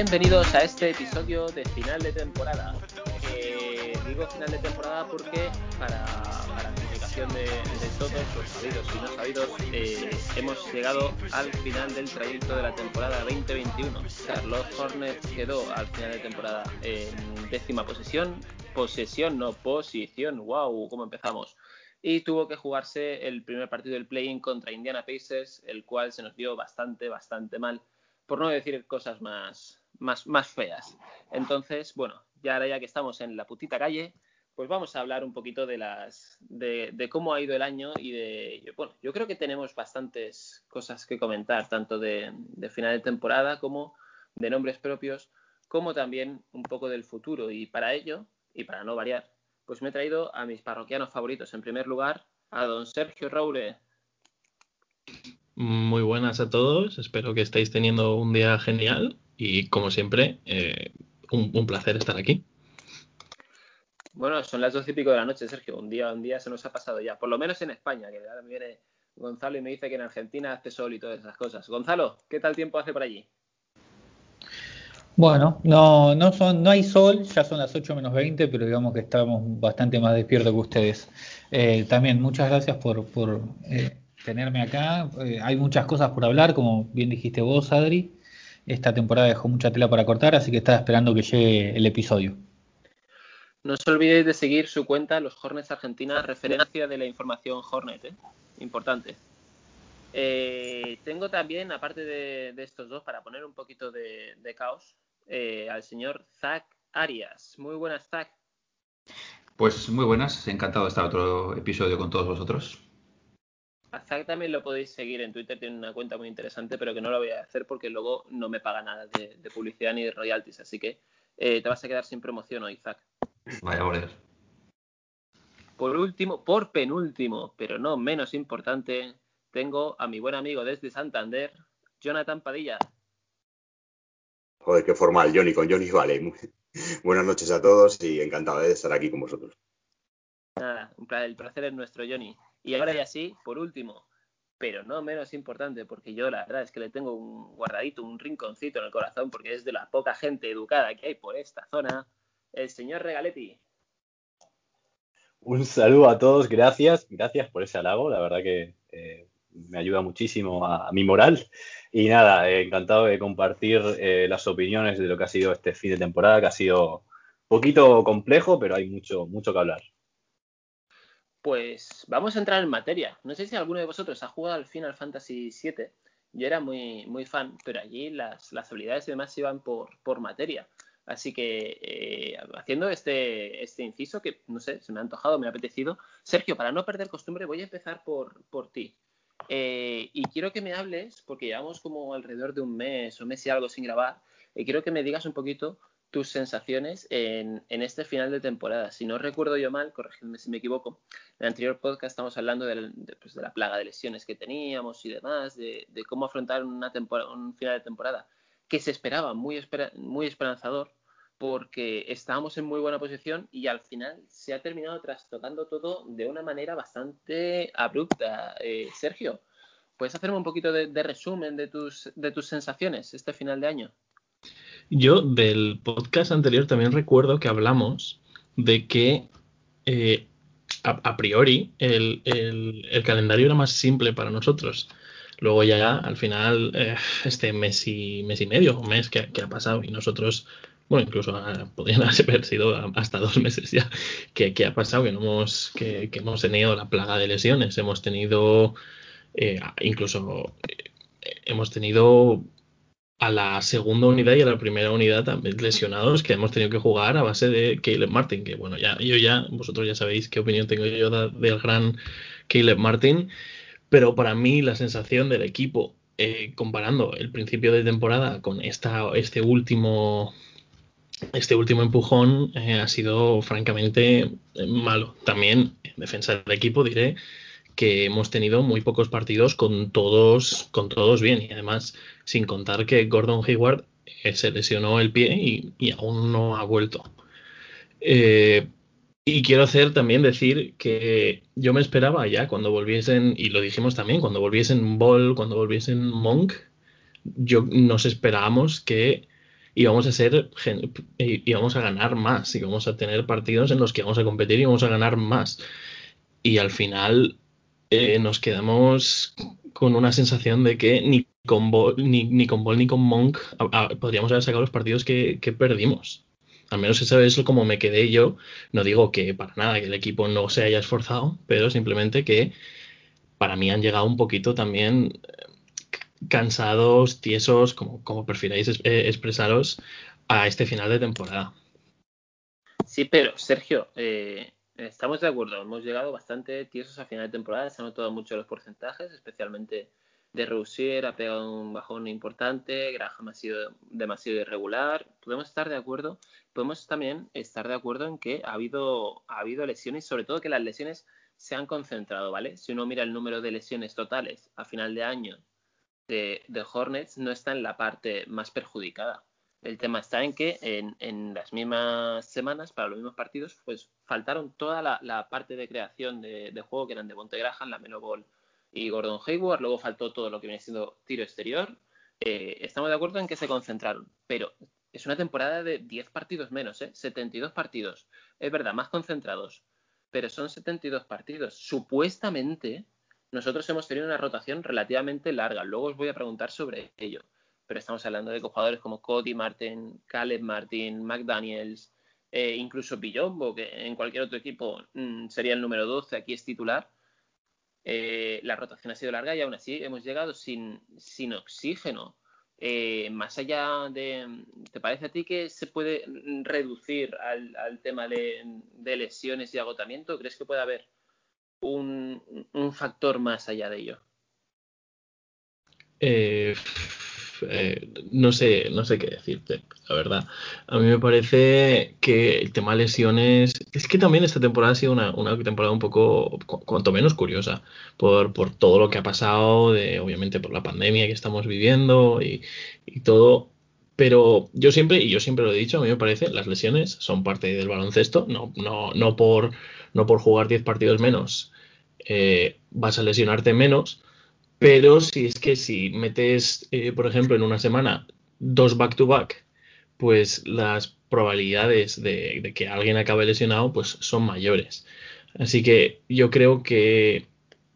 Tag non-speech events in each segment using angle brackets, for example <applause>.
Bienvenidos a este episodio de final de temporada. Eh, digo final de temporada porque para, para comunicación de, todos los sabidos y no sabidos eh, hemos llegado al final del trayecto de la temporada 2021. Carlos Hornet quedó al final de temporada en décima posesión, posesión no posición, wow, cómo empezamos y tuvo que jugarse el primer partido del play-in contra Indiana Pacers, el cual se nos dio bastante, bastante mal, por no decir cosas más, más, feas. Entonces, bueno, ya ahora ya que estamos en la putita calle, pues vamos a hablar un poquito de las de, cómo ha ido el año y de bueno yo creo que tenemos bastantes cosas que comentar tanto de, de, final de temporada como de nombres propios como también un poco del futuro. Y para ello y para no variar pues me he traído a mis parroquianos favoritos. En primer lugar a don Sergio Raure muy buenas a todos. Espero que estéis teniendo un día genial y como siempre eh, un, un placer estar aquí bueno, son las doce y pico de la noche, Sergio. Un día, un día se nos ha pasado ya. Por lo menos en España, que ahora me viene Gonzalo y me dice que en Argentina hace sol y todas esas cosas. Gonzalo, ¿qué tal tiempo hace por allí? Bueno, no, no, son, no hay sol, ya son las 8 menos 20, pero digamos que estamos bastante más despiertos que ustedes. Eh, también muchas gracias por, por eh, tenerme acá. Eh, hay muchas cosas por hablar, como bien dijiste vos, Adri. Esta temporada dejó mucha tela para cortar, así que estaba esperando que llegue el episodio. No os olvidéis de seguir su cuenta, los Hornets Argentina, referencia de la información Hornet, ¿eh? importante. Eh, tengo también, aparte de, de, estos dos, para poner un poquito de, de caos, eh, al señor Zach Arias. Muy buenas, Zach. Pues muy buenas, encantado de estar otro episodio con todos vosotros. A Zach también lo podéis seguir en Twitter, tiene una cuenta muy interesante, pero que no lo voy a hacer porque luego no me paga nada de, de publicidad ni de royalties, así que eh, te vas a quedar sin promoción hoy, Zach. Vaya boleros. Por último, por penúltimo, pero no menos importante, tengo a mi buen amigo desde Santander, Jonathan Padilla. Joder, qué formal, Johnny, con Johnny vale. <laughs> Buenas noches a todos y encantado de estar aquí con vosotros. Nada, el placer es nuestro, Johnny. Y ahora ya sí, por último, pero no menos importante, porque yo la verdad es que le tengo un guardadito, un rinconcito en el corazón, porque es de la poca gente educada que hay por esta zona, el señor Regaletti. Un saludo a todos, gracias, gracias por ese halago, la verdad que eh, me ayuda muchísimo a, mi moral. Y nada, eh, encantado de compartir eh, las opiniones de lo que ha sido este fin de temporada, que ha sido poquito complejo, pero hay mucho, mucho que hablar. Pues vamos a entrar en materia. No sé si alguno de vosotros ha jugado al Final Fantasy VII. Yo era muy, muy fan, pero allí las, las habilidades y demás iban por, por materia. Así que eh, haciendo este, este inciso que, no sé, se me ha antojado, me ha apetecido. Sergio, para no perder costumbre, voy a empezar por, por ti. Eh, y quiero que me hables, porque llevamos como alrededor de un mes o mes y algo sin grabar, y quiero que me digas un poquito tus sensaciones en, en, este final de temporada. Si no recuerdo yo mal, corregidme si me equivoco, en el anterior podcast estamos hablando de, pues de la plaga de lesiones que teníamos y demás, de, cómo afrontar una un final de temporada que se esperaba muy, muy esperanzador, porque estábamos en muy buena posición y al final se ha terminado trastocando todo de una manera bastante abrupta. Eh, Sergio, ¿puedes hacerme un poquito de, de, resumen de tus, de tus sensaciones este final de año? Yo del podcast anterior también recuerdo que hablamos de que eh, a, priori el, el, calendario era más simple para nosotros. Luego ya al final eh, este mes y, mes y medio, un mes que, ha pasado y nosotros bueno, incluso uh, podrían <laughs> haber sido hasta dos meses ya que, ha pasado, que, no hemos, que, hemos tenido la plaga de lesiones, hemos tenido, eh, incluso hemos tenido a la segunda unidad y a la primera unidad también lesionados que hemos tenido que jugar a base de Caleb Martin, que bueno, ya yo ya, vosotros ya sabéis qué opinión tengo yo de, del gran Caleb Martin, pero para mí la sensación del equipo, eh, comparando el principio de temporada con esta, este último este último empujón eh, ha sido francamente malo. También en defensa del equipo diré que hemos tenido muy pocos partidos con todos, con todos bien y además sin contar que Gordon Hayward eh, se lesionó el pie y, aún no ha vuelto. Eh, y quiero hacer también decir que yo me esperaba ya cuando volviesen, y lo dijimos también, cuando volviesen Ball, cuando volviesen Monk, yo nos esperábamos que y vamos a ser y vamos a ganar más y vamos a tener partidos en los que vamos a competir y vamos a ganar más y al final eh, nos quedamos con una sensación de que ni con Ball ni, ni, con, Ball, ni con Monk podríamos haber sacado los partidos que, que perdimos. Al menos esa es como me quedé yo. No digo que para nada que el equipo no se haya esforzado, pero simplemente que para mí han llegado un poquito también eh, cansados, tiesos, como, como prefiráis eh, expresaros, a este final de temporada. Sí, pero Sergio, eh, Estamos de acuerdo, hemos llegado bastante tiesos a final de temporada, se han notado mucho los porcentajes, especialmente de Rousier ha pegado un bajón importante, Graham ha sido demasiado irregular. Podemos estar de acuerdo, podemos también estar de acuerdo en que ha habido, ha habido lesiones, sobre todo que las lesiones se han concentrado, ¿vale? Si uno mira el número de lesiones totales a final de año de, de Hornets, no está en la parte más perjudicada. El tema está en que en, las mismas semanas, para los mismos partidos, pues faltaron toda la, parte de creación de, juego que eran de Monte Graham, la Melo Ball y Gordon Hayward. Luego faltó todo lo que viene siendo tiro exterior. Eh, estamos de acuerdo en que se concentraron, pero es una temporada de 10 partidos menos, ¿eh? 72 partidos. Es verdad, más concentrados, pero son 72 partidos. Supuestamente, nosotros hemos tenido una rotación relativamente larga. Luego os voy a preguntar sobre ello pero estamos hablando de jugadores como Cody Martin, Caleb Martin, McDaniels, eh, incluso Billombo, que en cualquier otro equipo mm, sería el número 12, aquí es titular. Eh, la rotación ha sido larga y aún así hemos llegado sin, sin oxígeno. Eh, más allá de, ¿te parece a ti que se puede reducir al, al tema de, de, lesiones y agotamiento? ¿Crees que puede haber un, un factor más allá de ello? Eh, eh, no sé, no sé qué decirte, la verdad. A mí me parece que el tema lesiones, es que también esta temporada ha sido una, temporada un poco, cuanto menos curiosa, por, por, todo lo que ha pasado, de, obviamente por la pandemia que estamos viviendo y, todo. Pero yo siempre, y yo siempre lo he dicho, a mí me parece, las lesiones son parte del baloncesto, no, no, no, por, no por jugar 10 partidos menos eh, vas a lesionarte menos, pero si es que si metes, eh, por ejemplo, en una semana dos back-to-back, pues las probabilidades de, que alguien acabe lesionado pues son mayores. Así que yo creo que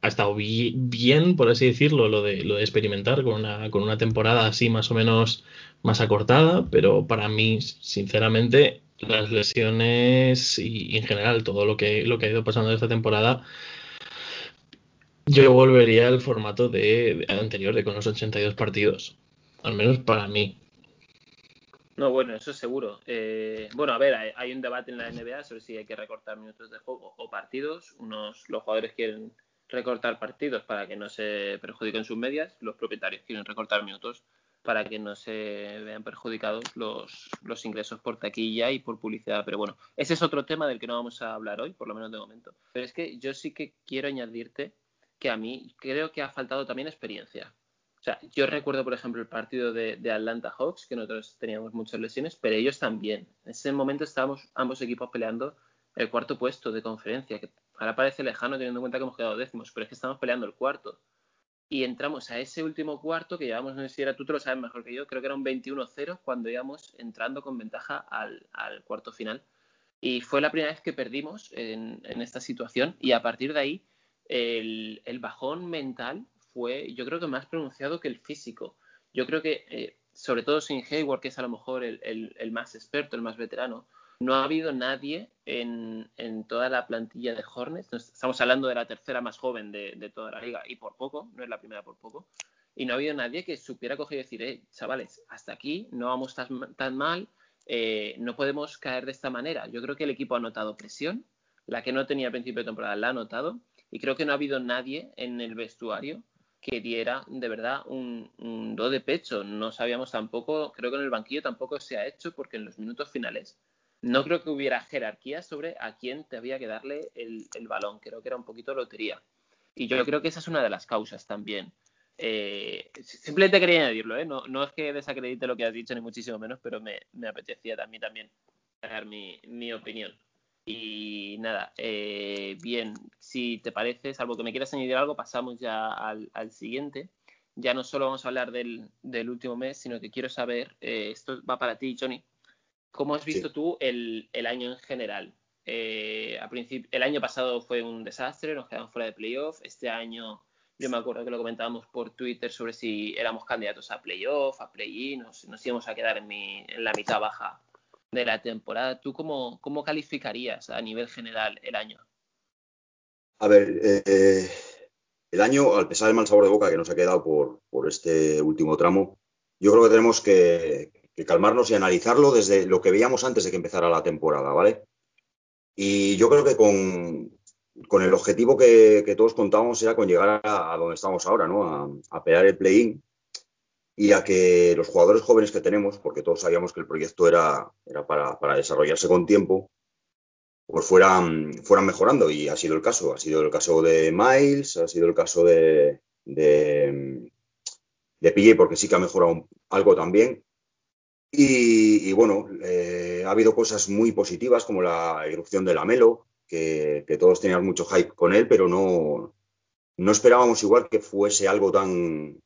ha estado bien, por así decirlo, lo de, lo de experimentar con una, con una temporada así más o menos más acortada, pero para mí, sinceramente, las lesiones y, en general todo lo que, lo que ha ido pasando esta temporada yo volvería al formato de, anterior, de con los 82 partidos. Al menos para mí. No, bueno, eso seguro. Eh, bueno, a ver, hay, un debate en la NBA sobre si hay que recortar minutos de juego o partidos. Unos, los jugadores quieren recortar partidos para que no se perjudiquen sus medias. Los propietarios quieren recortar minutos para que no se vean perjudicados los, los ingresos por taquilla y por publicidad. Pero bueno, ese es otro tema del que no vamos a hablar hoy, por lo menos de momento. Pero es que yo sí que quiero añadirte que a mí creo que ha faltado también experiencia. O sea, yo recuerdo, por ejemplo, el partido de, Atlanta Hawks, que nosotros teníamos muchas lesiones, pero ellos también. En ese momento estábamos ambos equipos peleando el cuarto puesto de conferencia, que ahora parece lejano teniendo en cuenta que hemos quedado décimos, pero es que estamos peleando el cuarto. Y entramos a ese último cuarto que llevamos, no sé si era tú te lo sabes mejor que yo, creo que era un 21-0 cuando íbamos entrando con ventaja al, cuarto final. Y fue la primera vez que perdimos en, en esta situación y a partir de ahí el, bajón mental fue, yo creo que más pronunciado que el físico. Yo creo que, eh, sobre todo sin Hayward, que es a lo mejor el, más experto, el más veterano, no ha habido nadie en, toda la plantilla de Hornets. Estamos hablando de la tercera más joven de, toda la liga y por poco, no es la primera por poco. Y no ha habido nadie que supiera coger y decir, eh, chavales, hasta aquí no vamos tan, mal, eh, no podemos caer de esta manera. Yo creo que el equipo ha notado presión, la que no tenía a principio de temporada la ha notado y creo que no ha habido nadie en el vestuario que diera de verdad un, do de pecho. No sabíamos tampoco, creo que en el banquillo tampoco se ha hecho porque en los minutos finales no creo que hubiera jerarquía sobre a quién te había que darle el, balón. Creo que era un poquito lotería. Y yo creo que esa es una de las causas también. Eh, simplemente quería añadirlo, ¿eh? no, no, es que desacredite lo que has dicho, ni muchísimo menos, pero me, apetecía también, también dar mi, mi opinión. Y nada, eh, bien, si te parece, salvo que me quieras añadir algo, pasamos ya al, siguiente. ya no solo vamos a hablar del, último mes, sino que quiero saber, eh, esto va para ti, Johnny, ¿cómo has visto tú el, año en general? Eh, a el año pasado fue un desastre, nos quedamos fuera de playoff, este año yo me acuerdo que lo comentábamos por Twitter sobre si éramos candidatos a playoff, a play-in, nos, nos íbamos a quedar en, en la mitad baja de la temporada. ¿Tú cómo, cómo calificarías a nivel general el año? A ver, eh, el año, al pesar del mal sabor de boca que nos ha quedado por, este último tramo, yo creo que tenemos que, calmarnos y analizarlo desde lo que veíamos antes de que empezara la temporada, ¿vale? Y yo creo que con, el objetivo que, todos contábamos era con llegar a, donde estamos ahora, ¿no? A, a pelear el play-in y a que los jugadores jóvenes que tenemos, porque todos sabíamos que el proyecto era, era para, desarrollarse con tiempo, pues fueran, fueran mejorando y ha sido el caso. Ha sido el caso de Miles, ha sido el caso de, de, de porque sí que ha mejorado algo también. Y, bueno, eh, ha habido cosas muy positivas como la erupción de la Melo, que, que todos teníamos mucho hype con él, pero no, no esperábamos igual que fuese algo tan,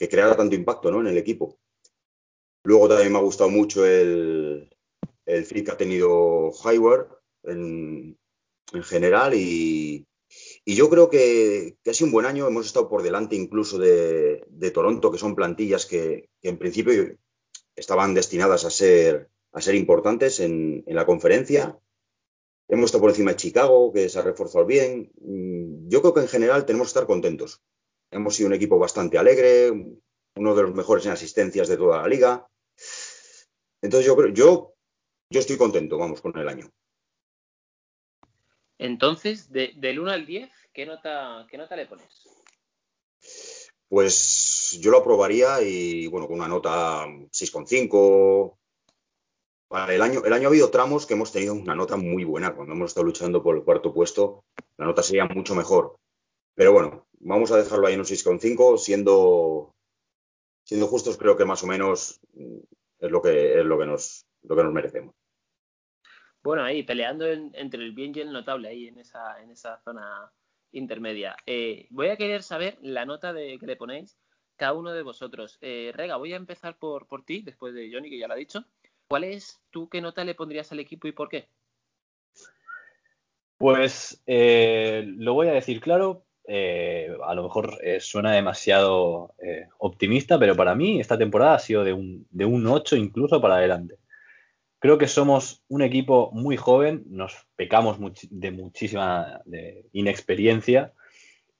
que creara tanto impacto ¿no? en el equipo. Luego también me ha gustado mucho el, el fit que ha tenido Hayward en, general y, yo creo que, que, ha sido un buen año. Hemos estado por delante incluso de, Toronto, que son plantillas que, en principio estaban destinadas a ser, a ser importantes en, en, la conferencia. Hemos estado por encima de Chicago, que se ha reforzado bien. Yo creo que en general tenemos que estar contentos. Hemos sido un equipo bastante alegre, uno de los mejores en asistencias de toda la liga. Entonces yo creo, yo, yo estoy contento, vamos, con el año. Entonces, del 1 al 10, ¿qué nota, ¿qué nota le pones? Pues yo lo aprobaría y bueno, con una nota 6,5. Para el año, el año ha habido tramos que hemos tenido una nota muy buena. Cuando hemos estado luchando por el cuarto puesto, la nota sería mucho mejor. Pero bueno, vamos a dejarlo ahí en un 6,5, siendo, siendo justos, creo que más o menos mm, es lo que, es lo que, nos, lo que nos merecemos. Bueno, ahí peleando entre el bien y el notable, ahí en esa, en esa zona intermedia. Eh, voy a querer saber la nota de, que le ponéis cada uno de vosotros. Eh, Rega, voy a empezar por, por ti, después de Johnny, que ya lo ha dicho. ¿Cuál es tú qué nota le pondrías al equipo y por qué? Pues eh, lo voy a decir claro, eh, a lo mejor eh, suena demasiado eh, optimista, pero para mí esta temporada ha sido de un, de un 8 incluso para adelante. Creo que somos un equipo muy joven, nos pecamos de muchísima inexperiencia,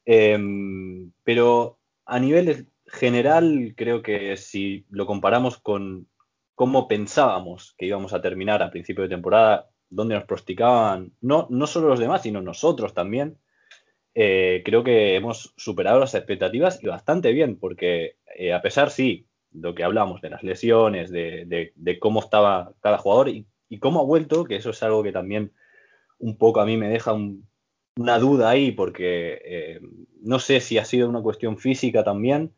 em, pero a nivel general creo que si lo comparamos con cómo pensábamos que íbamos a terminar a principio de temporada, donde nos prosticaban no, no solo los demás, sino nosotros también, eh, creo que hemos superado las expectativas y bastante bien, porque eh, a pesar, sí, de lo que hablamos, de las lesiones, de, cómo estaba cada jugador y, cómo ha vuelto, que eso es algo que también un poco a mí me deja una duda ahí, porque eh, no sé si ha sido una cuestión física también,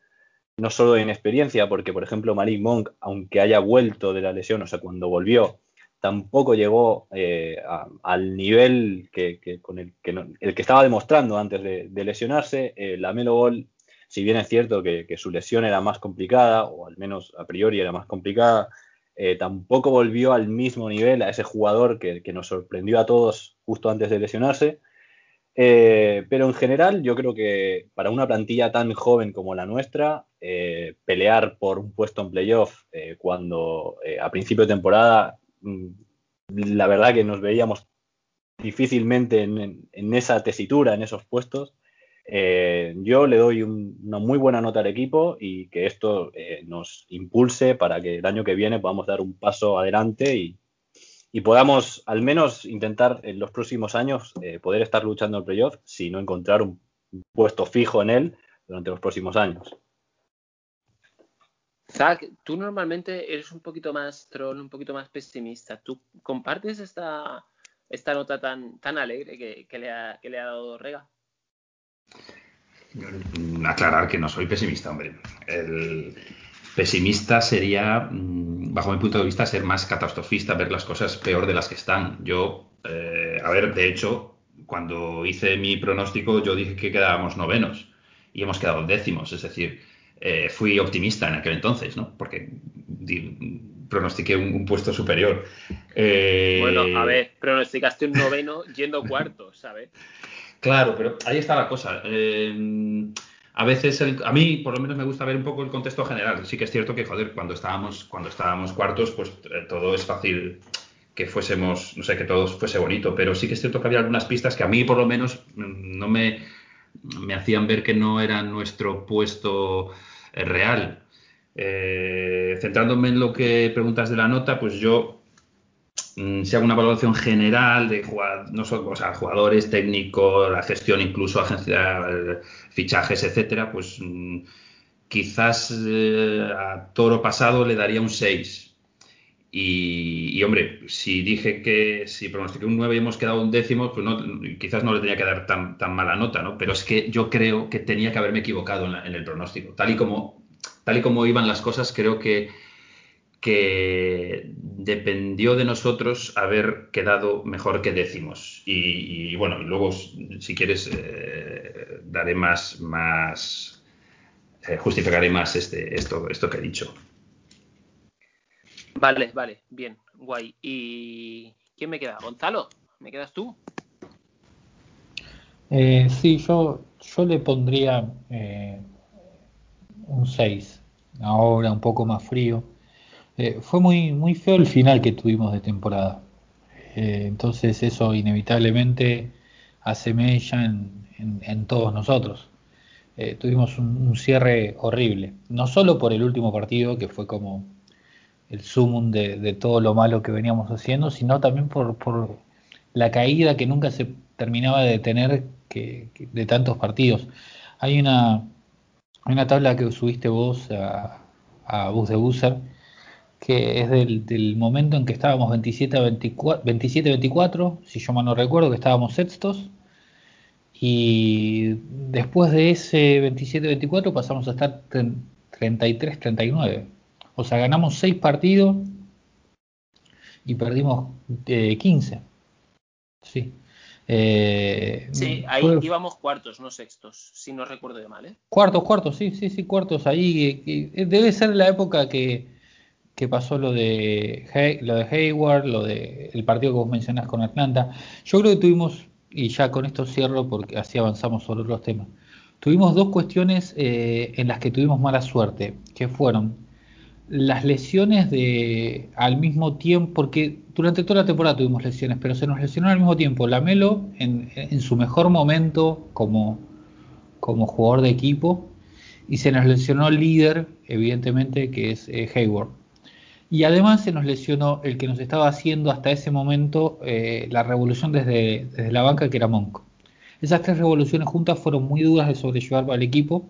no solo de inexperiencia, porque por ejemplo Malik Monk, aunque haya vuelto de la lesión, o sea, cuando volvió, tampoco llegó eh, al nivel que, con el que, estaba demostrando antes de, lesionarse. Eh, la Melo Ball, si bien es cierto que, su lesión era más complicada, o al menos a priori era más complicada, eh, tampoco volvió al mismo nivel a ese jugador que, nos sorprendió a todos justo antes de lesionarse. pero en general yo creo que para una plantilla tan joven como la nuestra, pelear por un puesto en playoff cuando a principio de temporada la verdad que nos veíamos difícilmente en, esa tesitura, en esos puestos. Eh, yo le doy una muy buena nota al equipo y que esto eh, nos impulse para que el año que viene podamos dar un paso adelante y, podamos al menos intentar en los próximos años eh, poder estar luchando el playoff, si no encontrar un puesto fijo en él durante los próximos años. Zach, tú normalmente eres un poquito más troll, un poquito más pesimista. ¿Tú compartes esta, esta nota tan, tan alegre que, le ha, que le ha dado Rega? Aclarar que no soy pesimista, hombre. El pesimista sería, mm, bajo mi punto de vista, ser más catastrofista, ver las cosas peor de las que están. Yo, eh, a ver, de hecho, cuando hice mi pronóstico, yo dije que quedábamos novenos y hemos quedado décimos. Es decir, eh, fui optimista en aquel entonces, ¿no? Porque pronostiqué un, puesto superior. Eh, bueno, a ver, pronosticaste un noveno yendo cuarto, ¿sabes? Claro, pero ahí está la cosa. Eh, a veces, a mí por lo menos me gusta ver un poco el contexto general. Sí que es cierto que, joder, cuando estábamos, cuando estábamos cuartos, pues eh, todo es fácil que fuésemos, no sé, que todo fuese bonito, pero sí que es cierto que había algunas pistas que a mí por lo menos mm, no me, me hacían ver que no era nuestro puesto real. Eh, centrándome en lo que preguntas de la nota, pues yo, mm, si hago una valoración general de no jugadores, técnicos, la gestión, incluso agencia, fichajes, etcétera, pues mm, quizás eh, a toro pasado le daría un 6. Y, hombre, si dije que si pronostiqué un 9 y hemos quedado un décimo, pues no, quizás no le tenía que dar tan, tan, mala nota, ¿no? Pero es que yo creo que tenía que haberme equivocado en, el pronóstico. Tal y como tal y como iban las cosas, creo que, que dependió de nosotros haber quedado mejor que décimos. Y, bueno, luego, si quieres, eh, daré más, más eh, justificaré más este, esto, esto que he dicho. Vale, vale, bien, guay. ¿Y quién me queda? ¿Gonzalo? ¿Me quedas tú? Eh, sí, yo, yo le pondría eh, un 6, ahora un poco más frío. Eh, fue muy, muy feo el final que tuvimos de temporada. Eh, entonces eso inevitablemente hace mella en, en, todos nosotros. Eh, tuvimos un, cierre horrible, no solo por el último partido, que fue como el sumum de, todo lo malo que veníamos haciendo, sino también por, por la caída que nunca se terminaba de detener que, de tantos partidos. Hay una, una tabla que subiste vos a, a Bus de Busser, que es del, momento en que estábamos 27 24, 27 24, si yo mal no recuerdo, que estábamos sextos. Y después de ese 27-24 pasamos a estar 33-39. O sea, ganamos 6 partidos y perdimos 15. Sí. Eh, sí, ahí íbamos cuartos, no sextos, si no recuerdo de mal. ¿eh? Cuartos, cuartos, sí, sí, sí, cuartos. Ahí debe ser la época que, que pasó lo de, lo de Hayward, lo de el partido que vos mencionás con Atlanta. Yo creo que tuvimos, y ya con esto cierro porque así avanzamos sobre los temas, tuvimos dos cuestiones eh, en las que tuvimos mala suerte, que fueron las lesiones de al mismo tiempo, porque durante toda la temporada tuvimos lesiones, pero se nos lesionó al mismo tiempo Lamelo en, en su mejor momento como, como jugador de equipo y se nos lesionó el líder, evidentemente, que es eh, Hayward. Y además se nos lesionó el que nos estaba haciendo hasta ese momento eh, la revolución desde, desde, la banca, que era Monk. Esas tres revoluciones juntas fueron muy duras de sobrellevar para el equipo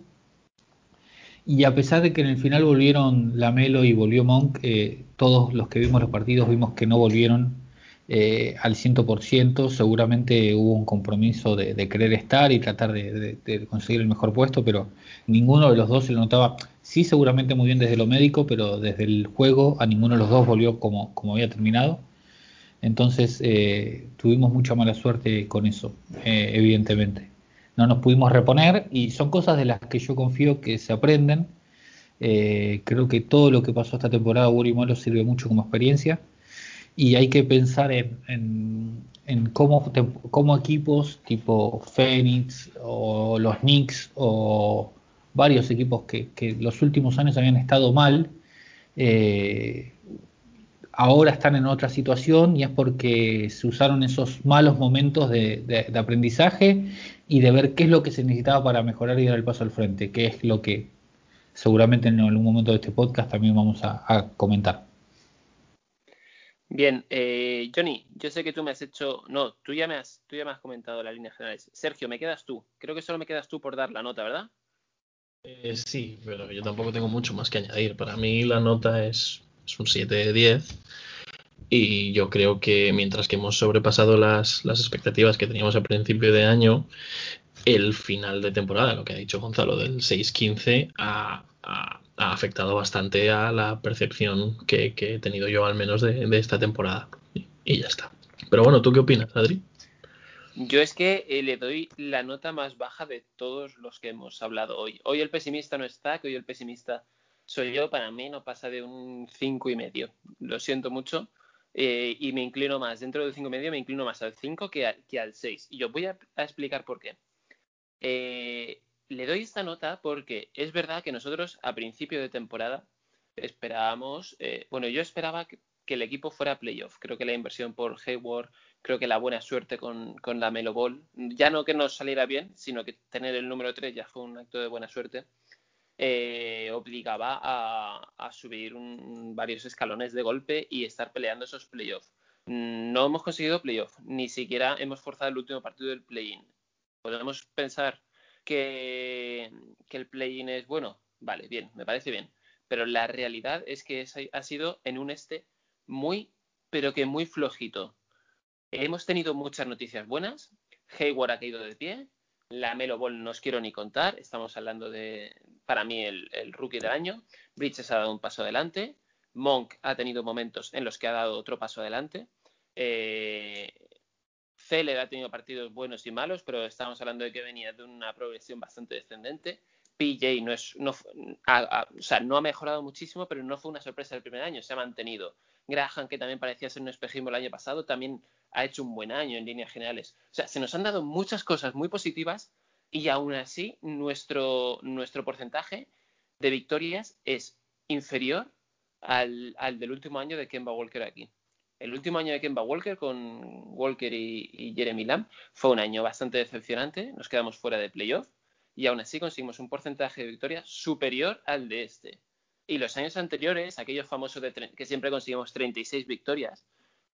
y a pesar de que en el final volvieron Lamelo y volvió Monk, eh, todos los que vimos los partidos vimos que no volvieron eh, al 100%. Seguramente hubo un compromiso de, querer estar y tratar de, conseguir el mejor puesto, pero ninguno de los dos se lo notaba. Sí, seguramente muy bien desde lo médico, pero desde el juego a ninguno de los dos volvió como, como había terminado. Entonces eh, tuvimos mucha mala suerte con eso, evidentemente no nos pudimos reponer y son cosas de las que yo confío que se aprenden. Eh, creo que todo lo que pasó esta temporada, bueno y malo, sirve mucho como experiencia y hay que pensar en, en, cómo, cómo, equipos tipo Phoenix o los Knicks o varios equipos que, que los últimos años habían estado mal, eh, ahora están en otra situación y es porque se usaron esos malos momentos de, aprendizaje y de ver qué es lo que se necesitaba para mejorar y dar el paso al frente, que es lo que seguramente en algún momento de este podcast también vamos a, comentar. Bien, eh, Johnny, yo sé que tú me has hecho, no, tú ya me has, tú ya me has comentado las líneas generales. Sergio, me quedas tú. Creo que solo me quedas tú por dar la nota, ¿verdad? Eh, sí, pero yo tampoco tengo mucho más que añadir. Para mí la nota es es un 7 de 10. Y yo creo que mientras que hemos sobrepasado las, expectativas que teníamos al principio de año, el final de temporada, lo que ha dicho Gonzalo, del 6-15, ha, afectado bastante a la percepción que, he tenido yo al menos de, esta temporada. Y, ya está. Pero bueno, ¿tú qué opinas, Adri? Yo es que eh, le doy la nota más baja de todos los que hemos hablado hoy. Hoy el pesimista no está, que hoy el pesimista soy yo. Para mí no pasa de un cinco y medio. Lo siento mucho. Eh, y me inclino más, dentro del cinco y medio me inclino más al 5 que, que, al 6. Y yo voy a, explicar por qué. Eh, le doy esta nota porque es verdad que nosotros a principio de temporada esperábamos, bueno, yo esperaba que, el equipo fuera playoff. Creo que la inversión por Hayward creo que la buena suerte con, la Melo Ball, ya no que nos saliera bien, sino que tener el número 3 ya fue un acto de buena suerte, eh, obligaba a, subir varios escalones de golpe y estar peleando esos playoffs. No hemos conseguido playoff, ni siquiera hemos forzado el último partido del play-in. Podemos pensar que, que el play-in es bueno, vale, bien, me parece bien, pero la realidad es que ha sido en un este muy, pero que muy flojito Hemos tenido muchas noticias buenas. Hayward ha caído de pie. La Melo Ball no os quiero ni contar. Estamos hablando de, para mí, el, rookie del año. Bridges ha dado un paso adelante. Monk ha tenido momentos en los que ha dado otro paso adelante. Eh, ha tenido partidos buenos y malos, pero estamos hablando de que venía de una progresión bastante descendente. PJ no es, no, o sea, no ha mejorado muchísimo, pero no fue una sorpresa el primer año, se ha mantenido. Graham, que también parecía ser un espejismo el año pasado, también ha hecho un buen año en líneas generales. O sea, se nos han dado muchas cosas muy positivas y aún así nuestro, nuestro porcentaje de victorias es inferior al, del último año de Kemba Walker aquí. El último año de Kemba Walker con Walker y, y Jeremy Lamb fue un año bastante decepcionante, nos quedamos fuera de playoff y aún así conseguimos un porcentaje de victorias superior al de este. Y los años anteriores, aquellos famosos de que siempre conseguimos 36 victorias,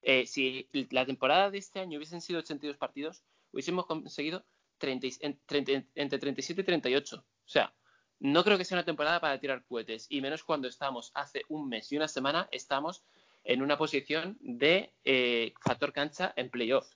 eh, si la temporada de este año hubiesen sido 82 partidos, hubiésemos conseguido entre 37 y 38. O sea, no creo que sea una temporada para tirar cohetes, y menos cuando estamos hace un mes y una semana, estamos en una posición de eh, factor cancha en playoff.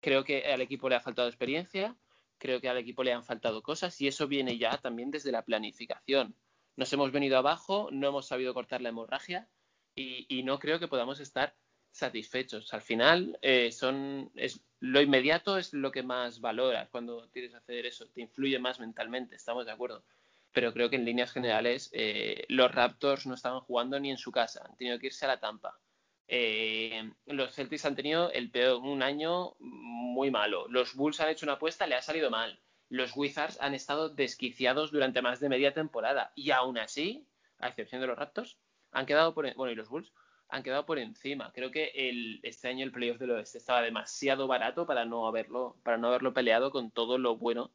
Creo que al equipo le ha faltado experiencia, creo que al equipo le han faltado cosas y eso viene ya también desde la planificación nos hemos venido abajo, no hemos sabido cortar la hemorragia y, no creo que podamos estar satisfechos. Al final, eh, son, es, lo inmediato es lo que más valoras cuando tienes que hacer eso, te influye más mentalmente, estamos de acuerdo. Pero creo que en líneas generales eh, los Raptors no estaban jugando ni en su casa, han tenido que irse a la Tampa. Eh, los Celtics han tenido el peor, un año muy malo. Los Bulls han hecho una apuesta, le ha salido mal los Wizards han estado desquiciados durante más de media temporada y aún así, a excepción de los Raptors, han quedado por bueno y los Bulls han quedado por encima. Creo que el, este año el playoff del oeste estaba demasiado barato para no haberlo para no haberlo peleado con todo lo bueno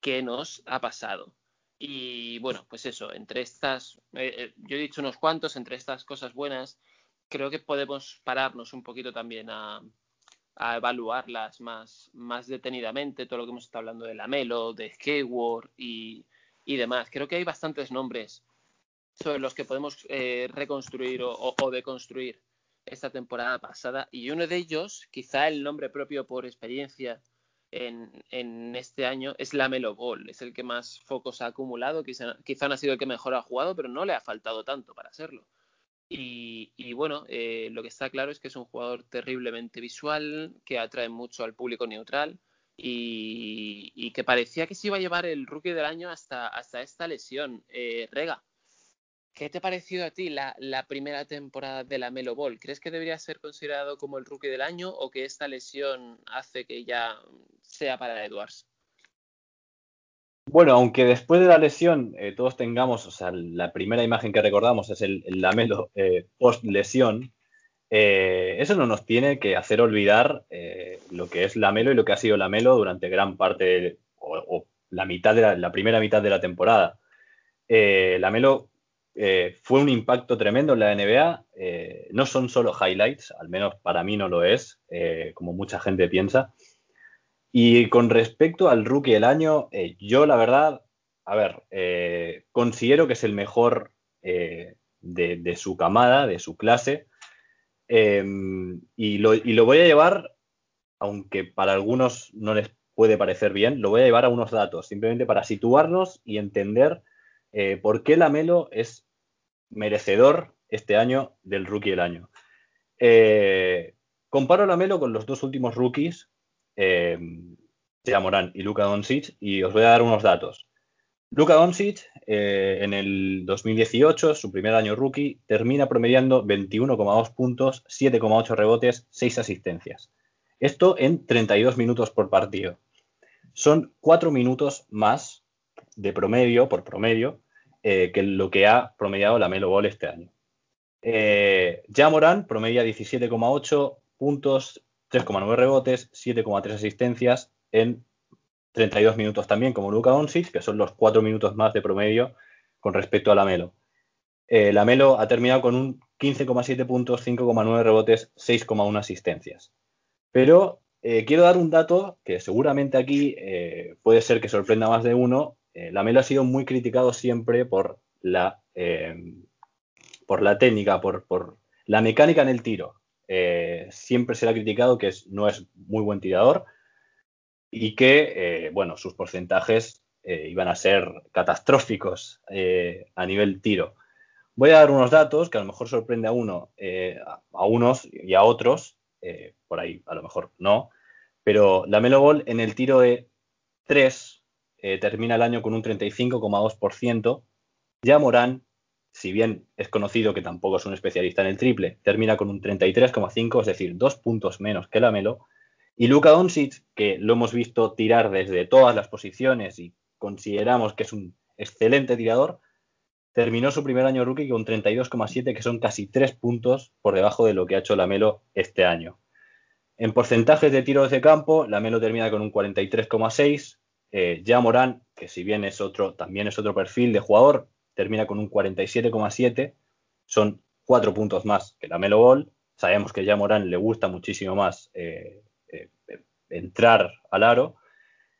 que nos ha pasado. Y bueno, pues eso, entre estas, eh, eh, yo he dicho unos cuantos, entre estas cosas buenas, creo que podemos pararnos un poquito también a, a evaluarlas más, más detenidamente, todo lo que hemos estado hablando de Lamelo, de Hayward y, y demás. Creo que hay bastantes nombres sobre los que podemos eh, reconstruir o, deconstruir esta temporada pasada y uno de ellos, quizá el nombre propio por experiencia en, este año, es Lamelo Ball. Es el que más focos ha acumulado, quizá, quizá no ha sido el que mejor ha jugado, pero no le ha faltado tanto para serlo. Y, bueno, eh, lo que está claro es que es un jugador terriblemente visual, que atrae mucho al público neutral y, que parecía que se iba a llevar el rookie del año hasta, hasta esta lesión. Eh, Rega, ¿qué te ha parecido a ti la, primera temporada de la Melo Ball? ¿Crees que debería ser considerado como el rookie del año o que esta lesión hace que ya sea para Edwards? Bueno, aunque después de la lesión eh, todos tengamos, o sea, la primera imagen que recordamos es el, lamelo eh, post lesión, eh, eso no nos tiene que hacer olvidar lo que es Lamelo y lo que ha sido Lamelo durante gran parte o, la mitad de la, primera mitad de la temporada. Lamelo fue un impacto tremendo en la NBA. no son solo highlights, al menos para mí no lo es, como mucha gente piensa. Y con respecto al rookie del año, eh, yo la verdad, a ver, eh, considero que es el mejor eh, de, su camada, de su clase. Em, y, y, lo, voy a llevar, aunque para algunos no les puede parecer bien, lo voy a llevar a unos datos, simplemente para situarnos y entender por qué Lamelo es merecedor este año del rookie del año. comparo Lamelo con los dos últimos rookies eh, Morán y Luka Doncic y os voy a dar unos datos. Luka Doncic eh, en el 2018, su primer año rookie, termina promediando 21,2 puntos, 7,8 rebotes, 6 asistencias. Esto en 32 minutos por partido. Son 4 minutos más de promedio, por promedio, eh, que lo que ha promediado la Melo Ball este año. Eh, Jamoran promedia 17,8 puntos, 3,9 rebotes, 7,3 asistencias en 32 minutos también, como Luka Doncic, que son los 4 minutos más de promedio con respecto a la Melo. Eh, la Melo ha terminado con un 15,7 puntos, 5,9 rebotes, 6,1 asistencias. Pero eh, quiero dar un dato que seguramente aquí eh, puede ser que sorprenda más de uno. La Melo ha sido muy criticado siempre por la, la técnica, por, la mecánica en el tiro. siempre se le ha criticado que no es muy buen tirador y que, eh, sus porcentajes eh, iban a ser catastróficos eh, a nivel tiro. Voy a dar unos datos que a lo mejor sorprende a uno, a unos y a otros, por ahí a lo mejor no, pero la Melo Ball en el tiro de 3 termina el año con un 35,2%. Ya Morán, si bien es conocido que tampoco es un especialista en el triple, termina con un 33,5, es decir, dos puntos menos que la Melo. Y Luka Doncic, que lo hemos visto tirar desde todas las posiciones y consideramos que es un excelente tirador, terminó su primer año rookie con 32,7, que son casi tres puntos por debajo de lo que ha hecho Lamelo este año. En porcentajes de tiros de campo, Lamelo termina con un 43,6. Eh, ya Morán, que si bien es otro, también es otro perfil de jugador, termina con un 47,7. Son cuatro puntos más que Lamelo Ball. Sabemos que ya Morán le gusta muchísimo más eh, entrar al aro.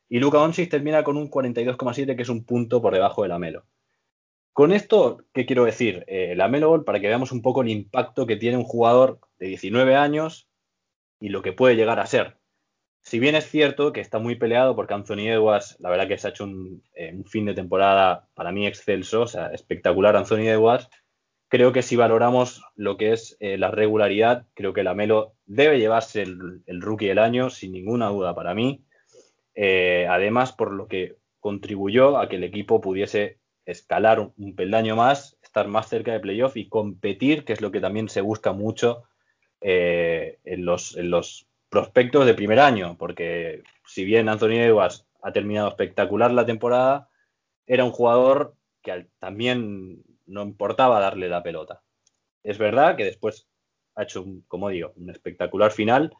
Y Luca Doncic termina con un 42,7, que es un punto por debajo de la Melo. Con esto, ¿qué quiero decir? Eh, la Melo Ball, para que veamos un poco el impacto que tiene un jugador de 19 años y lo que puede llegar a ser. Si bien es cierto que está muy peleado porque Anthony Edwards, la verdad que se ha hecho un, eh, un fin de temporada para mí excelso, o sea, espectacular Anthony Edwards, creo que si valoramos lo que es eh, la regularidad, creo que la Melo debe llevarse el, rookie del año, sin ninguna duda para mí. Eh, además, por lo que contribuyó a que el equipo pudiese escalar un, peldaño más, estar más cerca de playoff y competir, que es lo que también se busca mucho en, los, en los prospectos de primer año, porque si bien Anthony Edwards ha terminado espectacular la temporada, era un jugador que también no importaba darle la pelota. Es verdad que después ha hecho, un, como digo, un espectacular final,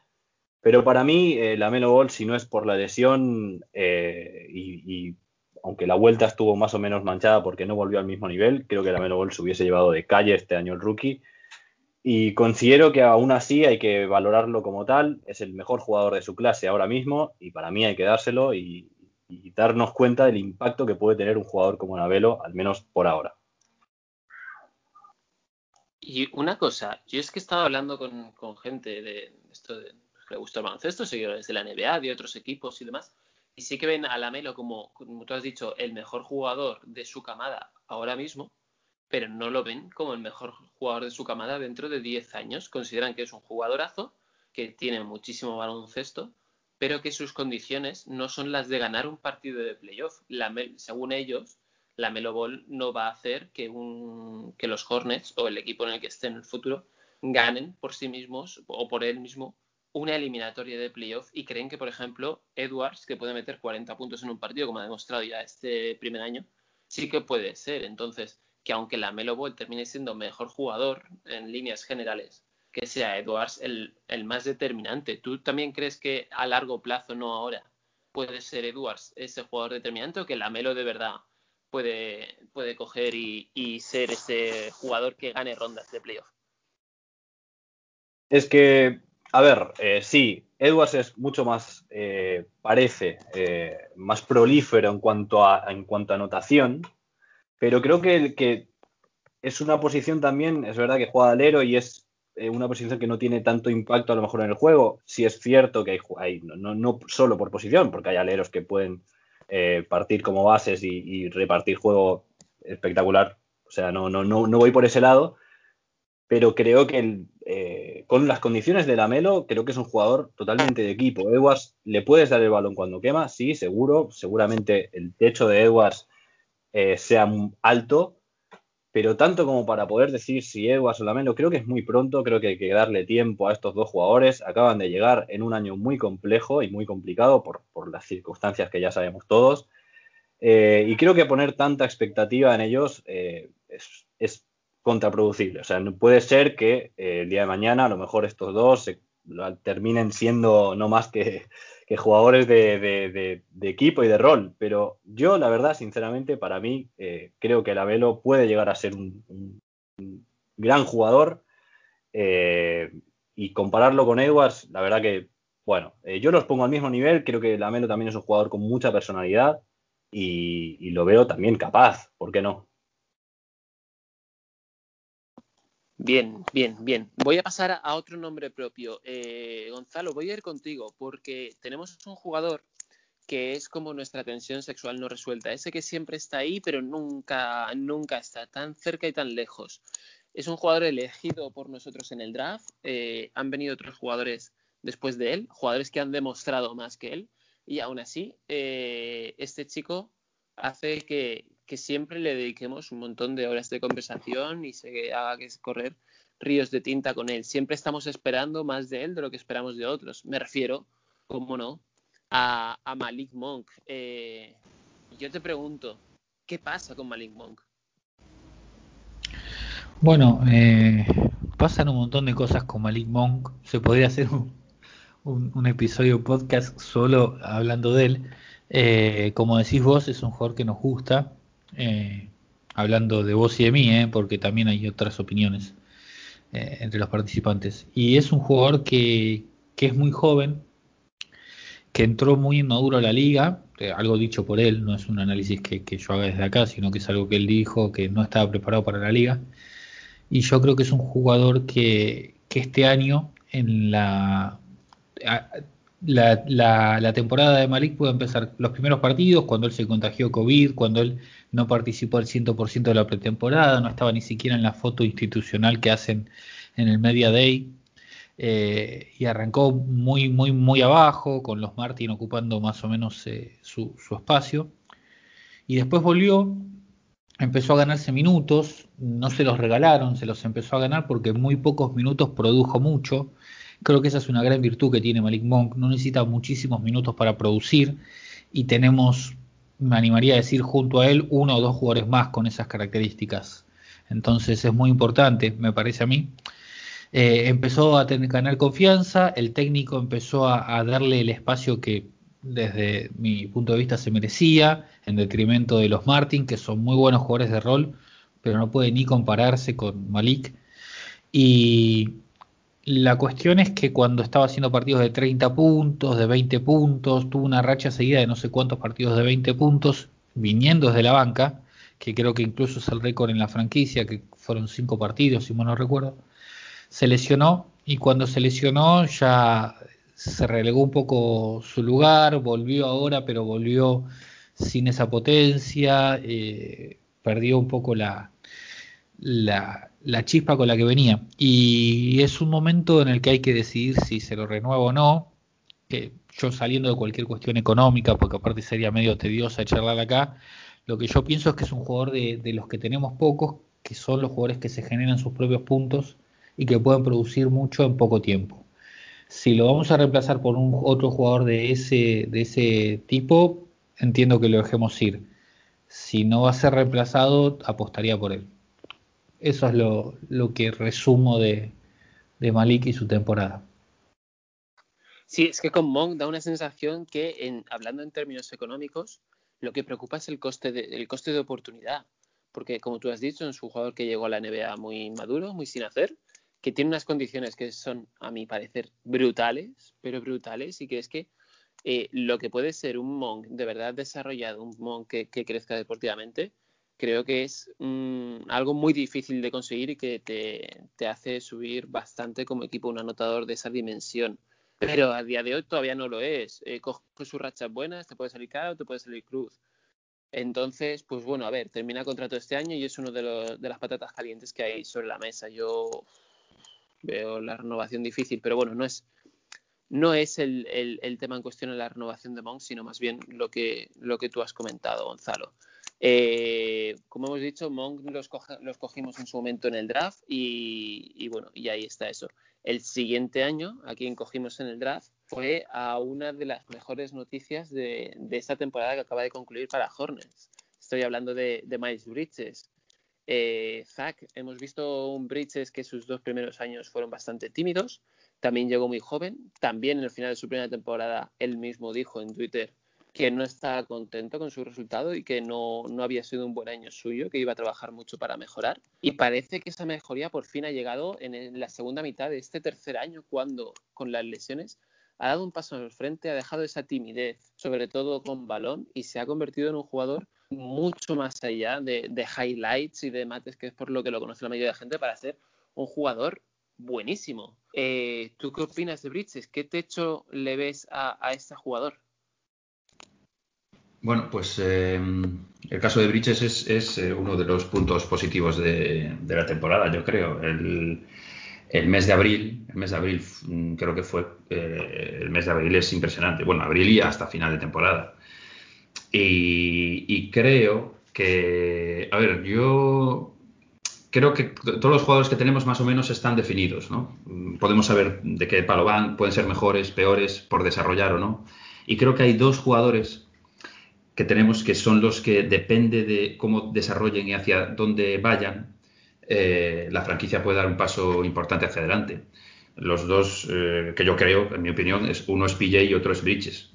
pero para mí eh, la Melo Ball, si no es por la lesión eh, y, aunque la vuelta estuvo más o menos manchada porque no volvió al mismo nivel, creo que la Melo Ball se hubiese llevado de calle este año el rookie. Y considero que aún así hay que valorarlo como tal. Es el mejor jugador de su clase ahora mismo y para mí hay que dárselo y, darnos cuenta del impacto que puede tener un jugador como Navelo, al menos por ahora. Y una cosa, yo es que he estado hablando con, gente de esto de, que le gusta el baloncesto, seguidores de la NBA, de otros equipos y demás, y sí que ven a Lamelo como, como tú has dicho, el mejor jugador de su camada ahora mismo, pero no lo ven como el mejor jugador de su camada dentro de 10 años. Consideran que es un jugadorazo, que tiene muchísimo baloncesto, pero que sus condiciones no son las de ganar un partido de playoff. según ellos, la Melo Ball no va a hacer que, un, que los Hornets o el equipo en el que esté en el futuro ganen por sí mismos o por él mismo una eliminatoria de playoff y creen que, por ejemplo, Edwards, que puede meter 40 puntos en un partido, como ha demostrado ya este primer año, sí que puede ser. Entonces, que aunque la Melo Ball termine siendo mejor jugador en líneas generales, que sea Edwards el, más determinante. ¿Tú también crees que a largo plazo, no ahora, puede ser Edwards ese jugador determinante o que la Melo de verdad puede, puede coger y, ser ese jugador que gane rondas de playoff. Es que, a ver, eh, sí, Edwards es mucho más, eh, parece, eh, más prolífero en cuanto a, en cuanto a anotación, pero creo que, es una posición también, es verdad que juega alero y es una posición que no tiene tanto impacto a lo mejor en el juego. Si es cierto que hay, no, no, solo por posición, porque hay aleros que pueden eh, partir como bases y, repartir juego espectacular. O sea, no, no, no, no voy por ese lado, pero creo que eh, con las condiciones de Lamelo, creo que es un jugador totalmente de equipo. Edwards, ¿le puedes dar el balón cuando quema? Sí, seguro. Seguramente el techo de Edwards eh, sea alto, pero tanto como para poder decir si Edwards o Lamelo, creo que es muy pronto, creo que hay que darle tiempo a estos dos jugadores. Acaban de llegar en un año muy complejo y muy complicado por, las circunstancias que ya sabemos todos. Eh, y creo que poner tanta expectativa en ellos es, es contraproducible. O sea, puede ser que eh, el día de mañana a lo mejor estos dos terminen siendo no más que, jugadores de, equipo y de rol. Pero yo, la verdad, sinceramente, para mí, eh, creo que el Abelo puede llegar a ser un, gran jugador. Eh, y compararlo con Edwards, la verdad que, bueno, yo los pongo al mismo nivel. Creo que Lamelo también es un jugador con mucha personalidad y lo veo también capaz, ¿por qué no? Bien, bien, bien. Voy a pasar a otro nombre propio. Eh, Gonzalo, voy a ir contigo porque tenemos un jugador que es como nuestra tensión sexual no resuelta. Ese que siempre está ahí, pero nunca, nunca está tan cerca y tan lejos. Es un jugador elegido por nosotros en el draft. Eh, han venido otros jugadores después de él, jugadores que han demostrado más que él. Y aún así, eh, este chico hace que, que siempre le dediquemos un montón de horas de conversación y se haga que correr ríos de tinta con él. Siempre estamos esperando más de él de lo que esperamos de otros. Me refiero, como no, a, Malik Monk. Eh, yo te pregunto, ¿qué pasa con Malik Monk? Bueno, eh, pasan un montón de cosas con Malik Monk. Se podría hacer un, episodio podcast solo hablando de él. Eh, como decís vos, es un jugador que nos gusta. Eh, hablando de vos y de mí, eh, porque también hay otras opiniones eh, entre los participantes. Y es un jugador que, es muy joven, que entró muy inmaduro a la liga, algo dicho por él, no es un análisis que, yo haga desde acá, sino que es algo que él dijo, que no estaba preparado para la liga. Y yo creo que es un jugador que, que este año en la la, la, temporada de Malik puede empezar los primeros partidos, cuando él se contagió COVID, cuando él no participó al 100% de la pretemporada, no estaba ni siquiera en la foto institucional que hacen en el Media Day, eh, y arrancó muy, muy, muy abajo, con los Martin ocupando más o menos eh, su, su espacio, y después volvió, empezó a ganarse minutos, no se los regalaron, se los empezó a ganar porque muy pocos minutos produjo mucho, Creo que esa es una gran virtud que tiene Malik Monk. No necesita muchísimos minutos para producir y tenemos, me animaría a decir, junto a él uno o dos jugadores más con esas características. Entonces es muy importante, me parece a mí. Eh, empezó a tener, ganar confianza, el técnico empezó a, darle el espacio que desde mi punto de vista se merecía, en detrimento de los Martin, que son muy buenos jugadores de rol, pero no puede ni compararse con Malik. Y la cuestión es que cuando estaba haciendo partidos de 30 puntos, de 20 puntos, tuvo una racha seguida de no sé cuántos partidos de 20 puntos, viniendo desde la banca, que creo que incluso es el récord en la franquicia, que fueron 5 partidos, si mal no recuerdo, se lesionó y cuando se lesionó ya se relegó un poco su lugar, volvió ahora, pero volvió sin esa potencia, eh, perdió un poco la, la, la chispa con la que venía. Y es un momento en el que hay que decidir si se lo renueva o no. Que yo saliendo de cualquier cuestión económica, porque aparte sería medio tediosa charlar acá, lo que yo pienso es que es un jugador de, de los que tenemos pocos, que son los jugadores que se generan sus propios puntos y que pueden producir mucho en poco tiempo. Si lo vamos a reemplazar por un otro jugador de ese, de ese tipo, entiendo que lo dejemos ir. Si no va a ser reemplazado, apostaría por él. Eso es lo, que resumo de, Malik y su temporada. Sí, es que con Monk da una sensación que, en, hablando en términos económicos, lo que preocupa es el coste de, oportunidad. Porque, como tú has dicho, es un jugador que llegó a la NBA muy maduro, muy sin hacer, que tiene unas condiciones que son, a mi parecer, brutales, pero brutales, y que es que eh, lo que puede ser un Monk de verdad desarrollado, un Monk que crezca deportivamente, creo que es mm, algo muy difícil de conseguir y que te, hace subir bastante como equipo un anotador de esa dimensión. Pero a día de hoy todavía no lo es. Eh, coge sus rachas buenas, te puede salir caro, te puede salir cruz. Entonces, pues bueno, a ver, termina contrato este año y es uno de, los, de las patatas calientes que hay sobre la mesa. Yo Veo la renovación difícil, pero bueno, no es, no es el, tema en cuestión en la renovación de Monk, sino más bien lo que, lo que tú has comentado, Gonzalo. Eh, como hemos dicho, Monk los, cogimos en su momento en el draft y, bueno, y ahí está eso. El siguiente año, a quien cogimos en el draft, fue a una de las mejores noticias de, esta temporada que acaba de concluir para Hornets. Estoy hablando de, Miles Bridges. Eh, Zach, hemos visto un Bridges que sus dos primeros años fueron bastante tímidos, también llegó muy joven. También en el final de su primera temporada, él mismo dijo en Twitter que no estaba contento con su resultado y que no, había sido un buen año suyo, que iba a trabajar mucho para mejorar. Y parece que esa mejoría por fin ha llegado en la segunda mitad de este tercer año, cuando con las lesiones ha dado un paso al frente, ha dejado esa timidez, sobre todo con balón, y se ha convertido en un jugador mucho más allá de, de highlights y de mates, que es por lo que lo conoce la mayoría de la gente, para ser un jugador buenísimo. Eh, ¿Tú qué opinas de Bridges? ¿Qué techo le ves a, este jugador? Bueno, pues eh, el caso de Bridges es, eh, uno de los puntos positivos de, la temporada, yo creo. El, mes de abril, el mes de abril mm, creo que fue, el mes de abril es impresionante. Bueno, abril y hasta final de temporada. y creo que, a ver, yo creo que todos los jugadores que tenemos más o menos están definidos, ¿no? Podemos saber de qué palo van, pueden ser mejores, peores, por desarrollar o no. Y creo que hay dos jugadores que tenemos que son los que depende de cómo desarrollen y hacia dónde vayan, eh, la franquicia puede dar un paso importante hacia adelante. Los dos eh, que yo creo, en mi opinión, es uno es PJ y otro es Bridges.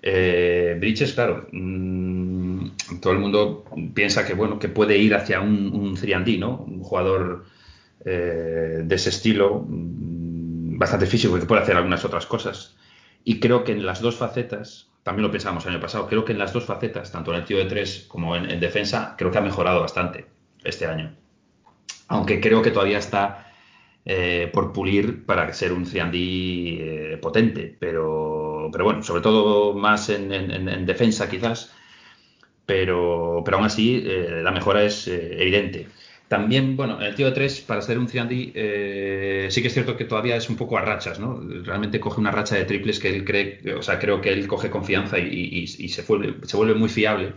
Eh, Bridges, claro, mm, todo el mundo piensa que bueno que puede ir hacia un, un 3D, ¿no? Un jugador eh, de ese estilo, mm, bastante físico, que puede hacer algunas otras cosas. Y creo que en las dos facetas, también lo pensamos el año pasado, creo que en las dos facetas, tanto en el tío de tres como en, defensa, creo que ha mejorado bastante este año. Aunque creo que todavía está eh, por pulir para ser un 3D potente, pero pero, bueno, sobre todo más en, defensa quizás, pero, pero aún así eh, la mejora es eh, evidente. También, bueno, el tío de tres, para ser un Ciandi, eh, sí que es cierto que todavía es un poco a rachas, ¿no? Realmente coge una racha de triples que él cree, o sea, creo que él coge confianza y, se, vuelve, se vuelve muy fiable.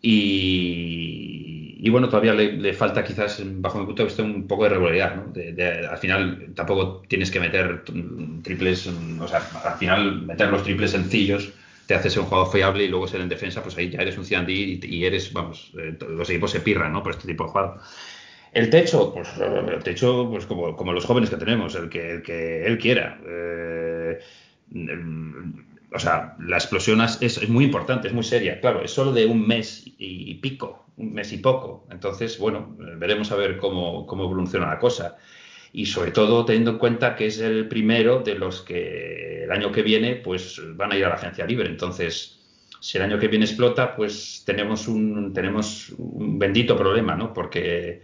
Y, bueno, todavía le, falta quizás, bajo mi punto de vista, un poco de regularidad. ¿no? al final tampoco tienes que meter triples, o sea, al final meter los triples sencillos te hace ser un jugador fiable y luego ser en defensa, pues ahí ya eres un Ciandí y, eres, vamos, eh, los equipos se pirran ¿no? por este tipo de jugador. El techo, pues el techo, pues como, como los jóvenes que tenemos, el que, el que él quiera. Eh, o sea, la explosión es, muy importante, es muy seria. Claro, es solo de un mes y pico, un mes y poco. Entonces, bueno, veremos a ver cómo, cómo evoluciona la cosa. Y sobre todo teniendo en cuenta que es el primero de los que el año que viene pues van a ir a la agencia libre. Entonces, si el año que viene explota, pues tenemos un, tenemos un bendito problema, ¿no? Porque,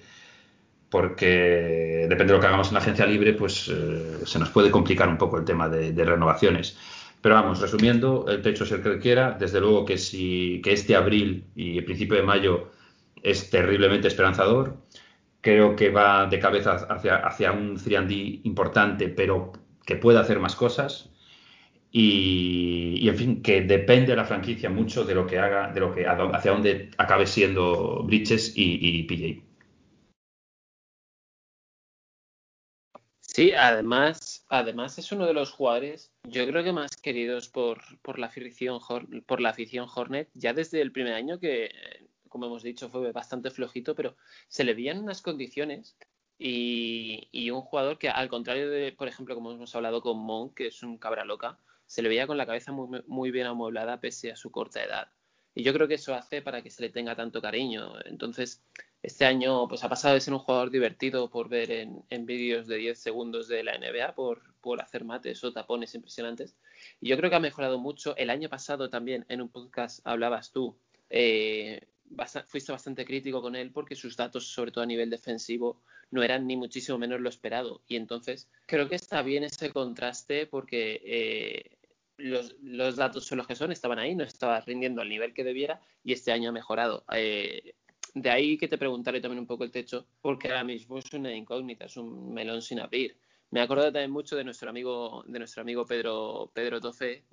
porque depende de lo que hagamos en la agencia libre, pues eh, se nos puede complicar un poco el tema de, de renovaciones. Pero vamos, resumiendo, el techo es el que quiera. Desde luego que, si, que este abril y el principio de mayo es terriblemente esperanzador. Creo que va de cabeza hacia, hacia un 3D importante, pero que puede hacer más cosas. Y, en fin, que depende de la franquicia mucho de lo que haga, de lo que hacia dónde acabe siendo Bridges y, y PJ. Sí, además, además es uno de los jugadores, yo creo que más queridos por, por, la afición, por la afición Hornet, ya desde el primer año que, como hemos dicho, fue bastante flojito, pero se le veían unas condiciones y, y, un jugador que, al contrario de, por ejemplo, como hemos hablado con Monk, que es un cabra loca, se le veía con la cabeza muy, muy bien amueblada pese a su corta edad. Y yo creo que eso hace para que se le tenga tanto cariño. Entonces, este año pues ha pasado de ser un jugador divertido por ver en, vídeos de 10 segundos de la NBA, por, por, hacer mates o tapones impresionantes. Y yo creo que ha mejorado mucho. El año pasado también en un podcast hablabas tú, eh, fuiste bastante crítico con él porque sus datos, sobre todo a nivel defensivo, no eran ni muchísimo menos lo esperado. Y entonces creo que está bien ese contraste porque... Eh, los, los, datos son los que son, estaban ahí, no estaba rindiendo al nivel que debiera y este año ha mejorado. Eh, de ahí que te preguntaré también un poco el techo, porque ahora mismo es una incógnita, es un melón sin abrir. Me acordado también mucho de nuestro amigo, de nuestro amigo Pedro, Pedro Tofe,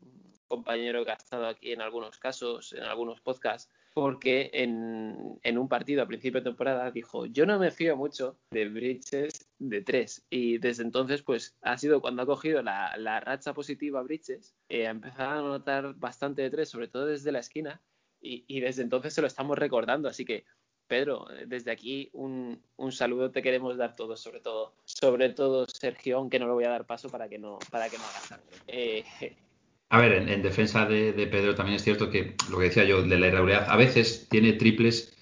compañero que ha estado aquí en algunos casos, en algunos podcasts, porque en, en, un partido a principio de temporada dijo, yo no me fío mucho de Bridges de tres. Y desde entonces, pues ha sido cuando ha cogido la, la racha positiva Bridges, eh, ha empezado a notar bastante de tres, sobre todo desde la esquina, y, y, desde entonces se lo estamos recordando. Así que, Pedro, desde aquí un, un, saludo te queremos dar todos, sobre todo, sobre todo Sergio, aunque no lo voy a dar paso para que no, para que no haga sangre. Eh, a ver, en, en defensa de, Pedro también es cierto que lo que decía yo de la irregularidad, a veces tiene triples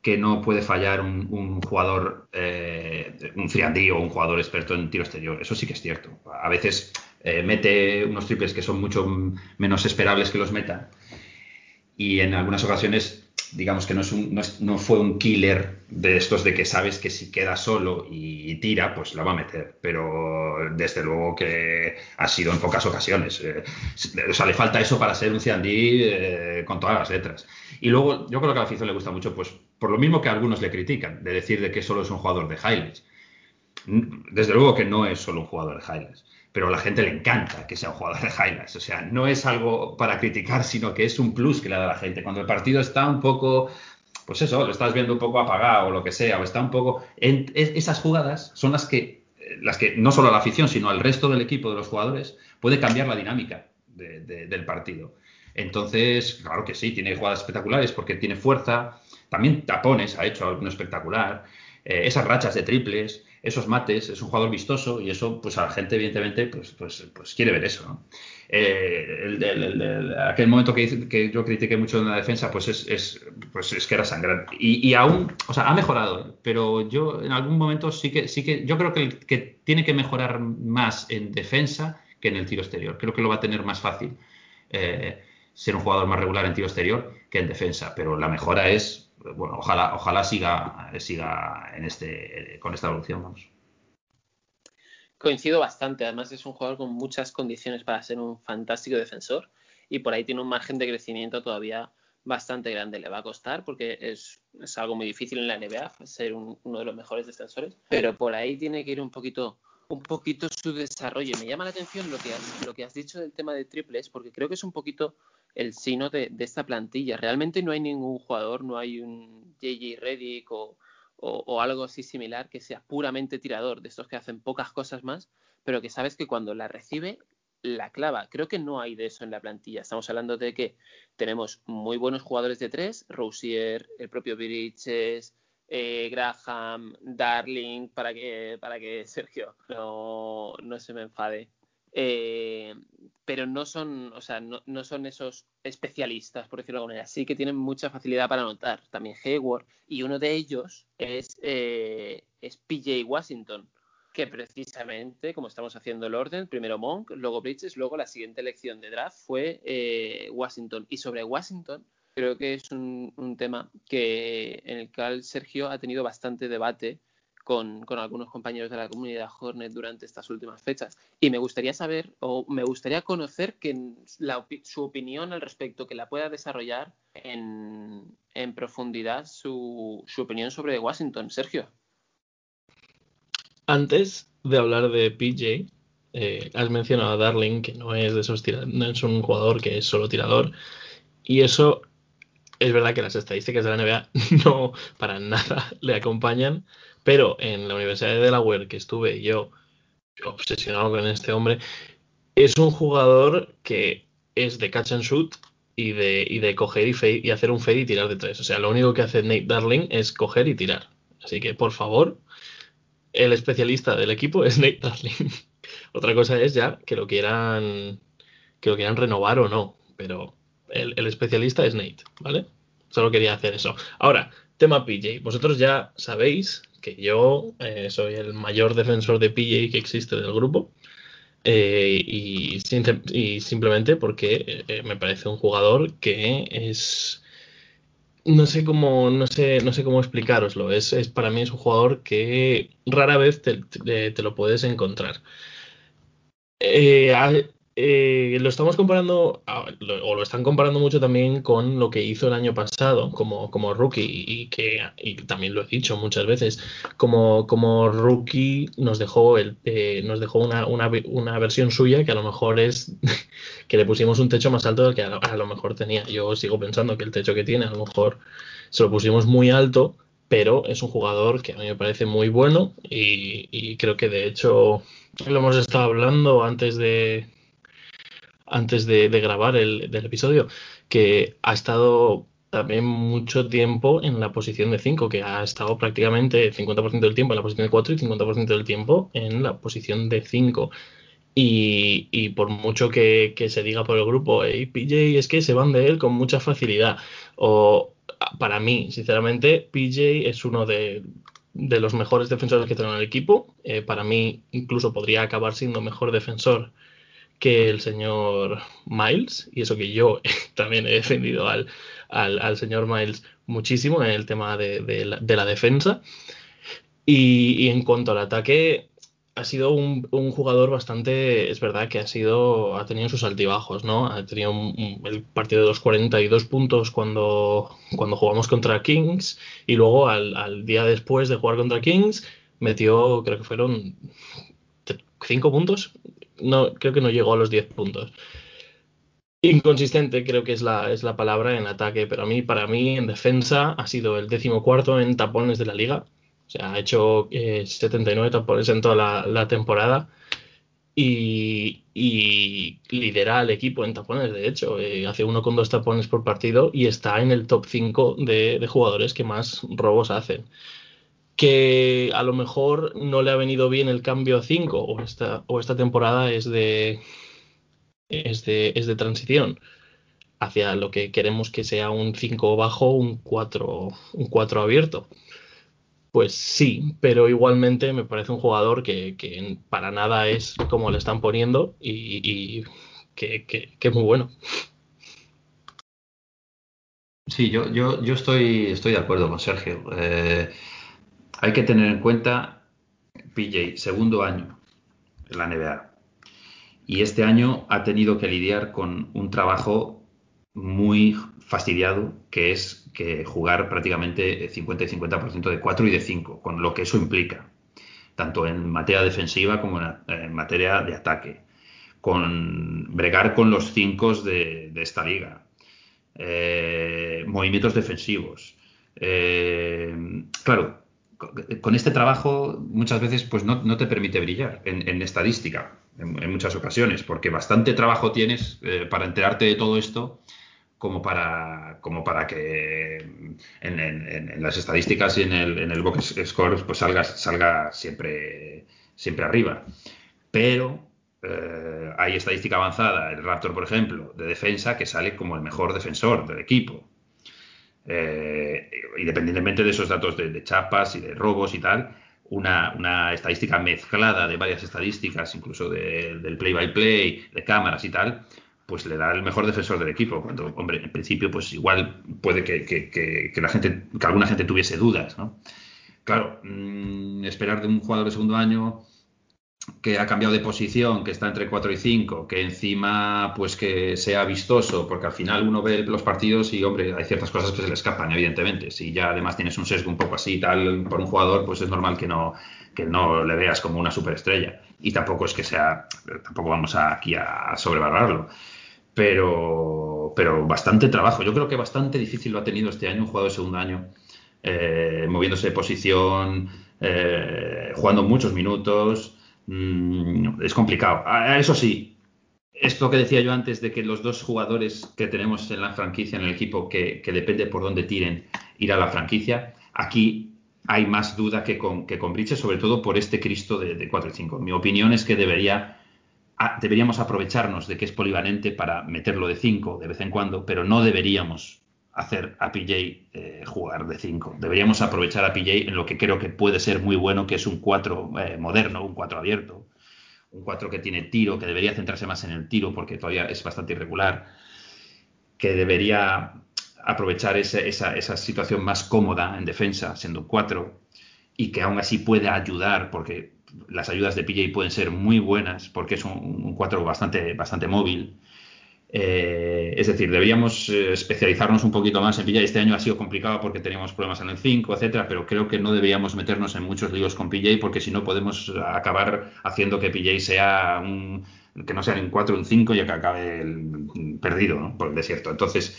que no puede fallar un, un jugador, eh, un friandí o un jugador experto en tiro exterior. Eso sí que es cierto. A veces eh, mete unos triples que son mucho menos esperables que los meta y en algunas ocasiones digamos que no, es un, no, es, no, fue un killer de estos de que sabes que si queda solo y, tira, pues la va a meter. Pero desde luego que ha sido en pocas ocasiones. Eh, o sea, le falta eso para ser un Ciandí eh, con todas las letras. Y luego, yo creo que a la afición le gusta mucho, pues por lo mismo que algunos le critican, de decir de que solo es un jugador de highlights. Desde luego que no es solo un jugador de highlights pero a la gente le encanta que sea un jugador de highlights. O sea, no es algo para criticar, sino que es un plus que le da a la gente. Cuando el partido está un poco, pues eso, lo estás viendo un poco apagado o lo que sea, o está un poco. En, esas jugadas son las que, las que no solo a la afición, sino al resto del equipo de los jugadores puede cambiar la dinámica de, de, del partido. Entonces, claro que sí, tiene jugadas espectaculares porque tiene fuerza, también tapones, ha hecho alguno espectacular, eh, esas rachas de triples esos mates, es un jugador vistoso y eso, pues a la gente, evidentemente, pues, pues, pues quiere ver eso, ¿no? Eh, el, el, el, aquel momento que, yo critiqué mucho en la defensa, pues es, es, pues es que era sangrante. Y, aún, o sea, ha mejorado, pero yo en algún momento sí que, sí que, yo creo que, que tiene que mejorar más en defensa que en el tiro exterior. Creo que lo va a tener más fácil eh, ser un jugador más regular en tiro exterior que en defensa, pero la mejora es bueno, ojalá, ojalá siga, siga en este, con esta evolución, vamos. Coincido bastante, además es un jugador con muchas condiciones para ser un fantástico defensor y por ahí tiene un margen de crecimiento todavía bastante grande. Le va a costar porque es, es algo muy difícil en la NBA ser un, uno de los mejores defensores, pero por ahí tiene que ir un poquito un poquito su desarrollo. Me llama la atención lo que has, lo que has dicho del tema de triples, porque creo que es un poquito el sino de, esta plantilla. Realmente no hay ningún jugador, no hay un JJ Redick o, o, algo así similar que sea puramente tirador, de estos que hacen pocas cosas más, pero que sabes que cuando la recibe, la clava. Creo que no hay de eso en la plantilla. Estamos hablando de que tenemos muy buenos jugadores de tres, Rousier, el propio Biriches, eh, Graham, Darling, para que, para que <laughs> Sergio no, no se me enfade. Eh, pero no son, o sea, no, no, son esos especialistas, por decirlo de alguna manera. Sí que tienen mucha facilidad para anotar. También Hayward. Y uno de ellos es, eh, es PJ Washington, que precisamente, como estamos haciendo el orden, primero Monk, luego Bridges, luego la siguiente elección de draft fue eh, Washington. Y sobre Washington, creo que es un, un, tema que en el cual Sergio ha tenido bastante debate con, con, algunos compañeros de la comunidad Hornet durante estas últimas fechas. Y me gustaría saber, o me gustaría conocer que su opinión al respecto, que la pueda desarrollar en, en profundidad su, su, opinión sobre Washington. Sergio. Antes de hablar de PJ, eh, has mencionado a Darling, que no es de esos no es un jugador que es solo tirador. Y eso es verdad que las estadísticas de la NBA <laughs> no para nada le acompañan, pero en la Universidad de Delaware que estuve yo obsesionado con este hombre, es un jugador que es de catch and shoot y de, y de coger y, y hacer un fade y tirar de tres. O sea, lo único que hace Nate Darling es coger y tirar. Así que, por favor, el especialista del equipo es Nate Darling. <laughs> Otra cosa es ya que lo quieran que lo quieran renovar o no, pero el, especialista es Nate, ¿vale? Solo quería hacer eso. Ahora, tema PJ. Vosotros ya sabéis que yo eh, soy el mayor defensor de PJ que existe del grupo. Eh, y, simplemente porque eh, me parece un jugador que es no sé cómo no sé no sé cómo explicaroslo es, para mí es un jugador que rara vez te, te, te lo puedes encontrar eh, eh, lo estamos comparando, o lo están comparando mucho también con lo que hizo el año pasado como, como rookie, y que y también lo he dicho muchas veces, como, como rookie nos dejó, el, eh, nos dejó una, una, una, versión suya que a lo mejor es <laughs> que le pusimos un techo más alto del que a lo, mejor tenía. Yo sigo pensando que el techo que tiene a lo mejor se lo pusimos muy alto, pero es un jugador que a mí me parece muy bueno y creo que de hecho lo hemos estado hablando antes de antes de, grabar el del episodio, que ha estado también mucho tiempo en la posición de 5, que ha estado prácticamente 50% del tiempo en la posición de 4 y 50% del tiempo en la posición de 5. Y, y, por mucho que, que, se diga por el grupo, hey, PJ es que se van de él con mucha facilidad. O para mí, sinceramente, PJ es uno de, de los mejores defensores que tengo en el equipo. Eh, para mí, incluso podría acabar siendo mejor defensor que el señor Miles, y eso que yo <laughs> también he defendido al, al, señor Miles muchísimo en el tema de, de, la, de la, defensa. Y, y, en cuanto al ataque, ha sido un, un, jugador bastante, es verdad que ha sido, ha tenido sus altibajos, ¿no? Ha tenido el partido de los 42 puntos cuando, cuando jugamos contra Kings y luego al, al día después de jugar contra Kings metió, creo que fueron 5 puntos no, creo que no llegó a los 10 puntos. Inconsistente creo que es la, es la palabra en ataque, pero a mí, para mí, en defensa ha sido el decimocuarto en tapones de la liga. O sea, ha hecho eh, 79 tapones en toda la, temporada y, lidera al equipo en tapones, de hecho. Eh, hace uno con dos tapones por partido y está en el top 5 de, de jugadores que más robos hacen que a lo mejor no le ha venido bien el cambio a 5 o esta, o esta temporada es de, es de, es de transición hacia lo que queremos que sea un 5 bajo, un 4, un 4 abierto. Pues sí, pero igualmente me parece un jugador que, que para nada es como le están poniendo y, y que, que, es muy bueno. Sí, yo, yo, yo estoy, estoy de acuerdo con Sergio. Eh, hay que tener en cuenta, PJ, segundo año en la NBA. Y este año ha tenido que lidiar con un trabajo muy fastidiado, que es que jugar prácticamente 50 y 50% de 4 y de 5, con lo que eso implica, tanto en materia defensiva como en, materia de ataque, con bregar con los 5 de, de, esta liga, eh, movimientos defensivos. Eh, claro, con este trabajo muchas veces pues no, no te permite brillar en, estadística, en, muchas ocasiones, porque bastante trabajo tienes eh, para enterarte de todo esto como para, como para que en, las estadísticas y en el, en el box score pues salga, salga siempre, siempre arriba. Pero eh, hay estadística avanzada, el Raptor, por ejemplo, de defensa, que sale como el mejor defensor del equipo eh, independientemente de esos datos de, chapas y de robos y tal, una, una, estadística mezclada de varias estadísticas, incluso de, del play-by-play, -play, de cámaras y tal, pues le da el mejor defensor del equipo. Cuando, hombre, en principio, pues igual puede que, que, que, la gente, que alguna gente tuviese dudas, ¿no? Claro, mmm, esperar de un jugador de segundo año que ha cambiado de posición, que está entre 4 y 5, que encima pues que sea vistoso, porque al final uno ve los partidos y hombre, hay ciertas cosas que se le escapan, evidentemente. Si ya además tienes un sesgo un poco así tal por un jugador, pues es normal que no, que no le veas como una superestrella. Y tampoco es que sea, tampoco vamos aquí a sobrevalorarlo. Pero, pero bastante trabajo. Yo creo que bastante difícil lo ha tenido este año un jugador de segundo año, eh, moviéndose de posición, eh, jugando muchos minutos mmm, es complicado. Eso sí, esto que decía yo antes de que los dos jugadores que tenemos en la franquicia, en el equipo, que, depende por dónde tiren, ir a la franquicia, aquí hay más duda que con, que con Bridges, sobre todo por este Cristo de, de 4 y 5. Mi opinión es que debería, deberíamos aprovecharnos de que es polivalente para meterlo de 5 de vez en cuando, pero no deberíamos hacer a PJ eh, jugar de 5. Deberíamos aprovechar a PJ en lo que creo que puede ser muy bueno, que es un 4 eh, moderno, un 4 abierto, un 4 que tiene tiro, que debería centrarse más en el tiro porque todavía es bastante irregular, que debería aprovechar esa, situación más cómoda en defensa, siendo un 4, y que aún así puede ayudar porque las ayudas de PJ pueden ser muy buenas porque es un 4 bastante, bastante móvil. Eh, es decir, deberíamos eh, especializarnos un poquito más en PJ. Este año ha sido complicado porque teníamos problemas en el 5, etcétera, pero creo que no deberíamos meternos en muchos líos con PJ porque si no podemos acabar haciendo que PJ sea un que no sea un 4 un 5 y que acabe perdido por el desierto. Entonces,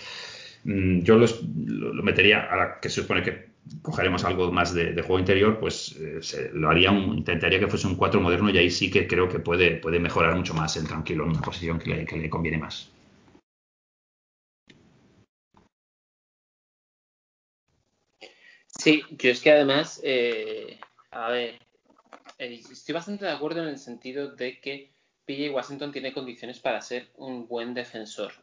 mm, yo lo, metería a la que se supone que cogeremos algo más de, juego interior, pues eh, lo haría un, intentaría que fuese un 4 moderno y ahí sí que creo que puede, puede mejorar mucho más el tranquilo en una posición que le conviene más. Sí, yo es que además, eh, a ver, eh, estoy bastante de acuerdo en el sentido de que PJ Washington tiene condiciones para ser un buen defensor.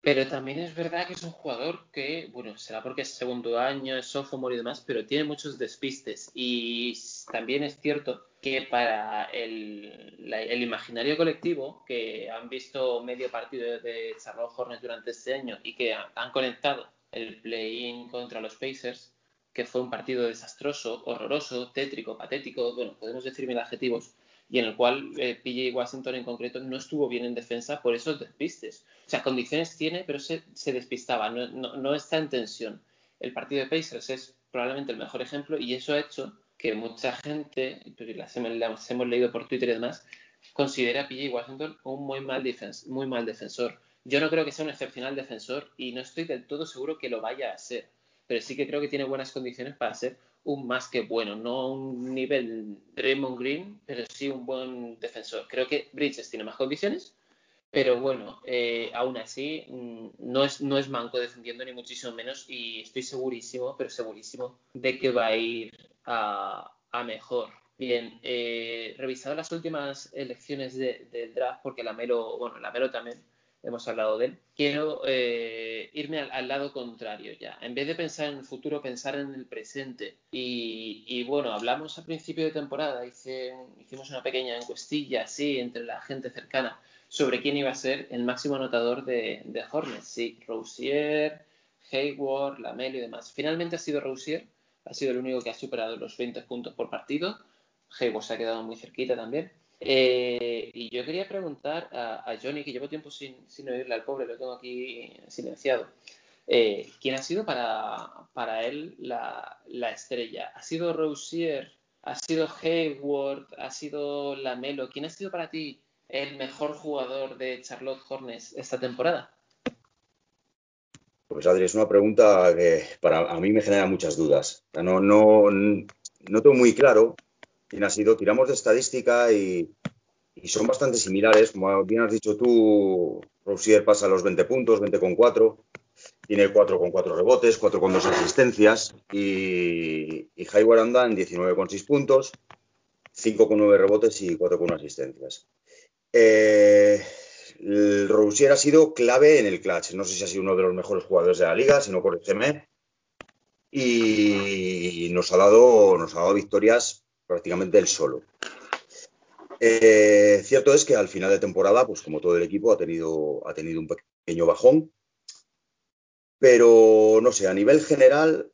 Pero también es verdad que es un jugador que, bueno, será porque es segundo año, es sophomore y demás, pero tiene muchos despistes. Y también es cierto que para el, el imaginario colectivo, que han visto medio partido de Charlotte Hornets durante este año y que han conectado el play-in contra los Pacers, que fue un partido desastroso, horroroso, tétrico, patético, bueno, podemos decir mil adjetivos, y en el cual eh, PJ Washington en concreto no estuvo bien en defensa por esos despistes. O sea, condiciones tiene, pero se, despistaba, no, está en tensión. El partido de Pacers es probablemente el mejor ejemplo y eso ha hecho que mucha gente, las hemos, hemos leído por Twitter y demás, considera a PJ Washington un muy mal, muy mal defensor. Yo no creo que sea un excepcional defensor y no estoy del todo seguro que lo vaya a ser pero sí que creo que tiene buenas condiciones para ser un más que bueno, no un nivel Raymond Green, pero sí un buen defensor. Creo que Bridges tiene más condiciones, pero bueno, eh, aún así mm, no es, no es manco defendiendo ni muchísimo menos y estoy segurísimo, pero segurísimo de que va a ir a, mejor. Bien, eh, revisado las últimas elecciones del draft, porque la Melo, bueno, la Melo también hemos hablado de él, quiero eh, irme al, lado contrario ya. En vez de pensar en el futuro, pensar en el presente. Y, bueno, hablamos a principio de temporada, hicimos una pequeña encuestilla así entre la gente cercana sobre quién iba a ser el máximo anotador de, de Hornets. Sí, Rousier, Hayward, Lamelo y demás. Finalmente ha sido Rousier, ha sido el único que ha superado los 20 puntos por partido. Hayward se ha quedado muy cerquita también. Eh, y yo quería preguntar a, Johnny, que llevo tiempo sin, oírle al pobre, lo tengo aquí silenciado. Eh, ¿Quién ha sido para, él la, estrella? ¿Ha sido Rousier? ¿Ha sido Hayward? ¿Ha sido Lamelo? ¿Quién ha sido para ti el mejor jugador de Charlotte Hornets esta temporada? Pues Adri, es una pregunta que para a mí me genera muchas dudas. No, no, no tengo muy claro quién ha sido. Tiramos de estadística y, son bastante similares. Como bien has dicho tú, Rousier pasa los 20 puntos, 20 con 4. Tiene 4 con 4 rebotes, 4 con 2 asistencias. Y, y Hayward anda en 19 con 6 puntos, 5 con 9 rebotes y 4 con 1 asistencias. Eh, Rousier ha sido clave en el clutch. No sé si ha sido uno de los mejores jugadores de la liga, si no corrígeme. Y nos ha dado, nos ha dado victorias prácticamente él solo. Eh, cierto es que al final de temporada, pues como todo el equipo, ha tenido, ha tenido un pequeño bajón. Pero no sé, a nivel general,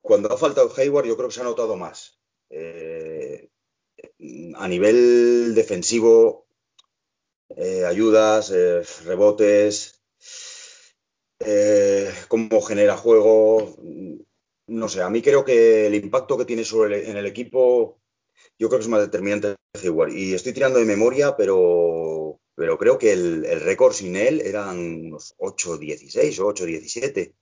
cuando ha faltado Hayward, yo creo que se ha notado más. Eh, a nivel defensivo, eh, ayudas, rebotes, cómo genera juego, no sé, a mí creo que el impacto que tiene sobre en el equipo, yo creo que es más determinante de Hayward. Y estoy tirando de memoria, pero, pero creo que el, récord sin él eran unos 8-16 o 8-17.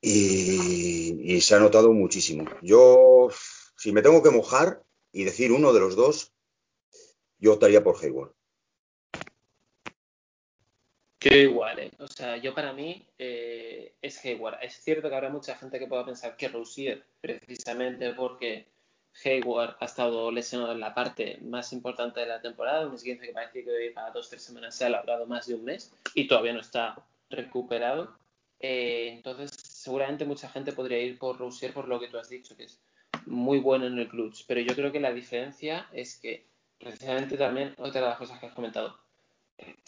Y, y se ha notado muchísimo. Yo, si me tengo que mojar y decir uno de los dos, yo optaría por Hayward. Yo igual, ¿eh? O sea, yo para mí eh, es Hayward. Es cierto que habrá mucha gente que pueda pensar que Rousier, precisamente porque Hayward ha estado lesionado en la parte más importante de la temporada, un esguince que parece que para dos o tres semanas se ha alargado más de un mes y todavía no está recuperado. Eh, entonces, seguramente mucha gente podría ir por Rousier por lo que tú has dicho, que es muy bueno en el clutch. Pero yo creo que la diferencia es que, precisamente también, otra de las cosas que has comentado,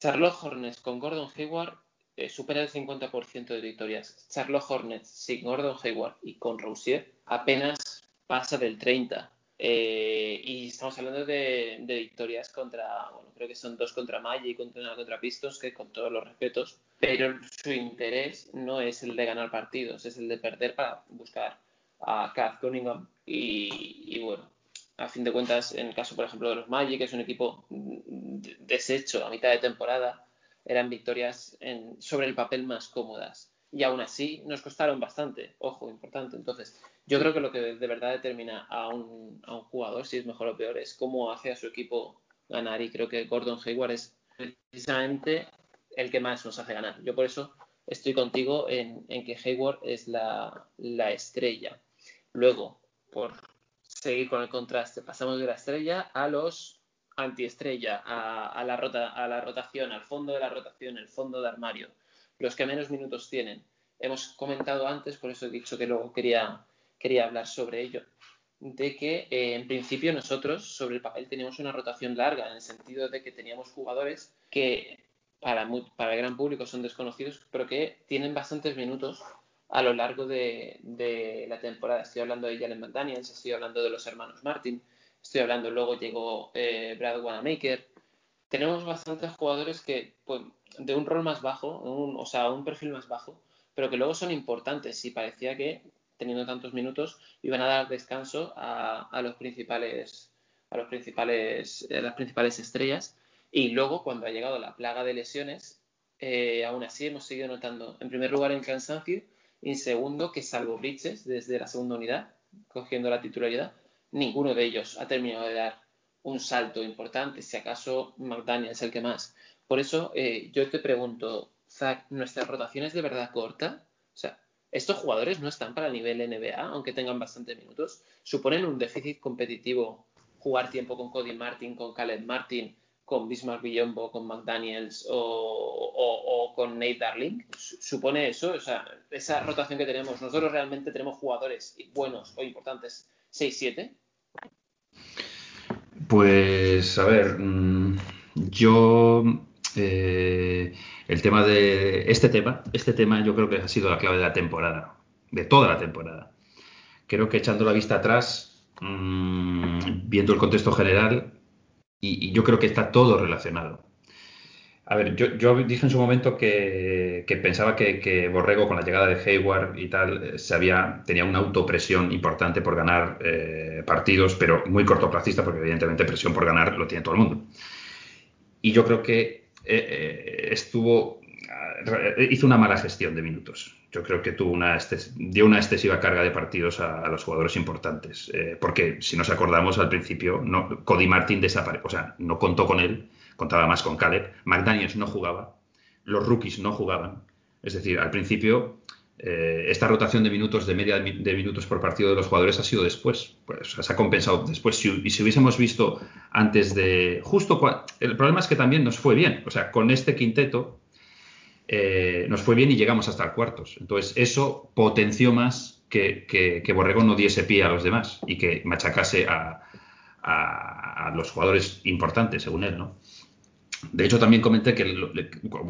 Charlotte Hornets con Gordon Hayward eh, supera el 50% de victorias. Charlotte Hornets sin Gordon Hayward y con Rousier apenas pasa del 30%. Eh, y estamos hablando de, victorias contra, bueno, creo que son dos contra Magic y contra, contra Pistons, que con todos los respetos, pero su interés no es el de ganar partidos, es el de perder para buscar a Kath Cunningham. Y, bueno, a fin de cuentas, en el caso, por ejemplo, de los Magic, que es un equipo deshecho a mitad de temporada, eran victorias sobre el papel más cómodas y aún así nos costaron bastante, ojo, importante. Entonces, yo creo que lo que de verdad determina a un, a un jugador si es mejor o peor es cómo hace a su equipo ganar y creo que Gordon Hayward es precisamente el que más nos hace ganar. Yo por eso estoy contigo en, que Hayward es la, estrella. Luego, por seguir con el contraste, pasamos de la estrella a los antiestrella, a, a, la rota, a la rotación, al fondo de la rotación, el fondo de armario los que menos minutos tienen. Hemos comentado antes, por eso he dicho que luego quería, quería hablar sobre ello, de que eh, en principio nosotros sobre el papel teníamos una rotación larga, en el sentido de que teníamos jugadores que para, para el gran público son desconocidos, pero que tienen bastantes minutos a lo largo de, la temporada. Estoy hablando de Jalen McDaniels, estoy hablando de los hermanos Martin, estoy hablando, luego llegó eh, Brad Wanamaker. Tenemos bastantes jugadores que pues, de un rol más bajo, o sea, un perfil más bajo, pero que luego son importantes y parecía que teniendo tantos minutos iban a dar descanso a, los principales a los principales las principales estrellas y luego cuando ha llegado la plaga de lesiones eh, aún así hemos seguido notando en primer lugar en cansancio y segundo que salvo Bridges desde la segunda unidad cogiendo la titularidad ninguno de ellos ha terminado de dar un salto importante si acaso McDaniel es el que más por eso eh, yo te pregunto, Zach, ¿nuestra rotación es de verdad corta? O sea, estos jugadores no están para el nivel NBA, aunque tengan bastantes minutos. ¿Suponen un déficit competitivo jugar tiempo con Cody Martin, con Caleb Martin, con Bismarck Villombo, con McDaniels o, con Nate Darling? ¿Supone eso? O sea, esa rotación que tenemos, ¿nosotros realmente tenemos jugadores buenos o importantes 6-7? Pues, a ver, mm, yo eh, el tema de este tema, este tema yo creo que ha sido la clave de la temporada, de toda la temporada. Creo que echando la vista atrás, mm, viendo el contexto general, y, yo creo que está todo relacionado. A ver, yo, dije en su momento que, pensaba que, Borrego con la llegada de Hayward y tal eh, tenía una autopresión importante por ganar eh, partidos, pero muy cortoplacista, porque evidentemente presión por ganar lo tiene todo el mundo. Y yo creo que eh, estuvo hizo una mala gestión de minutos. Yo creo que tuvo una dio una excesiva carga de partidos a, los jugadores importantes. porque si nos acordamos al principio, no, Cody Martin desapareció, o sea, no contó con él, contaba más con Caleb. McDaniels no jugaba, los rookies no jugaban. Es decir, al principio eh, esta rotación de minutos, de media de minutos por partido de los jugadores ha sido después. Pues se ha compensado después. y si hubiésemos visto antes de. Justo. El problema es que también nos fue bien. O sea, con este quinteto eh, nos fue bien y llegamos hasta cuartos. Entonces, eso potenció más que, que, Borrego no diese pie a los demás y que machacase a, a los jugadores importantes, según él, ¿no? De hecho, también comenté que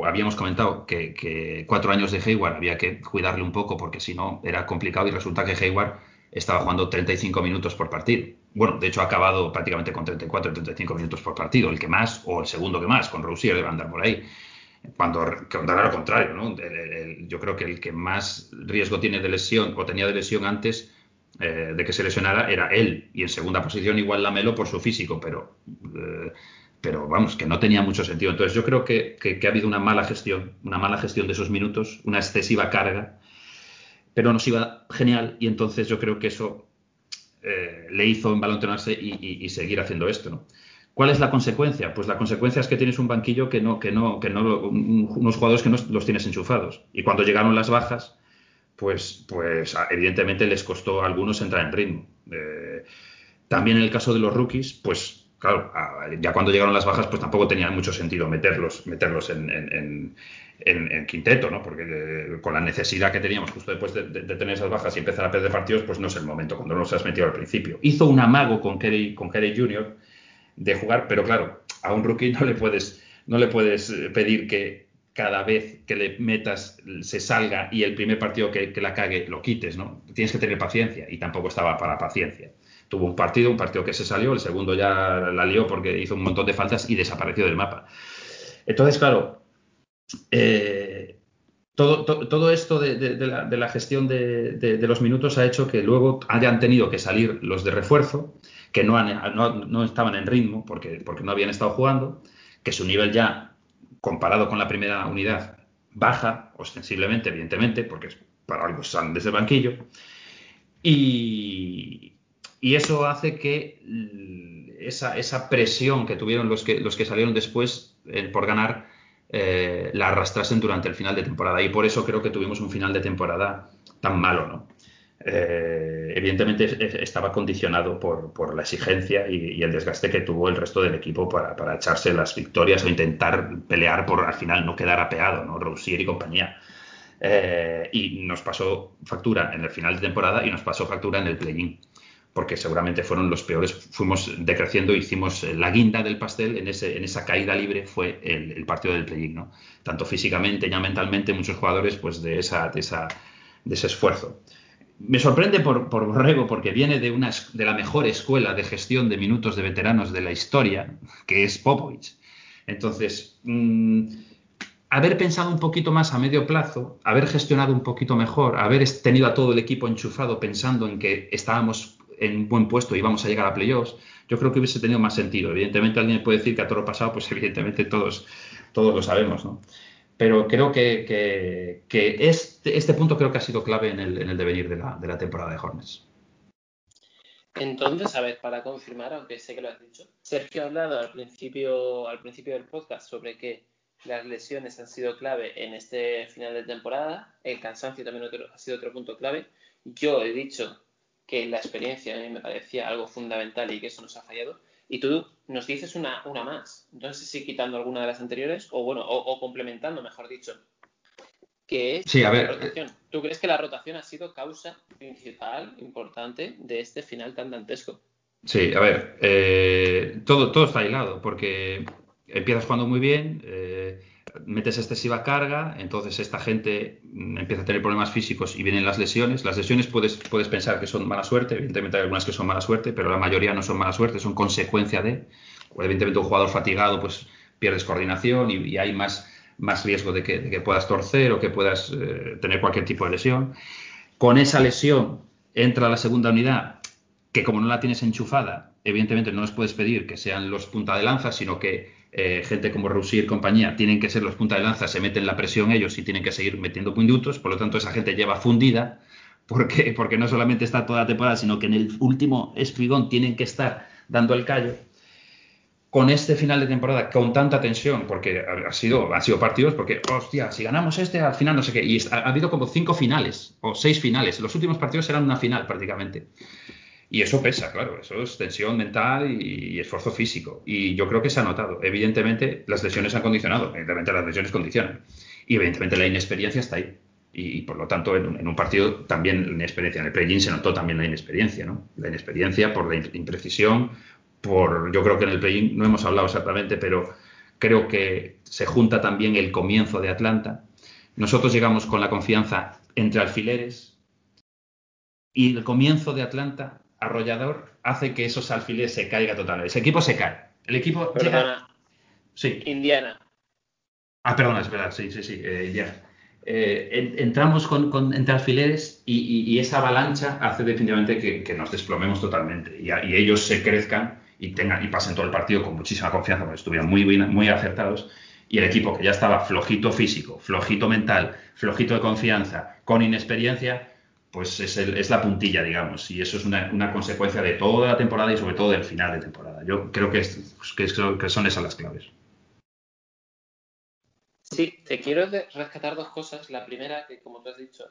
habíamos comentado que, cuatro años de Hayward había que cuidarle un poco porque si no era complicado y resulta que Hayward estaba jugando 35 minutos por partido. Bueno, de hecho ha acabado prácticamente con 34 35 minutos por partido, el que más o el segundo que más, con Rousier debe andar por ahí. Cuando, cuando era lo contrario, ¿no? yo creo que el que más riesgo tiene de lesión o tenía de lesión antes eh, de que se lesionara era él y en segunda posición igual Lamelo por su físico, pero eh, pero vamos, que no tenía mucho sentido. Entonces yo creo que, ha habido una mala gestión, una mala gestión de esos minutos, una excesiva carga, pero nos iba genial y entonces yo creo que eso eh, le hizo envalontonarse y, y, seguir haciendo esto. ¿no? ¿Cuál es la consecuencia? Pues la consecuencia es que tienes un banquillo que no, que no, que no, unos jugadores que no los tienes enchufados. Y cuando llegaron las bajas, pues, pues evidentemente les costó a algunos entrar en ritmo. Eh, también en el caso de los rookies, pues claro, ya cuando llegaron las bajas, pues tampoco tenía mucho sentido meterlos, meterlos en, quinteto, ¿no? Porque eh, con la necesidad que teníamos justo después de, tener esas bajas y empezar a perder partidos, pues no es el momento cuando no los has metido al principio. Hizo un amago con Kerry, con Kerry Jr. de jugar, pero claro, a un rookie no le puedes, no le puedes eh, pedir que cada vez que le metas se salga y el primer partido que, la cague lo quites, ¿no? Tienes que tener paciencia y tampoco estaba para paciencia. tuvo un partido, un partido que se salió, el segundo ya la lió porque hizo un montón de faltas y desapareció del mapa. Entonces, claro, eh, todo, todo, esto de, la, gestión de, los minutos ha hecho que luego hayan tenido que salir los de refuerzo, que no, no, estaban en ritmo porque, no habían estado jugando, que su nivel ya, comparado con la primera unidad, baja ostensiblemente, evidentemente, porque para algo salen desde el banquillo. Y, eso hace que esa, esa, presión que tuvieron los que, los que salieron después eh, por ganar eh, la arrastrasen durante el final de temporada. Y por eso creo que tuvimos un final de temporada tan malo, ¿no? Eh, evidentemente estaba condicionado por, la exigencia y, el desgaste que tuvo el resto del equipo para, echarse las victorias o intentar pelear por al final no quedar apeado, ¿no? Rousier y compañía. Eh, y nos pasó factura en el final de temporada y nos pasó factura en el play-in porque seguramente fueron los peores. Fuimos decreciendo, hicimos la guinda del pastel en, ese, en esa caída libre fue el, partido del play-in, ¿no? Tanto físicamente, ya mentalmente, muchos jugadores pues de, esa, de, esa, de ese esfuerzo. Me sorprende por, Borrego porque viene de, una, de la mejor escuela de gestión de minutos de veteranos de la historia, que es Popovich. Entonces, mm, haber pensado un poquito más a medio plazo, haber gestionado un poquito mejor, haber tenido a todo el equipo enchufado pensando en que estábamos en un buen puesto y vamos a llegar a playoffs, yo creo que hubiese tenido más sentido. Evidentemente alguien puede decir que a todo lo pasado, pues evidentemente todos, todos lo sabemos, ¿no? Pero creo que, este, este, punto creo que ha sido clave en el, devenir de la, temporada de Hornets. Entonces, a ver, para confirmar, aunque sé que lo has dicho, Sergio ha hablado al principio, al principio del podcast sobre que las lesiones han sido clave en este final de temporada, el cansancio también ha sido otro punto clave. Yo he dicho que la experiencia a mí me parecía algo fundamental y que eso nos ha fallado. Y tú nos dices una, una más. Entonces, si quitando alguna de las anteriores, o bueno, o, complementando, mejor dicho, que es sí, a ver. rotación. ¿Tú crees que la rotación ha sido causa principal, importante, de este final tan dantesco? Sí, a ver, eh, todo, todo está aislado, porque empiezas jugando muy bien, eh, metes excesiva carga, entonces esta gente mm, empieza a tener problemas físicos y vienen las lesiones. Las lesiones puedes, puedes pensar que son mala suerte, evidentemente hay algunas que son mala suerte, pero la mayoría no son mala suerte, son consecuencia de. Evidentemente un jugador fatigado pues pierdes coordinación y, hay más, más riesgo de que, puedas torcer o que puedas eh, tener cualquier tipo de lesión. Con esa lesión entra la segunda unidad, que como no la tienes enchufada, evidentemente no les puedes pedir que sean los punta de lanza, sino que eh, gente como Rousier y compañía tienen que ser los punta de lanza, se meten la presión ellos y tienen que seguir metiendo puntos, por lo tanto esa gente lleva fundida, porque, porque no solamente está toda la temporada, sino que en el último espigón tienen que estar dando el callo. Con este final de temporada, con tanta tensión, porque ha sido, han sido partidos, porque, hostia, si ganamos este, al final no sé qué, y ha habido como cinco finales, o seis finales, los últimos partidos eran una final prácticamente. Y eso pesa, claro, eso es tensión mental y, esfuerzo físico. Y yo creo que se ha notado. Evidentemente, las lesiones han condicionado, evidentemente las lesiones condicionan. Y evidentemente la inexperiencia está ahí. Y, por lo tanto, en, un partido también la inexperiencia. En el play-in se notó también la inexperiencia, ¿no? La inexperiencia por la imprecisión, por. Yo creo que en el play-in no hemos hablado exactamente, pero creo que se junta también el comienzo de Atlanta. Nosotros llegamos con la confianza entre alfileres y el comienzo de Atlanta arrollador hace que esos alfileres se caiga totalmente. Ese equipo se cae. El equipo Perdona. Sí. Indiana. Ah, perdona, es verdad, sí, sí, sí, eh, Indiana. Eh, entramos con, entre alfileres y, esa avalancha hace definitivamente que, nos desplomemos totalmente y, ellos se crezcan y tengan y pasen todo el partido con muchísima confianza porque estuvieron muy, muy acertados y el equipo que ya estaba flojito físico, flojito mental, flojito de confianza, con inexperiencia, pues es, la puntilla, digamos, y eso es una, consecuencia de toda la temporada y sobre todo del final de temporada. Yo creo que, pues, son esas las claves. Sí, te quiero rescatar dos cosas. La primera, que como tú has dicho,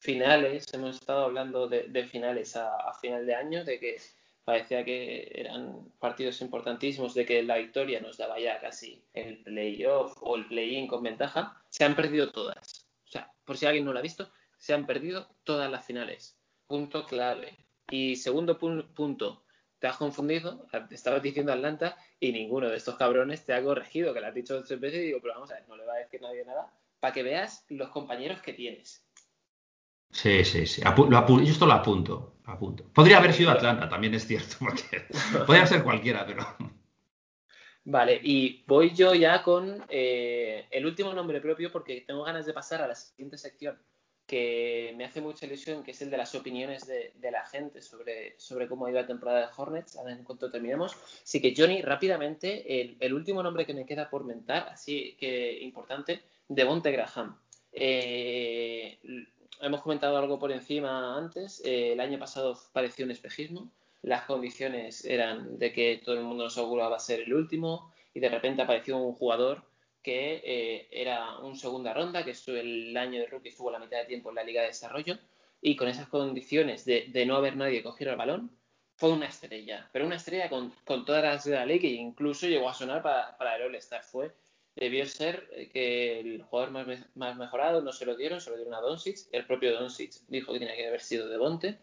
finales, hemos estado hablando de, finales a, final de año, de que parecía que eran partidos importantísimos, de que la victoria nos daba ya casi el playoff o el play-in con ventaja. Se han perdido todas. O sea, por si alguien no lo ha visto, se han perdido todas las finales. Punto clave. Y segundo punto, te has confundido, te estabas diciendo Atlanta y ninguno de estos cabrones te ha corregido, que le has dicho tres veces y digo, pero vamos a ver, no le va a decir nadie nada, para que veas los compañeros que tienes. Sí, sí, sí. yo esto lo apunto, apunto. Podría haber sido Atlanta, también es cierto, porque <laughs> podría ser cualquiera, pero. <laughs> Vale, y voy yo ya con eh, el último nombre propio porque tengo ganas de pasar a la siguiente sección que me hace mucha ilusión, que es el de las opiniones de, la gente sobre, sobre cómo ido la temporada de Hornets, a ver en cuanto terminemos. Así que, Johnny, rápidamente, el, último nombre que me queda por mentar, así que importante, Devonte Graham. Eh, hemos comentado algo por encima antes. Eh, el año pasado pareció un espejismo. Las condiciones eran de que todo el mundo nos auguraba ser el último y de repente apareció un jugador que eh, era un segunda ronda, que el año de rookie estuvo la mitad de tiempo en la Liga de Desarrollo, y con esas condiciones de, no haber nadie que el balón, fue una estrella, pero una estrella con, todas las de la liga e incluso llegó a sonar para, el All-Star. Fue, debió ser eh, que el jugador más, mejorado no se lo dieron, se lo dieron a Doncic. El propio Doncic dijo que tenía que haber sido de Bonte.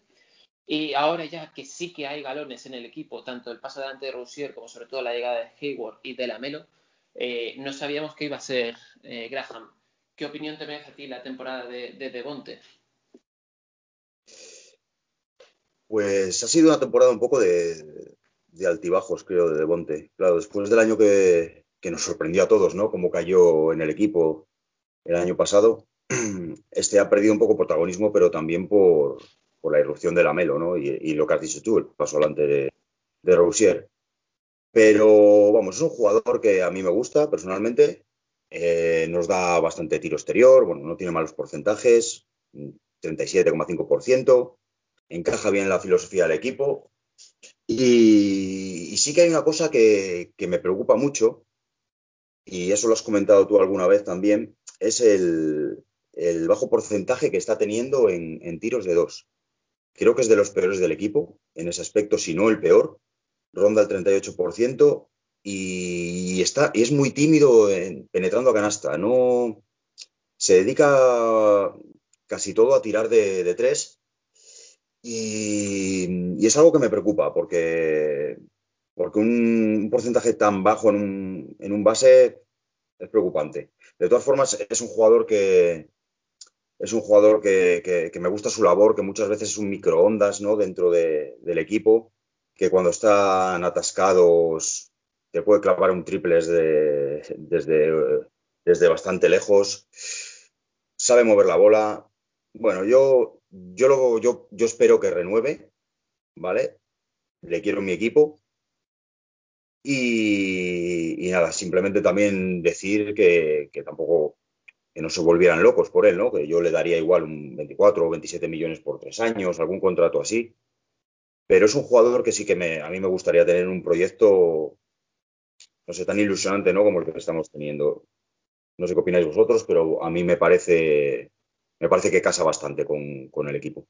Y ahora ya que sí que hay galones en el equipo, tanto el paso delante de Rousier como sobre todo la llegada de Hayward y de Lamelo, eh, no sabíamos que iba a ser eh, Graham. ¿Qué opinión te merece a ti la temporada de, de Devonte? Pues ha sido una temporada un poco de, altibajos, creo, de Devonte. Claro, después del año que, nos sorprendió a todos, ¿no? Como cayó en el equipo el año pasado, <clears throat> este ha perdido un poco protagonismo, pero también por, la irrupción de Lamelo, ¿no? Y, lo que has dicho tú, el paso adelante de, de. Pero vamos, es un jugador que a mí me gusta personalmente. Eh, nos da bastante tiro exterior, bueno, no tiene malos porcentajes, 37,5%, encaja bien en la filosofía del equipo. Y, sí que hay una cosa que, me preocupa mucho, y eso lo has comentado tú alguna vez también, es el, bajo porcentaje que está teniendo en, en tiros de dos. Creo que es de los peores del equipo en ese aspecto, si no el peor ronda el 38% y, está, y es muy tímido en, penetrando a canasta. No, se dedica casi todo a tirar de, tres y, es algo que me preocupa porque, porque un, porcentaje tan bajo en un, en un base es preocupante. De todas formas, es un jugador que, es un jugador que, me gusta su labor, que muchas veces es un microondas ¿no? dentro del equipo que cuando están atascados te puede clavar un triple desde, desde, bastante lejos. Sabe mover la bola. Bueno, yo, yo, yo, yo espero que renueve, ¿vale? Le quiero mi equipo. Y, nada, simplemente también decir que, que, tampoco que no se volvieran locos por él, ¿no? Que yo le daría igual un 24 o 27 millones por tres años, algún contrato así. Pero es un jugador que sí que me, a mí me gustaría tener un proyecto, no sé, tan ilusionante, ¿no? Como el que estamos teniendo. No sé qué opináis vosotros, pero a mí me parece, me parece que casa bastante con, el equipo.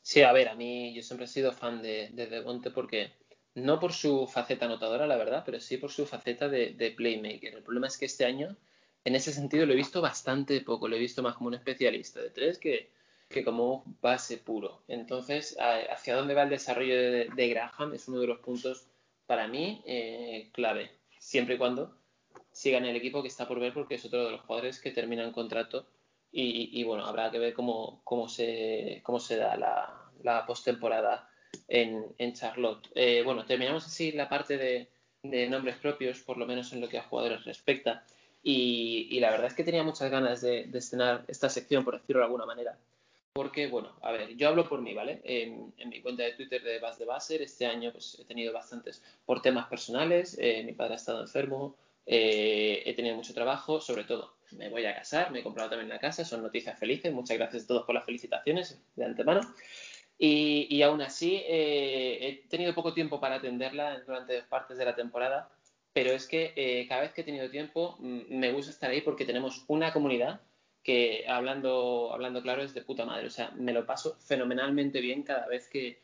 Sí, a ver, a mí yo siempre he sido fan de, de Devonte porque no por su faceta anotadora, la verdad, pero sí por su faceta de, de, playmaker. El problema es que este año, en ese sentido, lo he visto bastante poco. Lo he visto más como un especialista de tres que, que como base puro. Entonces, hacia dónde va el desarrollo de, Graham es uno de los puntos para mí eh, clave, siempre y cuando siga en el equipo que está por ver, porque es otro de los jugadores que termina en contrato y, bueno, habrá que ver cómo, cómo, se, cómo se da la, la postemporada en, en Charlotte. Eh, bueno, terminamos así la parte de, nombres propios, por lo menos en lo que a jugadores respecta. Y, la verdad es que tenía muchas ganas de, de estrenar esta sección, por decirlo de alguna manera. Porque, bueno, a ver, yo hablo por mí, ¿vale? En, mi cuenta de Twitter de Bas de Baser, este año pues he tenido bastantes por temas personales, eh, mi padre ha estado enfermo, eh, he tenido mucho trabajo, sobre todo me voy a casar, me he comprado también una casa, son noticias felices, muchas gracias a todos por las felicitaciones de antemano. Y, y aún así eh, he tenido poco tiempo para atenderla durante dos partes de la temporada, pero es que cada vez que he tenido tiempo mm, me gusta estar ahí porque tenemos una comunidad que hablando, hablando claro es de puta madre. O sea, me lo paso fenomenalmente bien cada vez que,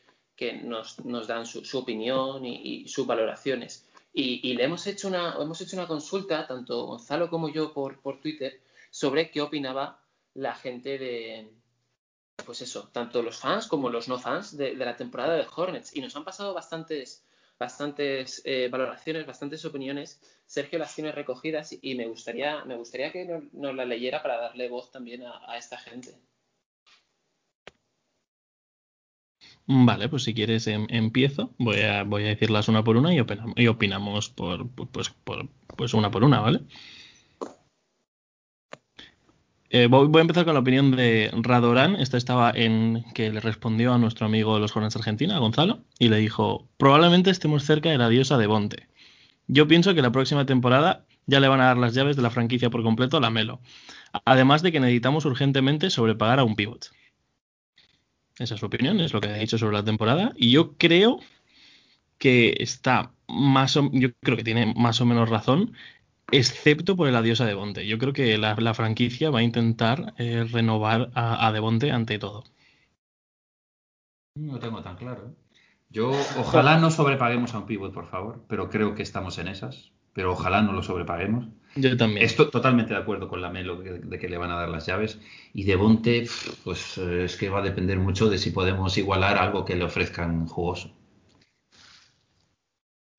nos, dan su, opinión y, sus valoraciones. Y, le hemos hecho, una, hemos hecho una consulta, tanto Gonzalo como yo, por, por Twitter, sobre qué opinaba la gente de, pues eso, tanto los fans como los no fans de, de la temporada de Hornets. Y nos han pasado bastantes, bastantes eh, valoraciones, bastantes opiniones. Sergio las tiene recogidas y me gustaría, me gustaría que nos, nos la leyera para darle voz también a, esta gente. Vale, pues si quieres em, empiezo. Voy a, voy a decirlas una por una y, opinam y opinamos por, pues, por, pues una por una, ¿vale? Eh, voy, a empezar con la opinión de Radorán. Esta estaba en que le respondió a nuestro amigo de los Hornets Argentina, Gonzalo, y le dijo: Probablemente estemos cerca de la diosa de Bonte. Yo pienso que la próxima temporada ya le van a dar las llaves de la franquicia por completo a la Melo. Además de que necesitamos urgentemente sobrepagar a un pivot. Esa es su opinión, es lo que ha dicho sobre la temporada. Y yo creo que está más o, yo creo que tiene más o menos razón, excepto por el adiós a Devonte. Yo creo que la, franquicia va a intentar eh, renovar a, a Devonte ante todo. No tengo tan claro. Yo ojalá no sobrepaguemos a un pivot, por favor, pero creo que estamos en esas. Pero ojalá no lo sobrepaguemos. Yo también. Estoy totalmente de acuerdo con la Melo de, que le van a dar las llaves. Y de Bonte, pues eh, es que va a depender mucho de si podemos igualar algo que le ofrezcan jugoso.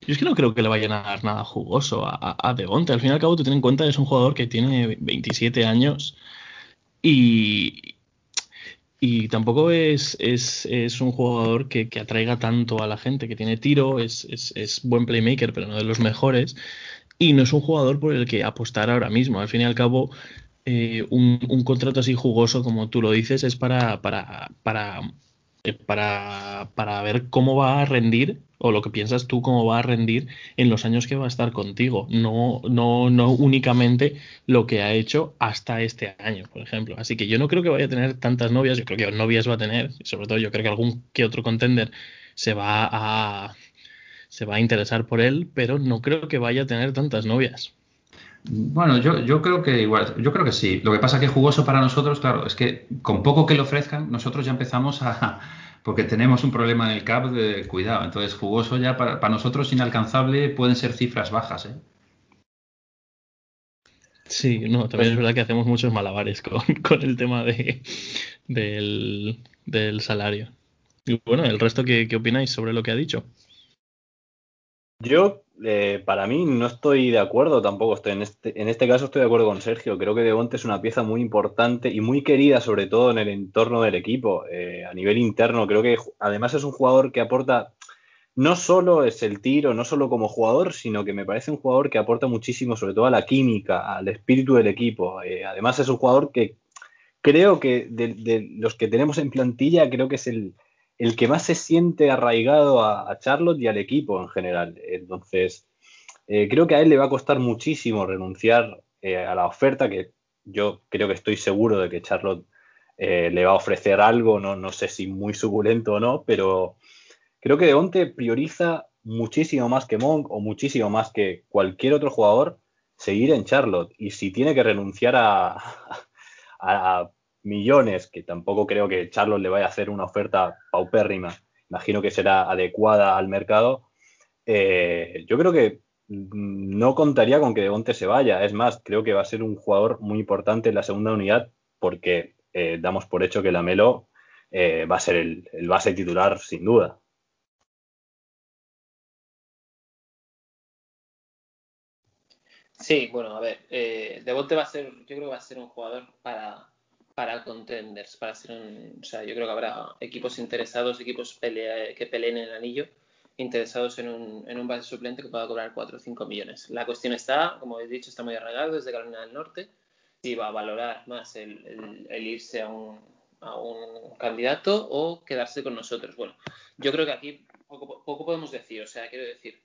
Yo es que no creo que le vayan a dar nada jugoso a, a Devonte. Al fin y al cabo, tú ten en cuenta que es un jugador que tiene 27 años y, y tampoco es, es, es un jugador que, que, atraiga tanto a la gente, que tiene tiro, es, es, es buen playmaker, pero no de los mejores y no es un jugador por el que apostar ahora mismo. Al fin y al cabo, eh, un, contrato así jugoso, como tú lo dices, es para, para, para, para, para ver cómo va a rendir o lo que piensas tú cómo va a rendir en los años que va a estar contigo, no, no, no únicamente lo que ha hecho hasta este año, por ejemplo. Así que yo no creo que vaya a tener tantas novias, yo creo que novias va a tener, sobre todo yo creo que algún que otro contender se va a, se va a interesar por él, pero no creo que vaya a tener tantas novias. Bueno, yo, creo que igual, yo creo que sí. Lo que pasa que jugoso para nosotros, claro, es que con poco que le ofrezcan, nosotros ya empezamos a, <laughs> porque tenemos un problema en el CAP de cuidado. Entonces, jugoso ya para, nosotros inalcanzable pueden ser cifras bajas, ¿eh? Sí, no, también es verdad que hacemos muchos malabares con, <laughs> con el tema de, del, del, salario. Y bueno, el resto, ¿qué, ¿qué opináis sobre lo que ha dicho? Yo, eh, para mí, no estoy de acuerdo tampoco. Estoy en, este, en este caso estoy de acuerdo con Sergio. Creo que Devonte es una pieza muy importante y muy querida, sobre todo en el entorno del equipo. Eh, a nivel interno, creo que además es un jugador que aporta, no solo es el tiro, no solo como jugador, sino que me parece un jugador que aporta muchísimo, sobre todo a la química, al espíritu del equipo. Eh, además es un jugador que creo que de los que tenemos en plantilla, creo que es el el que más se siente arraigado a, Charlotte y al equipo en general. Entonces, eh, creo que a él le va a costar muchísimo renunciar eh, a la oferta, que yo creo que estoy seguro de que Charlotte eh, le va a ofrecer algo, no, no sé si muy suculento o no, pero creo que Deonte prioriza muchísimo más que Monk o muchísimo más que cualquier otro jugador seguir en Charlotte. Y si tiene que renunciar a, <laughs> a millones, que tampoco creo que Charlotte le vaya a hacer una oferta paupérrima, imagino que será adecuada al mercado, eh, yo creo que no contaría con que Devonte se vaya. Es más, creo que va a ser un jugador muy importante en la segunda unidad porque eh, damos por hecho que la Melo eh, va a ser el, el, base titular sin duda. Sí, bueno, a ver, eh, Devonte va a ser, yo creo que va a ser un jugador para, para contenders, para ser o sea, yo creo que habrá equipos interesados, equipos que peleen en el anillo, interesados en un, en un base suplente que pueda cobrar 4 o 5 millones. La cuestión está, como he dicho, está muy arraigado desde Carolina del Norte, si va a valorar más el, el, irse a un, a un, candidato o quedarse con nosotros. Bueno, yo creo que aquí poco, poco podemos decir, o sea, quiero decir,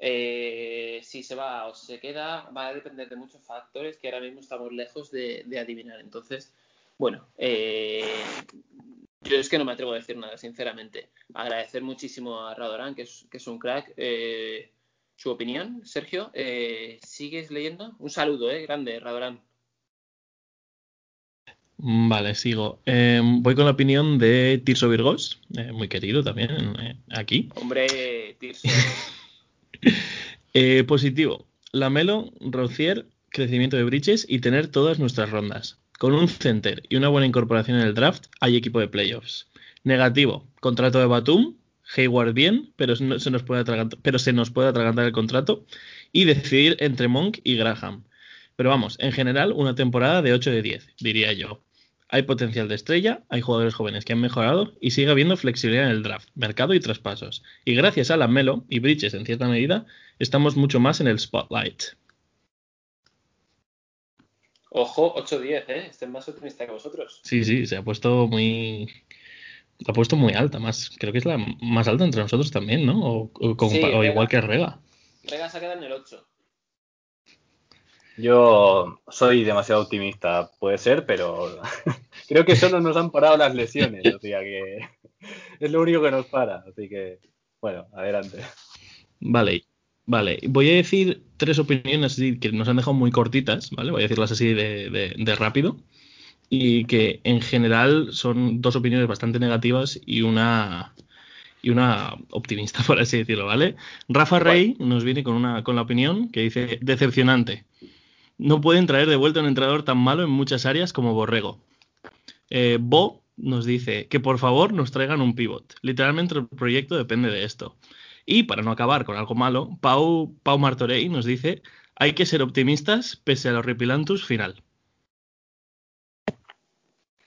eh, si se va o se queda, va a depender de muchos factores que ahora mismo estamos lejos de, de adivinar. Entonces, bueno, eh, yo es que no me atrevo a decir nada, sinceramente. Agradecer muchísimo a Radorán, que es, que es un crack, eh, su opinión. Sergio, eh, ¿sigues leyendo? Un saludo, eh, grande, Radorán. Vale, sigo. Eh, voy con la opinión de Tirso Virgos, eh, muy querido también eh, aquí. Hombre, Tirso. <laughs> Eh, positivo. Lamelo, Rocier, crecimiento de Bridges y tener todas nuestras rondas. Con un center y una buena incorporación en el draft, hay equipo de playoffs. Negativo. Contrato de Batum. Hayward bien, pero, se, nos puede pero se nos puede atragantar el contrato. Y decidir entre Monk y Graham. Pero vamos, en general, una temporada de 8 de 10, diría yo. Hay potencial de estrella, hay jugadores jóvenes que han mejorado y sigue habiendo flexibilidad en el draft, mercado y traspasos. Y gracias a la Melo y Bridges en cierta medida, estamos mucho más en el spotlight. Ojo, 8-10, ¿eh? Este es más optimista que vosotros. Sí, sí, se ha puesto muy. La ha puesto muy alta, más, creo que es la más alta entre nosotros también, ¿no? O, o como- Sí, o Rega. igual que Rega. Rega se ha quedado en el 8. Yo soy demasiado optimista, puede ser, pero <laughs> creo que solo nos han parado las lesiones, o sea que <laughs> es lo único que nos para, así que bueno, adelante. Vale, vale. Voy a decir tres opiniones así que nos han dejado muy cortitas, ¿vale? Voy a decirlas así de, de- de rápido. Y que en general son dos opiniones bastante negativas y una y una optimista, <laughs> por así decirlo, ¿vale? Rafa Rey nos viene con una con la opinión que dice decepcionante. No pueden traer de vuelta un entrenador tan malo en muchas áreas como Borrego. Eh, Bo nos dice que por favor nos traigan un pivot. Literalmente el proyecto depende de esto. Y para no acabar con algo malo, Pau, Pau Martorey nos dice hay que ser optimistas pese al horripilantus final.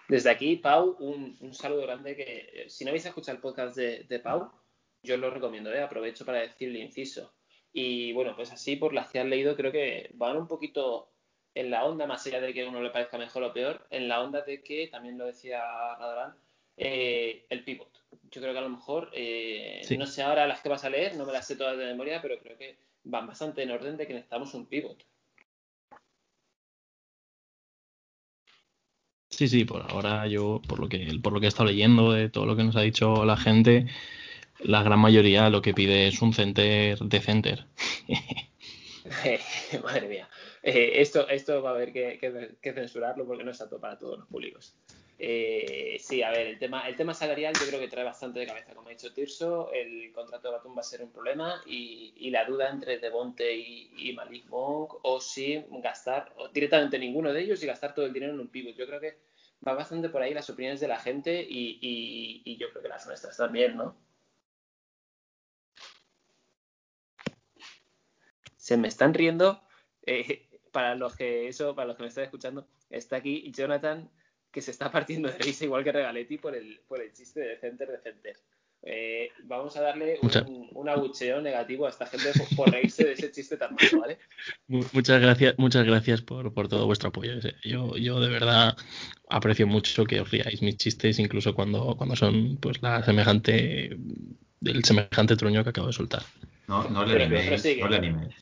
Desde aquí, Pau, un, saludo grande que eh, si no habéis escuchado el podcast de, de Pau, yo os lo recomiendo, ¿eh? aprovecho para decirle inciso. Y bueno, pues así por las que han leído creo que van un poquito en la onda, más allá de que a uno le parezca mejor o peor, en la onda de que, también lo decía Radorán, eh, el pivot. Yo creo que a lo mejor, eh, Sí. no sé ahora las que vas a leer, no me las sé todas de memoria, pero creo que van bastante en orden de que necesitamos un pivot. Sí, sí, por ahora yo, por lo que, por lo que he estado leyendo de todo lo que nos ha dicho la gente, la gran mayoría lo que pide es un center de center. <laughs> Madre mía. Eh, esto, esto va a haber que, censurarlo porque no es apto para todos los públicos. Eh, sí, a ver, el tema, el tema salarial yo creo que trae bastante de cabeza. Como ha dicho Tirso, el contrato de Batum va a ser un problema y, la duda entre Devonte y, Malik Monk o si gastar directamente ninguno de ellos y gastar todo el dinero en un pivot. Yo creo que va bastante por ahí las opiniones de la gente y yo creo que las nuestras también, ¿no? Se me están riendo. eh, para los que eso, para los que me están escuchando, está aquí Jonathan que se está partiendo de risa igual que Regaletti por el, por el chiste de Center de Center. Eh, vamos a darle un, un abucheo negativo a esta gente por, por reírse de ese chiste tan malo, ¿vale? Mu- Muchas gracias, muchas gracias por, por todo vuestro apoyo. eh. Yo, yo de verdad aprecio mucho que os riáis mis chistes, incluso cuando, cuando son pues la semejante, el semejante truño que acabo de soltar. No, no le animéis, no le animéis.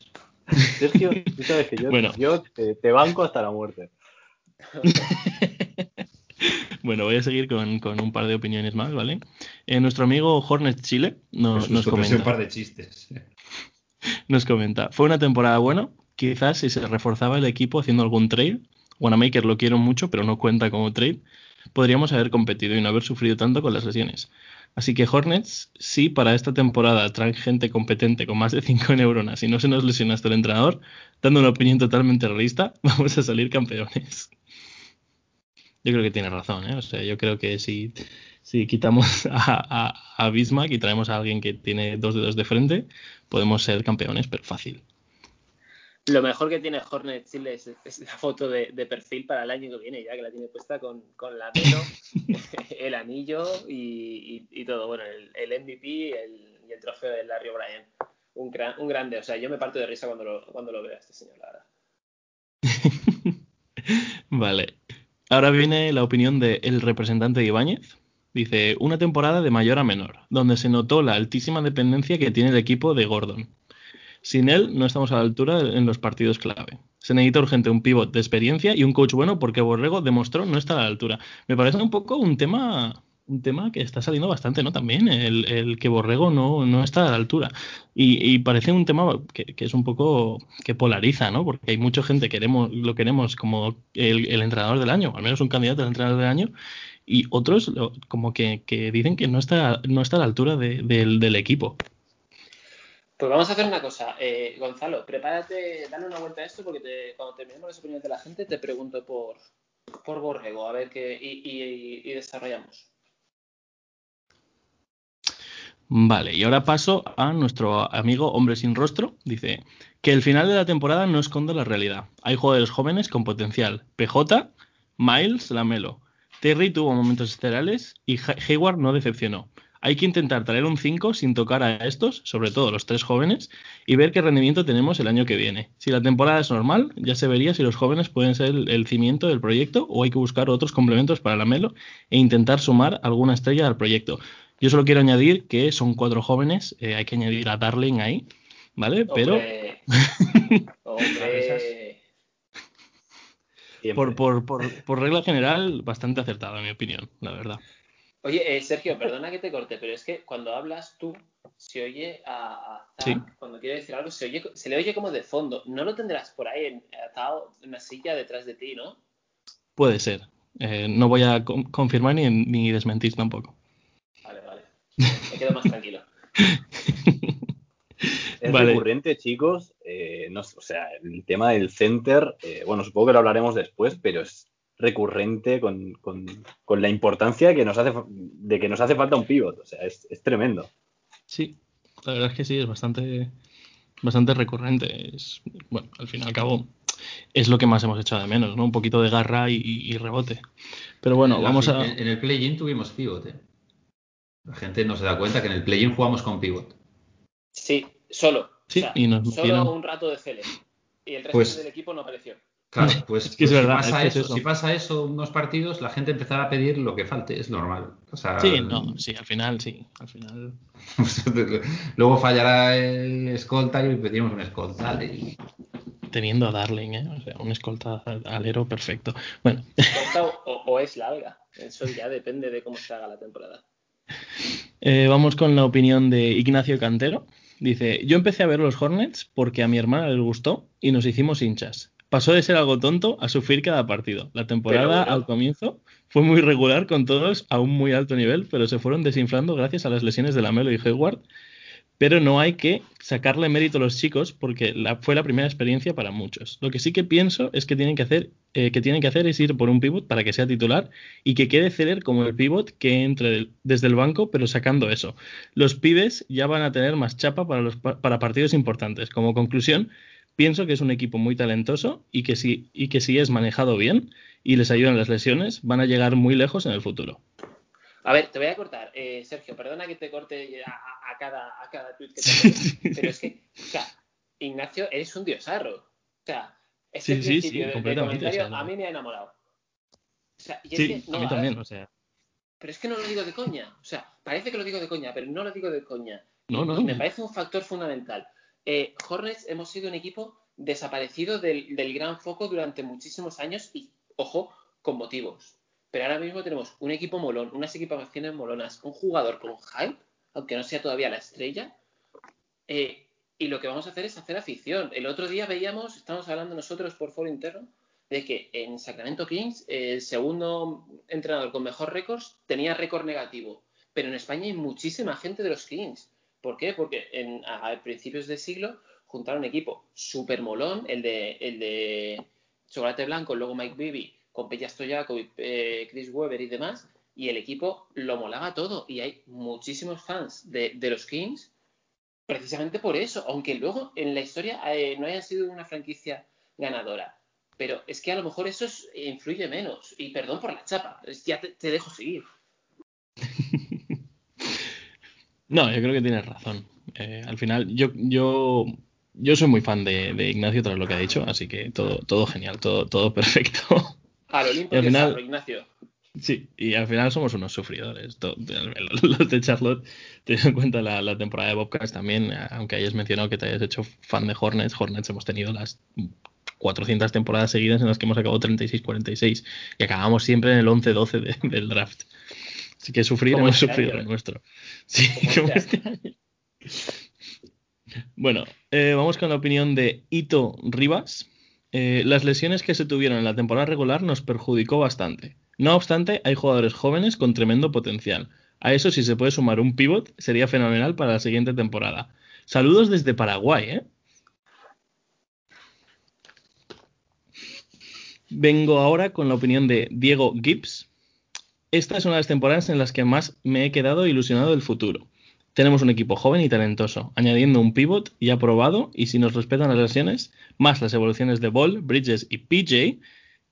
Sergio, tú sabes que yo, Bueno. yo te, te banco hasta la muerte. <laughs> Bueno, voy a seguir con, con un par de opiniones más, ¿vale? Eh, nuestro amigo Hornet Chile nos, ofrecí un comenta. par de chistes. <laughs> Nos comenta, fue una temporada buena, quizás si se reforzaba el equipo haciendo algún trade, Wanamaker lo quiero mucho, pero no cuenta como trade, podríamos haber competido y no haber sufrido tanto con las lesiones. Así que Hornets, si para esta temporada traen gente competente con más de 5 neuronas y no se nos lesiona hasta el entrenador, dando una opinión totalmente realista, <laughs> vamos a salir campeones. Yo creo que tiene razón, ¿eh? O sea, yo creo que si, si quitamos <laughs> a, a, a Bismarck y traemos a alguien que tiene dos dedos de frente, podemos ser campeones, pero fácil. Lo mejor que tiene Hornet Chile es, la foto de, de perfil para el año que viene, ya que la tiene puesta con, con la mano, <laughs> el anillo y, y- y todo. Bueno, el, MVP y el trofeo de Larry O'Brien. Un, gran, un grande. O sea, yo me parto de risa cuando lo, cuando lo veo a este señor, la verdad. <laughs> Vale. Ahora viene la opinión del representante de Ibáñez. Dice, una temporada de mayor a menor, donde se notó la altísima dependencia que tiene el equipo de Gordon. Sin él no estamos a la altura en los partidos clave. Se necesita urgente un pivot de experiencia y un coach bueno porque Borrego demostró no estar a la altura. Me parece un poco un tema un tema que está saliendo bastante, ¿no? También el, el que Borrego no, no está a la altura. Y, y parece un tema que, es un poco que polariza, ¿no? Porque hay mucha gente que queremos, lo queremos como el, entrenador del año, al menos un candidato al entrenador del año, y otros como que, que dicen que no está, no está a la altura de- del, del equipo. Pues vamos a hacer una cosa. Eh, Gonzalo, prepárate, dale una vuelta a esto porque cuando terminemos las opiniones de la gente te pregunto por, por Borrego, a ver qué. y, y- y desarrollamos. Vale, y ahora paso a nuestro amigo Hombre sin Rostro. Dice que el final de la temporada no esconde la realidad. Hay jugadores jóvenes con potencial. PJ, Miles, Lamelo. Terry tuvo momentos estelares y Hayward no decepcionó. Hay que intentar traer un 5 sin tocar a estos, sobre todo los tres jóvenes, y ver qué rendimiento tenemos el año que viene. Si la temporada es normal, ya se vería si los jóvenes pueden ser el, cimiento del proyecto o hay que buscar otros complementos para la Melo e intentar sumar alguna estrella al proyecto. Yo solo quiero añadir que son cuatro jóvenes, eh, hay que añadir a Darling ahí, ¿vale? Pero... <laughs> por, por, por regla general, bastante acertado, en mi opinión, la verdad. Oye, eh, Sergio, perdona que te corte, pero es que cuando hablas tú, se oye a, cuando quiere decir algo, se, oye, se le oye como de fondo. No lo tendrás por ahí atado en una silla detrás de ti, ¿no? Puede ser. Eh, no voy a confirmar ni, ni, desmentir tampoco. Vale, vale. Me quedo más tranquilo. es recurrente, chicos. Eh, no, o sea, el tema del center, bueno, supongo que lo hablaremos después, pero es recurrente con, la importancia que nos hace, de que nos hace falta un pivot. O sea, es, tremendo. Sí, la verdad es que sí, es bastante, bastante recurrente. Es, bueno, al fin y al cabo es lo que más hemos echado de menos, ¿no? Un poquito de garra y, rebote. Pero bueno, vamos a... En, el play-in tuvimos pivot, ¿eh? La gente no se da cuenta que en el play-in jugamos con pivot. Sí, solo. Sí, y nos solo un rato de CL. Y el resto pues del equipo no apareció. Claro, <laughs> pues, si, pasa eso, si pasa eso unos partidos, la gente empezará a pedir lo que falte, es normal. sí, no, sí, al final sí, al final. <laughs> Luego fallará el escolta y pedimos un escolta. Teniendo a Darling, ¿eh? O sea, un escolta alero perfecto. Bueno. O, es larga, eso ya depende de cómo se haga la temporada. Eh, vamos con la opinión de Ignacio Cantero. Dice, yo empecé a ver los Hornets porque a mi hermana les gustó y nos hicimos hinchas pasó de ser algo tonto a sufrir cada partido. La temporada al comienzo fue muy regular con todos a un muy alto nivel, pero se fueron desinflando gracias a las lesiones de Lamelo y Hayward. Pero no hay que sacarle mérito a los chicos porque fue la primera experiencia para muchos. Lo que sí que pienso es que tienen que hacer, eh, que tienen que hacer es ir por un pivot para que sea titular y que quede Celer como el pivot que entre desde el banco, pero sacando eso. Los pibes ya van a tener más chapa para, los, para partidos importantes. Como conclusión, Pienso que es un equipo muy talentoso y que si, y que si es manejado bien y les ayudan las lesiones, van a llegar muy lejos en el futuro. A ver, te voy a cortar. Eh, Sergio, perdona que te corte a, cada, a cada tweet que te pero es que, o sea, Ignacio, eres un diosarro. O sea, este sí, sí, comentario a mí me ha enamorado. O sea, y es que, a mí también, o sea. Pero es que no lo digo de coña. O sea, parece que lo digo de coña, pero no lo digo de coña. No, no. Y me parece un factor fundamental. Eh, Hornets hemos sido un equipo desaparecido del, gran foco durante muchísimos años y, ojo, con motivos. Pero ahora mismo tenemos un equipo molón, unas equipaciones molonas, un jugador con hype, aunque no sea todavía la estrella. Eh, y lo que vamos a hacer es hacer afición. El otro día veíamos, estamos hablando nosotros por foro interno, de que en Sacramento Kings el segundo entrenador con mejor récords tenía récord negativo. Pero en España hay muchísima gente de los Kings. ¿Por qué? Porque en, a, principios del siglo juntaron un equipo súper molón, el de, el de Chocolate Blanco, luego Mike Bibby, con Peja Stojakovic, eh, Chris Webber y demás, y el equipo lo molaba todo. Y hay muchísimos fans de, los Kings precisamente por eso, aunque luego en la historia eh, no hayan sido una franquicia ganadora. Pero es que a lo mejor eso influye menos. Y perdón por la chapa, ya te dejo seguir. <laughs> No, yo creo que tienes razón. Eh, al final, yo, yo, yo soy muy fan de, Ignacio tras lo que ha dicho, así que todo, todo genial, todo, todo <laughs> perfecto. A lo limpio al final, Ignacio. Sí, y al final somos unos sufridores. <laughs> Los de Charlotte, teniendo en cuenta la, temporada de Bobcats también, aunque hayas mencionado que te hayas hecho fan de Hornets, Hornets hemos tenido las 400 temporadas seguidas en las que hemos acabado 36-46 y acabamos siempre en el 11-12 del draft. Así que sufrir hemos este sufrido lo nuestro. <laughs> Sí, como este, este año. Bueno, eh, vamos con la opinión de Ito Rivas. Eh, las lesiones que se tuvieron en la temporada regular nos perjudicó bastante. No obstante, hay jugadores jóvenes con tremendo potencial. A eso, si se puede sumar un pivot, sería fenomenal para la siguiente temporada. Saludos desde Paraguay, ¿eh? Vengo ahora con la opinión de Diego Gibbs. Esta es una de las temporadas en las que más me he quedado ilusionado del futuro. Tenemos un equipo joven y talentoso, añadiendo un pivot ya probado y si nos respetan las lesiones, más las evoluciones de Ball, Bridges y PJ,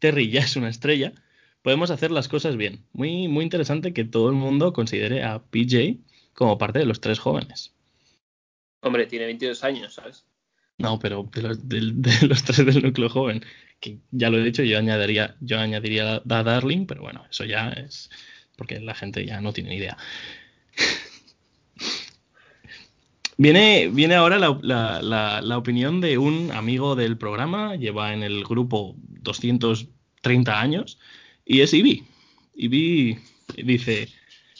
Terry ya es una estrella, podemos hacer las cosas bien. Muy, muy interesante que todo el mundo considere a PJ como parte de los tres jóvenes. Hombre, tiene 22 años, ¿sabes? No, pero de los, de, de los tres del núcleo joven, que ya lo he dicho, yo añadiría, yo añadiría Darling, pero bueno, eso ya es porque la gente ya no tiene ni idea. Viene, viene ahora la, la, la, la, opinión de un amigo del programa, lleva en el grupo 230 años, y es Ibi. Ibi dice,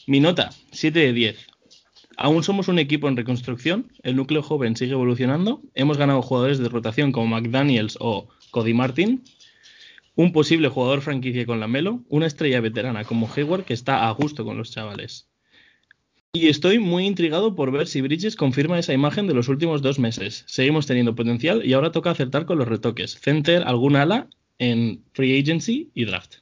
mi nota, 7 de 10. Aún somos un equipo en reconstrucción, el núcleo joven sigue evolucionando, hemos ganado jugadores de rotación como McDaniels o Cody Martin, un posible jugador franquicia con la Melo, una estrella veterana como Hayward que está a gusto con los chavales. Y estoy muy intrigado por ver si Bridges confirma esa imagen de los últimos dos meses. Seguimos teniendo potencial y ahora toca acertar con los retoques. Center, algún ala en Free Agency y Draft.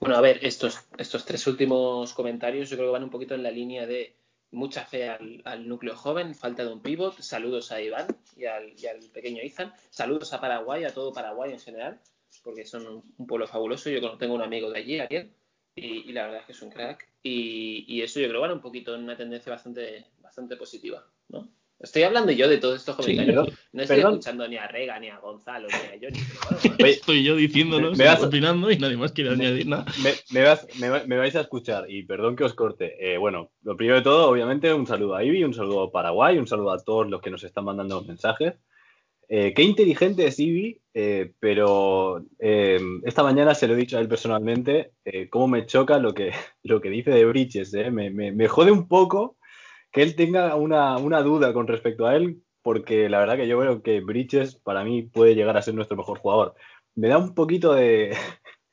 Bueno, a ver, estos, estos tres últimos comentarios yo creo que van un poquito en la línea de mucha fe al, núcleo joven, falta de un pivot, saludos a Iván y al, y al, pequeño Ethan, saludos a Paraguay, a todo Paraguay en general, porque son un, pueblo fabuloso, yo tengo un amigo de allí, Ariel, y, y, la verdad es que es un crack, y, y, eso yo creo va un poquito en una tendencia bastante, bastante positiva, ¿no? Estoy hablando yo de todos estos comentarios. Sí, no estoy perdón. escuchando ni a Rega, ni a Gonzalo, ni a Johnny. Pero bueno, estoy yo diciéndonos, me, me vas, opinando y nadie más quiere añadir nada. Me, me, vas, me, vais a escuchar y perdón que os corte. Eh, bueno, lo primero de todo, obviamente, un saludo a Ivy, un saludo a Paraguay, un saludo a todos los que nos están mandando mensajes. Eh, qué inteligente es Ivy, eh, pero eh, esta mañana se lo he dicho a él personalmente, cómo me choca lo que, <laughs> lo que dice de Bridges. Me, me, me jode un poco que él tenga una, una, duda con respecto a él, porque la verdad que yo veo que Bridges para mí puede llegar a ser nuestro mejor jugador. Me da un poquito de,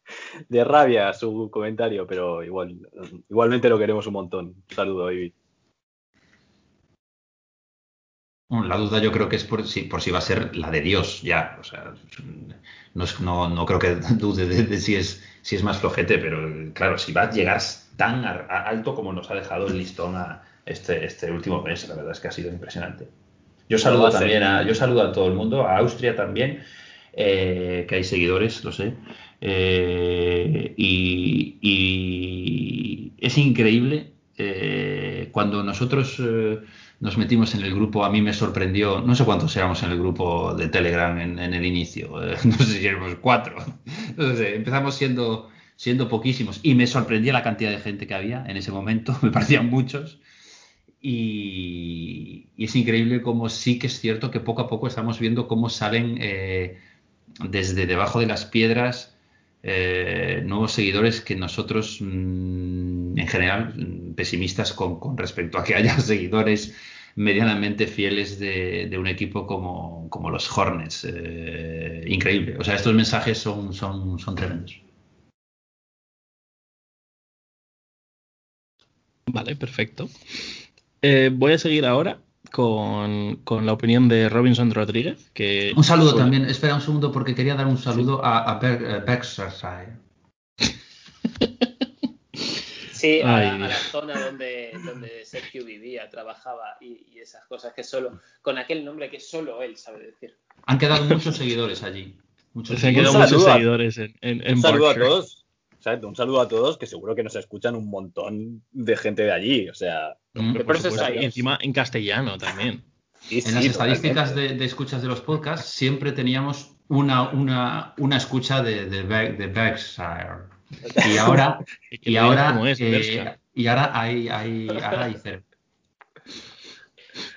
<laughs> de rabia su comentario, pero igual, igualmente lo queremos un montón. Saludo, Ivy. La duda yo creo que es por si, por si va a ser la de Dios ya. O sea, no, no, no creo que <laughs> dude de, si, es, si es más flojete, pero claro, si va a llegar tan alto como nos ha dejado el listón a, este, este último mes. La verdad es que ha sido impresionante. Yo saludo también a, yo saludo a todo el mundo, a Austria también, eh, que hay seguidores, lo sé. Eh, y, y, es increíble eh, cuando nosotros eh, nos metimos en el grupo, a mí me sorprendió, no sé cuántos éramos en el grupo de Telegram en, en el inicio, <laughs> no sé si éramos cuatro. No sé, empezamos siendo, siendo poquísimos y me sorprendía la cantidad de gente que había en ese momento, <laughs> me parecían muchos. Y, es increíble como sí que es cierto que poco a poco estamos viendo cómo salen eh, desde debajo de las piedras eh, nuevos seguidores que nosotros mmm, en general pesimistas con, respecto a que haya <laughs> seguidores medianamente fieles de, un equipo como, los Hornets. Eh, increíble. O sea, estos mensajes son tremendos. Vale, perfecto. Eh, voy a seguir ahora con, con, la opinión de Robinson Rodríguez. Que un saludo también, espera un segundo porque quería dar un saludo <laughs> sí. a, a Berkshire. Sí, a, a, la zona donde, donde Sergio vivía, trabajaba y, y, esas cosas que solo, con aquel nombre que solo él sabe decir. Han quedado muchos seguidores allí. Muchos Se han quedado muchos seguidores en, en, en Un saludo Berkshire. a todos. Exacto, un saludo a todos que seguro que nos escuchan un montón de gente de allí. O sea, Mm, por supuesto, y encima en castellano también. Sí, en sí, las estadísticas de, de, escuchas de los podcasts siempre teníamos una, una, una escucha de, de, de Berkshire. Y ahora, <laughs> y ahora, es, eh, y ahora hay, hay, ahora hay cero. <laughs>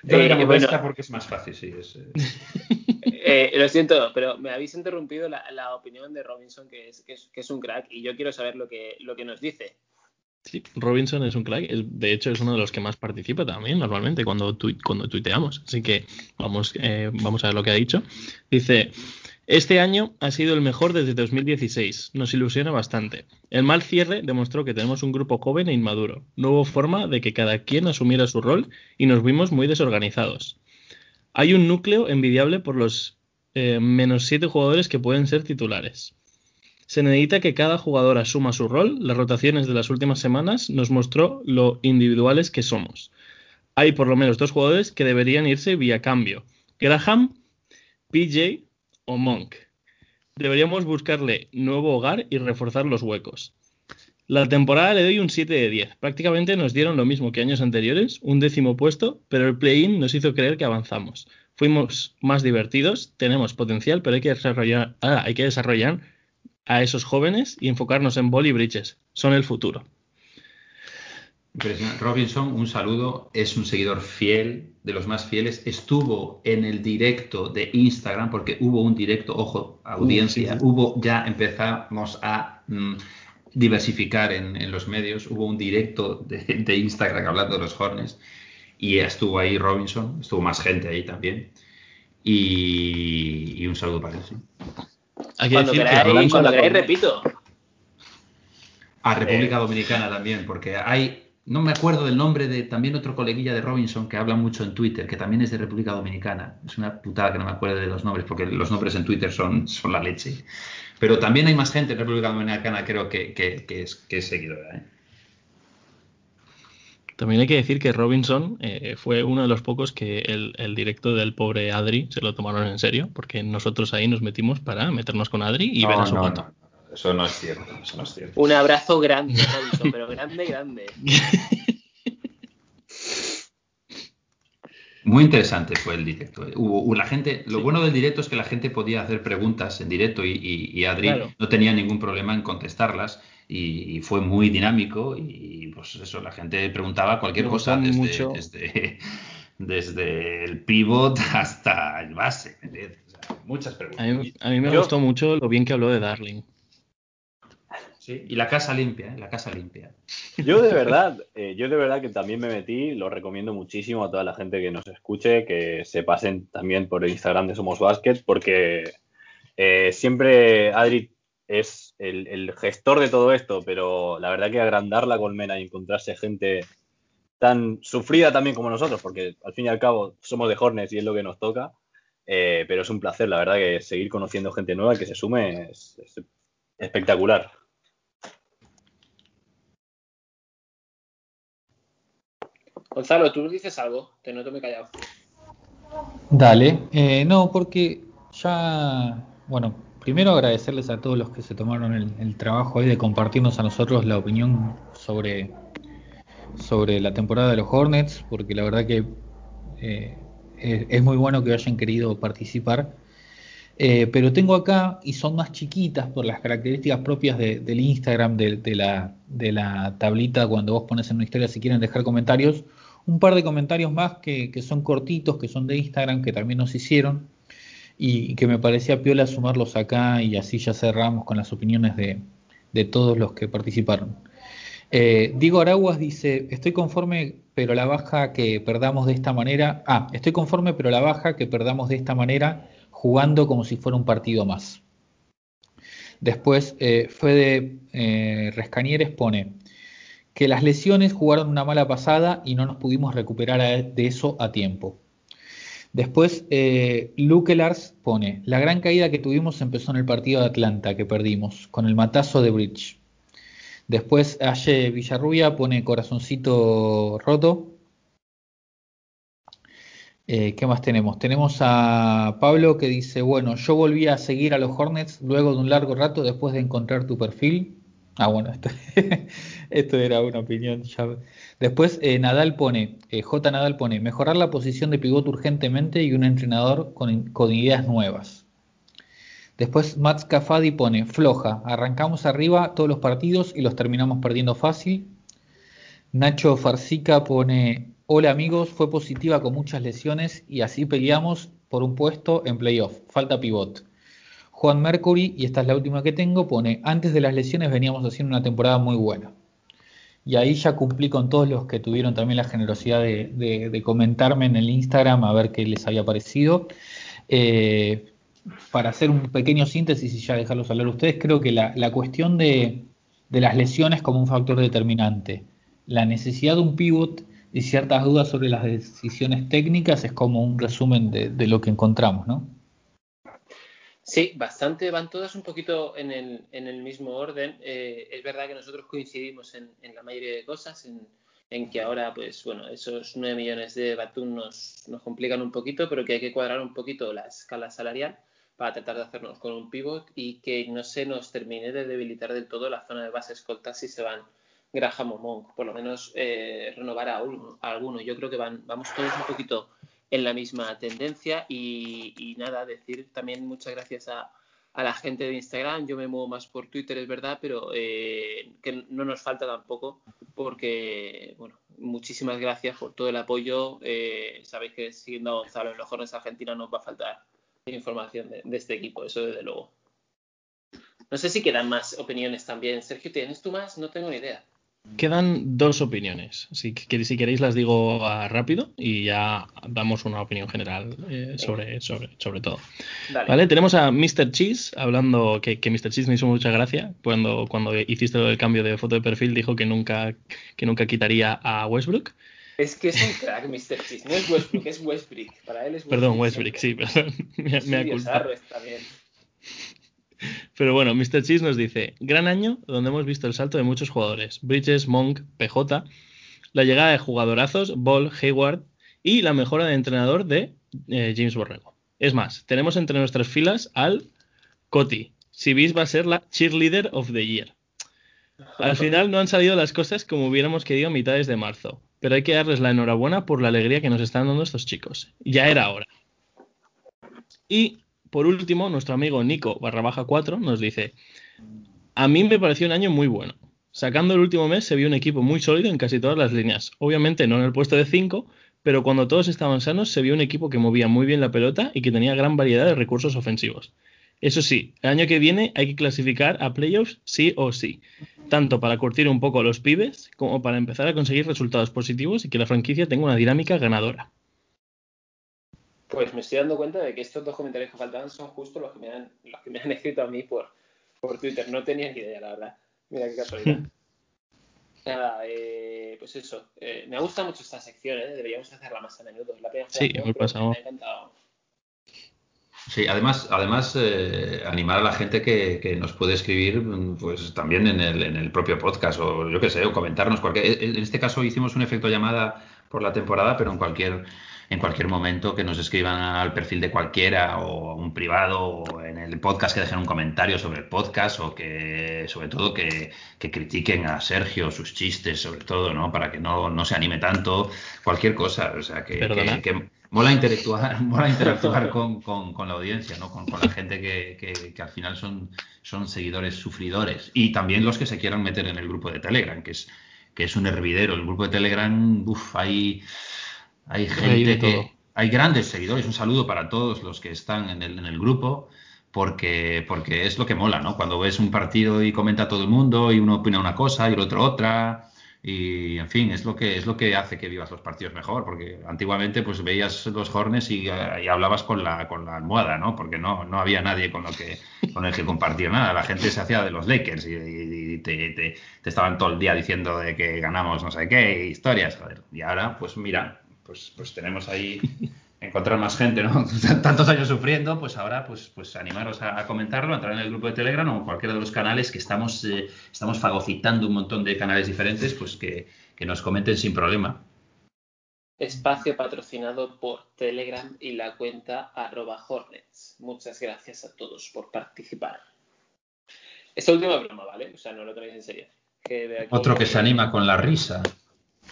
Yo eh, bueno, porque es más fácil, sí. Es, eh... <laughs> eh, lo siento, pero me habéis interrumpido la, opinión de Robinson, que es, que es, un crack, y yo quiero saber lo que, lo que nos dice. Sí, Robinson es un crack, de hecho es uno de los que más participa también normalmente cuando, tu, cuando tuiteamos, así que vamos, eh, vamos a ver lo que ha dicho. Dice, este año ha sido el mejor desde 2016, nos ilusiona bastante. El mal cierre demostró que tenemos un grupo joven e inmaduro, no hubo forma de que cada quien asumiera su rol y nos vimos muy desorganizados. Hay un núcleo envidiable por los eh, menos siete jugadores que pueden ser titulares. Se necesita que cada jugador asuma su rol. Las rotaciones de las últimas semanas nos mostró lo individuales que somos. Hay por lo menos dos jugadores que deberían irse vía cambio. Graham, PJ o Monk. deberíamos buscarle nuevo hogar y reforzar los huecos. La temporada le doy un 7 de 10. Prácticamente nos dieron lo mismo que años anteriores, un décimo puesto, pero el play-in nos hizo creer que avanzamos. Fuimos más divertidos, tenemos potencial, pero hay que desarrollar, ah, hay que desarrollar a esos jóvenes y enfocarnos en y Bridges. Son el futuro. Impresionante. Robinson, un saludo, es un seguidor fiel, de los más fieles. Estuvo en el directo de Instagram, porque hubo un directo, ojo, audiencia, sí, sí. hubo, ya empezamos a mm, diversificar en, en los medios, hubo un directo de, de Instagram hablando de los Hornets y estuvo ahí Robinson, estuvo más gente ahí también. Y, y un saludo para él. sí. Hay que Cuando decir que Robinson- cuando queráis, repito. A República Dominicana también, porque hay, no me acuerdo del nombre de también otro coleguilla de Robinson que habla mucho en Twitter, que también es de República Dominicana. Es una putada que no me acuerdo de los nombres, porque los nombres en Twitter son, son la leche. Pero también hay más gente en República Dominicana, creo que, que, que es, que es seguidora. ¿eh? También hay que decir que Robinson eh, fue uno de los pocos que el, el directo del pobre Adri se lo tomaron en serio, porque nosotros ahí nos metimos para meternos con Adri y ver a su gato. eso no es cierto, eso no es cierto. Un abrazo grande, Robinson, pero grande, grande. <laughs> Muy interesante fue el directo. ¿eh? Hubo, la gente, lo bueno del directo es que la gente podía hacer preguntas en directo y, y- y Adri Claro. no tenía ningún problema en contestarlas y, y fue muy dinámico y pues eso, la gente preguntaba cualquier Me cosa desde, mucho. desde, <laughs> desde el pivot hasta el base. muchas A preguntas. mí, a mí me Yo- gustó mucho lo bien que habló de Darling. Sí, y la casa limpia, ¿eh? la casa limpia. <laughs> Yo de verdad, eh, yo de verdad que también me metí, lo recomiendo muchísimo a toda la gente que nos escuche, que se pasen también por el Instagram de Somos Basket, porque eh, siempre Adri es el, el gestor de todo esto, pero la verdad que agrandar la colmena y encontrarse gente tan sufrida también como nosotros, porque al fin y al cabo somos de Hornets y es lo que nos toca, eh, pero es un placer, la verdad que seguir conociendo gente nueva que se sume es- es espectacular. Gonzalo, tú dices algo, te noto muy callado. Dale, eh, no, porque ya, bueno, primero agradecerles a todos los que se tomaron el, trabajo hoy de compartirnos a nosotros la opinión sobre, sobre la temporada de los Hornets, porque la verdad que eh, es, es muy bueno que hayan querido participar. Eh, pero tengo acá, y son más chiquitas por las características propias de- del Instagram, de, de la, de la tablita, cuando vos pones en una historia si quieren dejar comentarios, un par de comentarios más que, que son cortitos, que son de Instagram, que también nos hicieron, y, que me parecía piola sumarlos acá, y así ya cerramos con las opiniones de, de todos los que participaron. Eh, Diego Araguas dice, estoy conforme, pero la baja que perdamos de esta manera, ah, estoy conforme, pero la baja que perdamos de esta manera, jugando como si fuera un partido más. Después, eh, Fede eh, Rescanieres pone que las lesiones jugaron una mala pasada y no nos pudimos recuperar de eso a tiempo. Después, eh, Luke Lars pone, la gran caída que tuvimos empezó en el partido de Atlanta que perdimos, con el matazo de Bridge. Después, Aye Villarrubia pone corazoncito roto. Eh, ¿qué más tenemos? Tenemos a Pablo que dice, bueno, yo volví a seguir a los Hornets luego de un largo rato después de encontrar tu perfil. Ah, bueno, <laughs> esto, era una opinión. Después eh, Nadal pone, eh, J. Nadal pone, mejorar la posición de pivote urgentemente y un entrenador con, con ideas nuevas. Después Mats Cafadi pone, floja, arrancamos arriba todos los partidos y los terminamos perdiendo fácil. Nacho Farcica pone, hola amigos, fue positiva con muchas lesiones y así peleamos por un puesto en playoff, falta pivot. Juan Mercury, y esta es la última que tengo, pone, antes de las lesiones veníamos haciendo una temporada muy buena. Y ahí ya cumplí con todos los que tuvieron también la generosidad de, comentarme en el Instagram a ver qué les había parecido. Eh, para hacer un pequeño síntesis y ya dejarlos hablar ustedes, creo que la, cuestión de, de las lesiones como un factor determinante, la necesidad de un pivot y ciertas dudas sobre las decisiones técnicas es como un resumen de, de lo que encontramos, ¿no? Sí, bastante, van todas un poquito en el, mismo orden. Eh, es verdad que nosotros coincidimos en, la mayoría de cosas, en, en que ahora, pues bueno, esos 9 millones de Batum nos, nos complican un poquito, pero que hay que cuadrar un poquito la escala salarial. para tratar de hacernos con un pivot y que no se nos termine de debilitar del todo la zona de base escolta si se van Graham o Monk, por lo menos eh, renovar a, alguno. Yo creo que van, vamos todos un poquito en la misma tendencia y, nada, decir también muchas gracias a, la gente de Instagram. Yo me muevo más por Twitter, es verdad, pero eh, que no nos falta tampoco porque, bueno, muchísimas gracias por todo el apoyo. Eh, sabéis que siguiendo a Gonzalo en los Hornets Argentina nos va a faltar información de, este equipo, eso desde luego. No sé si quedan más opiniones también. Sergio, ¿tienes tú más? No tengo ni idea. Quedan dos opiniones. Si, si queréis las digo rápido y ya damos una opinión general eh, sobre, sobre, sobre todo. Vale, tenemos a Mr. Cheese hablando, que, que Mr. Cheese me hizo mucha gracia cuando, cuando hiciste el cambio de foto de perfil, dijo que nunca, que nunca quitaría a Westbrook. Es que es un crack, Mr. Cheese. No es Westbrook, es Westbrook. Para él es Westbrook. Perdón, Westbrook, sí, <laughs> perdón. Me, me ha culpado. Pero bueno, Mr. Cheese nos dice, gran año donde hemos visto el salto de muchos jugadores, Bridges, Monk, PJ, la llegada de jugadorazos, Ball, Hayward y la mejora de entrenador de eh, James Borrego. Es más, tenemos entre nuestras filas al Coti. Sibis va a ser la cheerleader of the year. Al final no han salido las cosas como hubiéramos querido a mitades de marzo, pero hay que darles la enhorabuena por la alegría que nos están dando estos chicos. Ya era hora. Y por último, nuestro amigo Nico barra baja 4 nos dice, a mí me pareció un año muy bueno. Sacando el último mes se vio un equipo muy sólido en casi todas las líneas. Obviamente no en el puesto de 5, pero cuando todos estaban sanos se vio un equipo que movía muy bien la pelota y que tenía gran variedad de recursos ofensivos. Eso sí, el año que viene hay que clasificar a playoffs sí o sí, tanto para curtir un poco a los pibes como para empezar a conseguir resultados positivos y que la franquicia tenga una dinámica ganadora. Pues me estoy dando cuenta de que estos dos comentarios que faltaban son justo los que me han, los que me han escrito a mí por, por Twitter. No tenía ni idea, la verdad. Mira qué casualidad. <laughs> Nada, eh, pues eso. Eh, me gusta mucho esta sección, ¿eh? deberíamos hacerla más a menudo. La sí, muy pasado. Me ha encantado. Sí, además, además eh, animar a la gente que, que, nos puede escribir, pues también en el, en el propio podcast o yo qué sé, o comentarnos cualquier. En este caso hicimos un efecto llamada por la temporada, pero en cualquier en cualquier momento que nos escriban al perfil de cualquiera o un privado o en el podcast que dejen un comentario sobre el podcast o que sobre todo que, critiquen a Sergio sus chistes sobre todo no para que no, no se anime tanto cualquier cosa o sea que, que, mola interactuar <laughs> mola interactuar con, con, la audiencia no con, la gente que, al final son son seguidores sufridores. Y también los que se quieran meter en el grupo de Telegram que es que es un hervidero. El grupo de Telegram uff hay hay gente que. Hay grandes seguidores. Un saludo para todos los que están en el, en el grupo. Porque, porque es lo que mola, ¿no? Cuando ves un partido y comenta todo el mundo y uno opina una cosa y el otro otra, y en fin es lo que es lo que hace que vivas los partidos mejor porque antiguamente pues veías los Hornets y, hablabas con la con la almohada no porque no no había nadie con lo que con el que compartir nada la gente se hacía de los Lakers y, te, te, te, estaban todo el día diciendo de que ganamos no sé qué historias joder y ahora pues mira pues, pues tenemos ahí encontrar más gente, ¿no? <laughs> Tantos años sufriendo, pues ahora pues, pues animaros a, comentarlo, a entrar en el grupo de Telegram o cualquiera de los canales que estamos, eh, estamos fagocitando un montón de canales diferentes, pues que, nos comenten sin problema. Espacio patrocinado por Telegram y la cuenta arroba Hornets. Muchas gracias a todos por participar. Esta última broma, ¿vale? O sea, no lo tenéis en serio. Otro que se anima con la risa.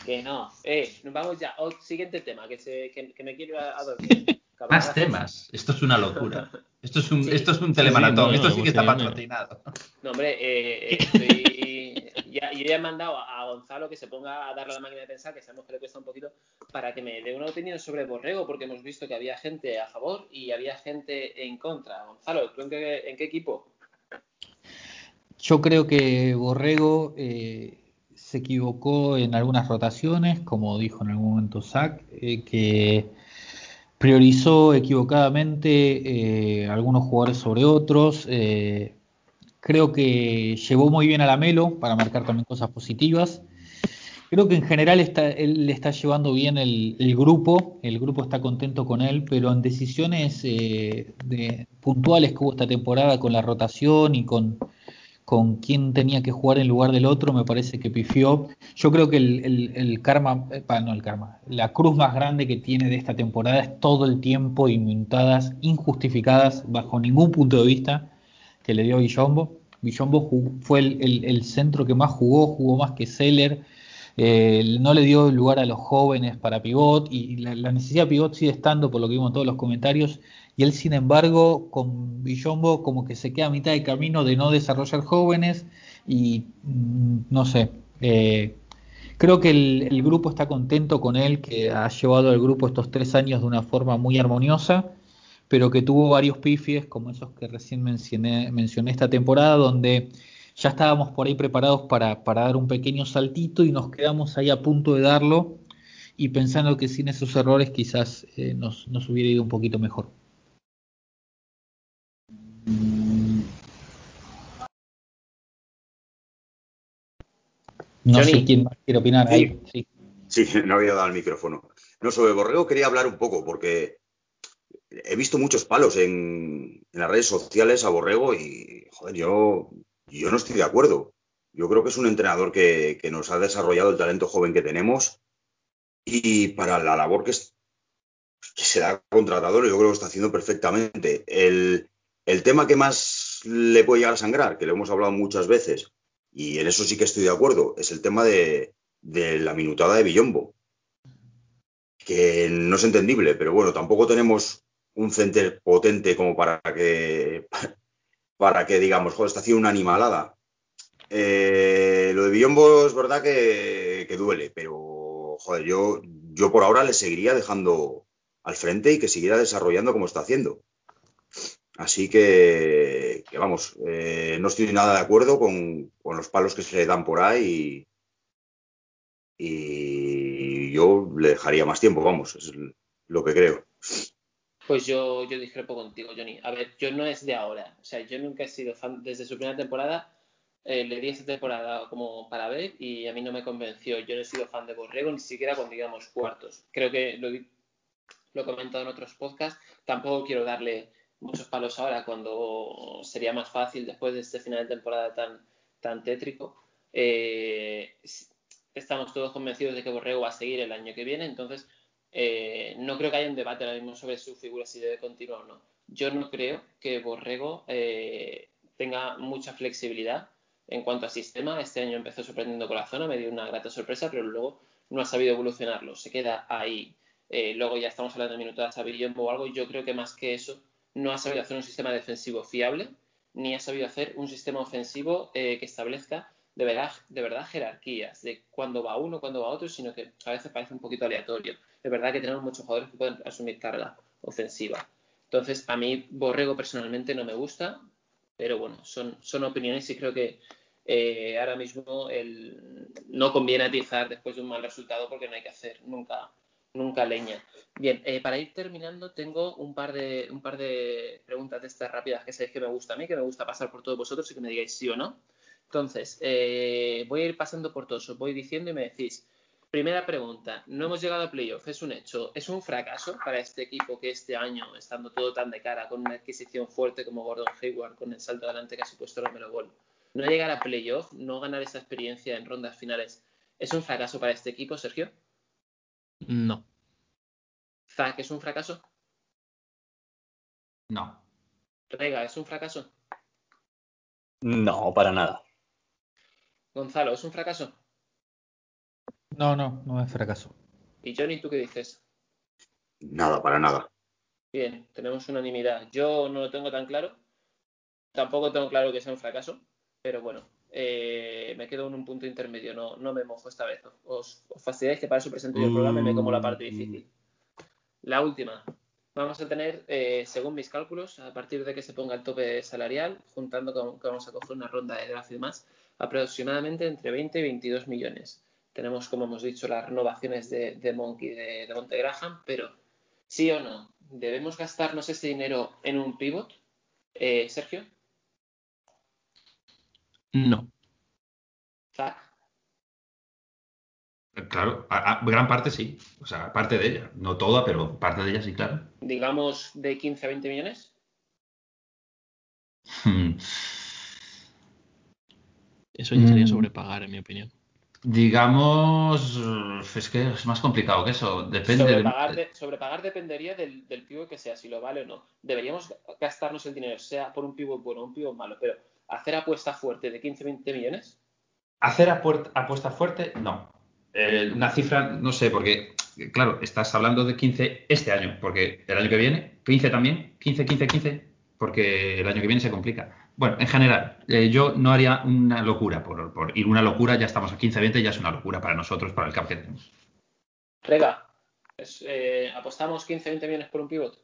Que no. Eh, vamos ya. siguiente tema, que, se, que, me quiero a, dormir. <laughs> Más temas. Esto es una locura. Esto es un, esto es un telemaratón. esto sí que está patrocinado. No, hombre, eh, <laughs> estoy, ya, yo ya he mandado a Gonzalo que se ponga a darle a la máquina de pensar, que sabemos que le cuesta un poquito, para que me dé una opinión sobre Borrego, porque hemos visto que había gente a favor y había gente en contra. Gonzalo, ¿tú en qué, en qué equipo? Yo creo que Borrego eh, se equivocó en algunas rotaciones, como dijo en algún momento Zach, eh, que priorizó equivocadamente eh, algunos jugadores sobre otros. Eh, creo que llevó muy bien a la Melo para marcar también cosas positivas. Creo que en general está, él le está llevando bien el, grupo, el grupo está contento con él, pero en decisiones puntuales que hubo esta temporada con la rotación y con con quién tenía que jugar en lugar del otro, me parece que pifió. Yo creo que el, karma, eh, no el karma, la cruz más grande que tiene de esta temporada es todo el tiempo inventadas, injustificadas, bajo ningún punto de vista, que le dio Villombo. Villombo fue el, centro que más jugó, jugó más que Seller, eh, no le dio lugar a los jóvenes para pivot y la, la, necesidad de pivot sigue estando, por lo que vimos en todos los comentarios, y él sin embargo con Villombo como que se queda a mitad de camino de no desarrollar jóvenes y mm, no sé, eh, creo que el, grupo está contento con él, que ha llevado al grupo estos tres años de una forma muy armoniosa, pero que tuvo varios pifies como esos que recién mencioné, mencioné esta temporada, donde ya estábamos por ahí preparados para, para dar un pequeño saltito y nos quedamos ahí a punto de darlo y pensando que sin esos errores quizás eh, nos, nos hubiera ido un poquito mejor. No sé quién más quiere opinar ahí. Sí. sí. <laughs> no había dado el micrófono. No, sobre Borrego quería hablar un poco porque he visto muchos palos en, las redes sociales a Borrego y, joder, yo, yo no estoy de acuerdo. Yo creo que es un entrenador que, nos ha desarrollado el talento joven que tenemos y para la labor que, que se da contratado, yo creo que está haciendo perfectamente. El, el tema que más le puede llegar a sangrar, que lo hemos hablado muchas veces, y en eso sí que estoy de acuerdo, es el tema de, la minutada de Billombo, que no es entendible, pero bueno, tampoco tenemos un center potente como para que, <laughs> para que digamos, joder, está haciendo una animalada. Eh, lo de Billombo es verdad que, duele, pero joder, yo, yo por ahora le seguiría dejando al frente y que siguiera desarrollando como está haciendo. Así que, vamos, eh, no estoy nada de acuerdo con, los palos que se dan por ahí y, yo le dejaría más tiempo, vamos, es lo que creo. Pues yo, discrepo contigo, Johnny. A ver, yo no es de ahora. O sea, yo nunca he sido fan. Desde su primera temporada, eh, le di esa temporada como para ver y a mí no me convenció. Yo no he sido fan de Borrego, ni siquiera cuando digamos cuartos. Creo que lo he comentado en otros podcasts. Tampoco quiero darle muchos palos ahora cuando sería más fácil después de este final de temporada tan, tan tétrico. Eh, estamos todos convencidos de que Borrego va a seguir el año que viene, entonces eh, no creo que haya un debate ahora mismo sobre su figura si debe continuar o no. Yo no creo que Borrego eh, tenga mucha flexibilidad en cuanto a sistema. Este año empezó sorprendiendo con la zona, me dio una grata sorpresa, pero luego no ha sabido evolucionarlo, se queda ahí. luego ya estamos hablando de minutos a Villombo o algo, yo creo que más que eso, no ha sabido hacer un sistema defensivo fiable, ni ha sabido hacer un sistema ofensivo eh, que establezca de verdad, de verdad jerarquías de cuándo va uno, cuándo va otro, sino que a veces parece un poquito aleatorio. Es verdad que tenemos muchos jugadores que pueden asumir carga ofensiva. Entonces, a mí Borrego personalmente no me gusta, pero bueno, son, son opiniones y creo que eh, ahora mismo el, no conviene atizar después de un mal resultado porque no hay que hacer nunca nunca leña. Bien, eh, para ir terminando, tengo un par, de, un par de preguntas de estas rápidas que sabéis que me gusta a mí, que me gusta pasar por todos vosotros y que me digáis sí o no. Entonces, eh, voy a ir pasando por todos, os voy diciendo y me decís. Primera pregunta, no hemos llegado a playoff, es un hecho, es un fracaso para este equipo que este año, estando todo tan de cara, con una adquisición fuerte como Gordon Hayward, con el salto adelante que ha supuesto Romero Gol, no llegar a playoff, no ganar esa experiencia en rondas finales, ¿es un fracaso para este equipo, Sergio? No. Zack, ¿es un fracaso? No. Rega, ¿es un fracaso? No, para nada. Gonzalo, ¿es un fracaso? No, no, no es fracaso. ¿Y Johnny, tú qué dices? Nada, para nada. Bien, tenemos unanimidad. Yo no lo tengo tan claro. Tampoco tengo claro que sea un fracaso, pero bueno, eh, me quedo en un punto intermedio, no, no me mojo esta vez. Os, os fastidiáis que para eso presento yo el programa y me como la parte difícil. La última. Vamos a tener, eh, según mis cálculos, a partir de que se ponga el tope salarial, juntando con que vamos a coger una ronda de draft y demás, aproximadamente entre 20 y 22 millones. Tenemos, como hemos dicho, las renovaciones de, de Monkey de, de Monte Graham, pero sí o no, ¿debemos gastarnos ese dinero en un pivot? Eh, Sergio. No. Claro, gran parte sí. O sea, parte de ella. No toda, pero parte de ella sí, claro. Digamos de 15 a 20 millones. Hmm. <laughs> Eso ya sería Mm. sobrepagar, en mi opinión. Digamos, es que es más complicado que eso. Depende de- Sobrepagar, de- sobrepagar dependería del, del pivot que sea, si lo vale o no. Deberíamos gastarnos el dinero, sea por un pivot bueno o un pivot malo, pero hacer apuesta fuerte de 15-20 millones, Hacer apuesta fuerte, no. Eh, una cifra, no sé, porque, claro, estás hablando de 15 este año, porque el año que viene, 15 también, 15, 15, 15, porque el año que viene se complica. Bueno, en general, eh, yo no haría una locura por, por ir una locura, ya estamos a 15, 20, ya es una locura para nosotros, para el cap que tenemos. Rega, eh, apostamos 15-20 millones por un pivot.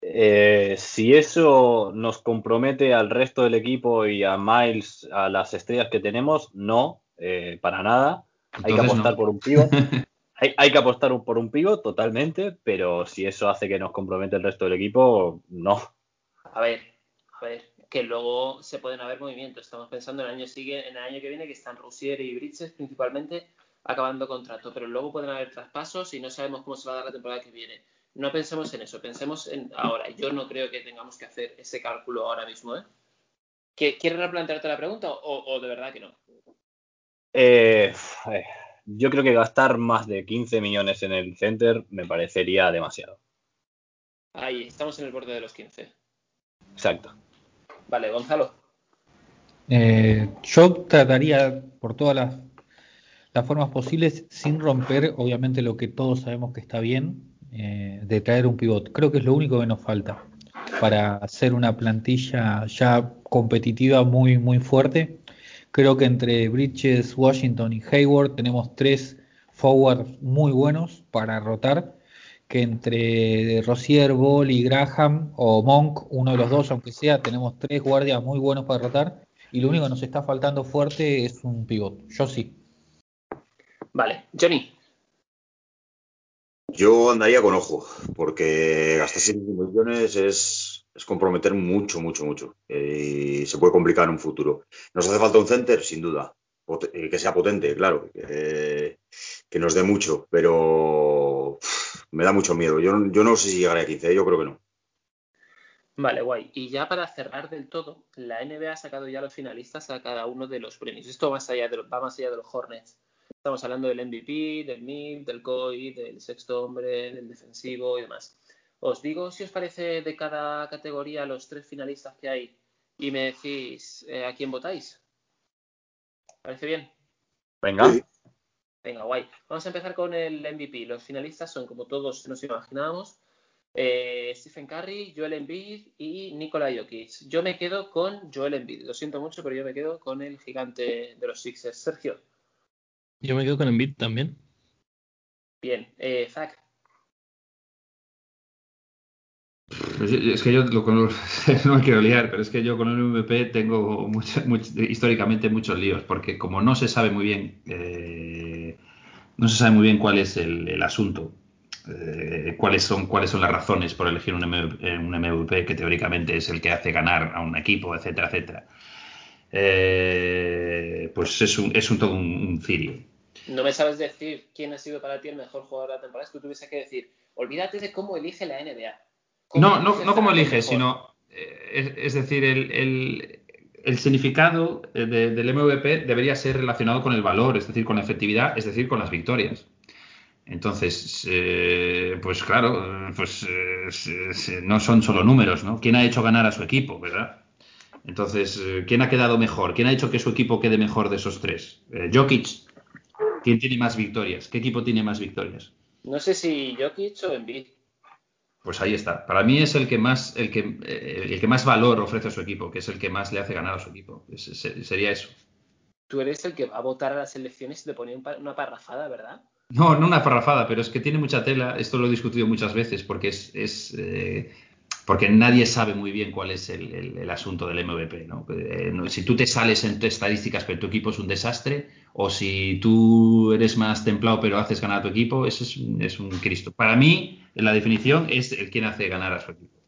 Eh, si eso nos compromete al resto del equipo y a Miles, a las estrellas que tenemos, no, eh, para nada. hay que apostar no. por un pivot. <laughs> hay, hay que apostar un- por un pivot totalmente, pero si eso hace que nos compromete el resto del equipo, no. A ver, a ver, que luego se pueden haber movimientos. Estamos pensando en el año siguiente, en el año que viene, que están Rousier y Bridges principalmente acabando contrato, pero luego pueden haber traspasos y no sabemos cómo se va a dar la temporada que viene. No pensemos en eso, pensemos en ahora. Yo no creo que tengamos que hacer ese cálculo ahora mismo, ¿eh? ¿Qui- ¿Quieres replantearte la pregunta o, o de verdad que no? Eh, eh, yo creo que gastar más de 15 millones en el center me parecería demasiado. Ahí, estamos en el borde de los 15. Exacto. Vale, Gonzalo. Eh, yo trataría por todas las, las formas posibles, sin romper, obviamente, lo que todos sabemos que está bien, eh, de traer un pivot. Creo que es lo único que nos falta para hacer una plantilla ya competitiva muy, muy fuerte. Creo que entre Bridges, Washington y Hayward tenemos tres forwards muy buenos para rotar. Que entre Rosier, Ball y Graham o Monk, uno de los dos, aunque sea, tenemos tres guardias muy buenos para rotar. Y lo único que nos está faltando fuerte es un pivot. Yo sí. Vale, Johnny. Yo andaría con ojo, porque gastar 7 millones es, comprometer mucho, mucho, mucho. Eh, y se puede complicar en un futuro. ¿Nos hace falta un center? Sin duda. Eh, que sea potente, claro. eh, que nos dé mucho, pero me da mucho miedo. Yo, yo no sé si llegaré a 15, yo creo que no. Vale, guay. Y ya para cerrar del todo, la NBA ha sacado ya los finalistas a cada uno de los premios. Esto más allá de, lo- va más allá de los Hornets. Estamos hablando del MVP, del MIP, del COI, del sexto hombre, del defensivo y demás. Os digo si os parece de cada categoría los tres finalistas que hay y me decís eh, a quién votáis. ¿Parece bien? Venga. Sí. Venga, guay. Vamos a empezar con el MVP. Los finalistas son, como todos nos imaginábamos, eh, Stephen Curry, Joel Embiid y Nikola Jokic. Yo me quedo con Joel Embiid. Lo siento mucho, pero yo me quedo con el gigante de los Sixers. Sergio. Yo me quedo con Embiid también. Bien. Eh, Zach. Pues yo- Es que yo lo con- <laughs> no me quiero liar, pero es que yo con el MVP tengo mucho- mucho- históricamente muchos líos, porque como no se sabe muy bien, eh, no se sabe muy bien cuál es el, el asunto, eh, cuáles son cuáles son las razones por elegir un MVP, un MVP que teóricamente es el que hace ganar a un equipo, etcétera, etcétera. Eh, pues es un, es un todo un, un cirio. No me sabes decir quién ha sido para ti el mejor jugador de la temporada. Es que tú tuviese que decir, olvídate de cómo elige la NBA. ¿Cómo No, no, no el elige, sino, eh, es, es decir, el, el- el significado de- del MVP debería ser relacionado con el valor, es decir, con la efectividad, es decir, con las victorias. Entonces, eh, pues claro, pues eh, no son solo números, ¿no? ¿Quién ha hecho ganar a su equipo, verdad? Entonces, eh, ¿quién ha quedado mejor? ¿Quién ha hecho que su equipo quede mejor de esos tres? Eh, Jokic. ¿Quién tiene más victorias? ¿Qué equipo tiene más victorias? No sé si Jokic o Embiid. Pues ahí está. Para mí es el que más, el que, eh, el que más valor ofrece a su equipo, que es el que más le hace ganar a su equipo. Es- es- sería eso. Tú eres el que va a votar a las elecciones y te pa- una parrafada, ¿verdad? No, no una parrafada, pero es que tiene mucha tela. Esto lo he discutido muchas veces porque es, es, eh, porque nadie sabe muy bien cuál es el, el- el asunto del MVP. ¿no? Eh, no- si tú te sales en estadísticas pero tu equipo es un desastre, o si tú eres más templado pero haces ganar a tu equipo, eso es, un- es un Cristo. Para mí, la definición es el quien hace ganar a su equipo.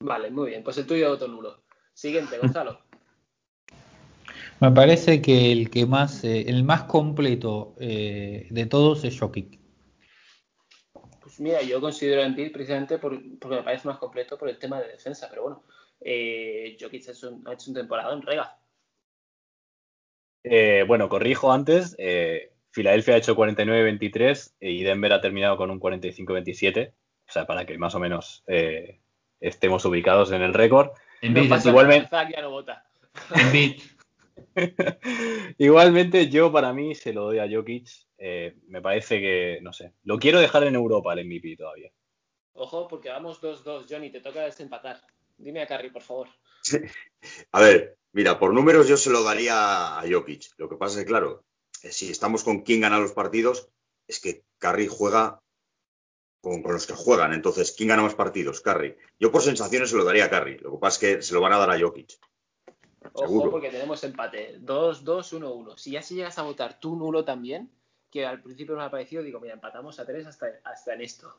Vale, muy bien. Pues el tuyo voto nulo. Siguiente, Gonzalo. <laughs> Me parece que el que más, eh, el más completo eh, de todos es Jokic. Mira, yo considero a Embiid precisamente por- porque me parece más completo por el tema de defensa, pero bueno, eh, Jokic ha hecho, un- ha hecho un temporada en rega. Eh, bueno, corrijo antes. Eh, Filadelfia ha hecho 49-23 y Denver ha terminado con un 45-27. O sea, para que más o menos eh, estemos ubicados en el récord. igualmente, <laughs> igualmente, yo para mí se lo doy a Jokic. Me parece que, no sé, lo quiero dejar en Europa el MVP todavía. Ojo, porque vamos 2-2, Johnny, te toca desempatar. Dime a Carrie, por favor. a ver, mira, por números yo se lo daría a Jokic. Lo que pasa es que, claro, eh, si estamos con quién gana los partidos, es que Carrie juega con, los que juegan. Entonces, ¿quién gana más partidos? Carrie. Yo por sensaciones se lo daría a Carrie. Lo que pasa es que se lo van a dar a Jokic. Ojo, porque tenemos empate. 2-2-1-1. Si ya si llegas a votar tú nulo también, que al principio me ha parecido, digo, mira, empatamos a tres hasta, hasta en esto.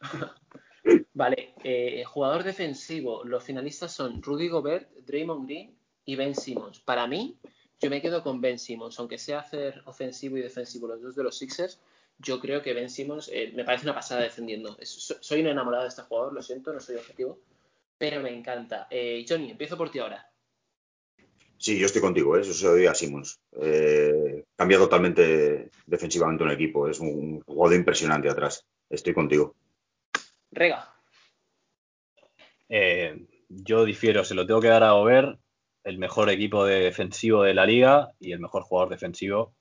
<laughs> vale, eh, jugador defensivo. Los finalistas son Rudy Gobert, Draymond Green y Ben Simmons. Para mí, yo me quedo con Ben Simmons, aunque sea hacer ofensivo y defensivo los dos de los Sixers. Yo creo que Ben Simmons eh, me parece una pasada defendiendo. soy un enamorado de este jugador, lo siento, no soy objetivo, pero me encanta. Eh, Johnny, empiezo por ti ahora. Sí, yo estoy contigo, eso se lo doy a Simmons. cambia totalmente defensivamente un equipo, es un jugador impresionante atrás. Estoy contigo. Rega. Eh, yo difiero, se lo tengo que dar a Gobert, el mejor equipo defensivo de la liga y el mejor jugador defensivo,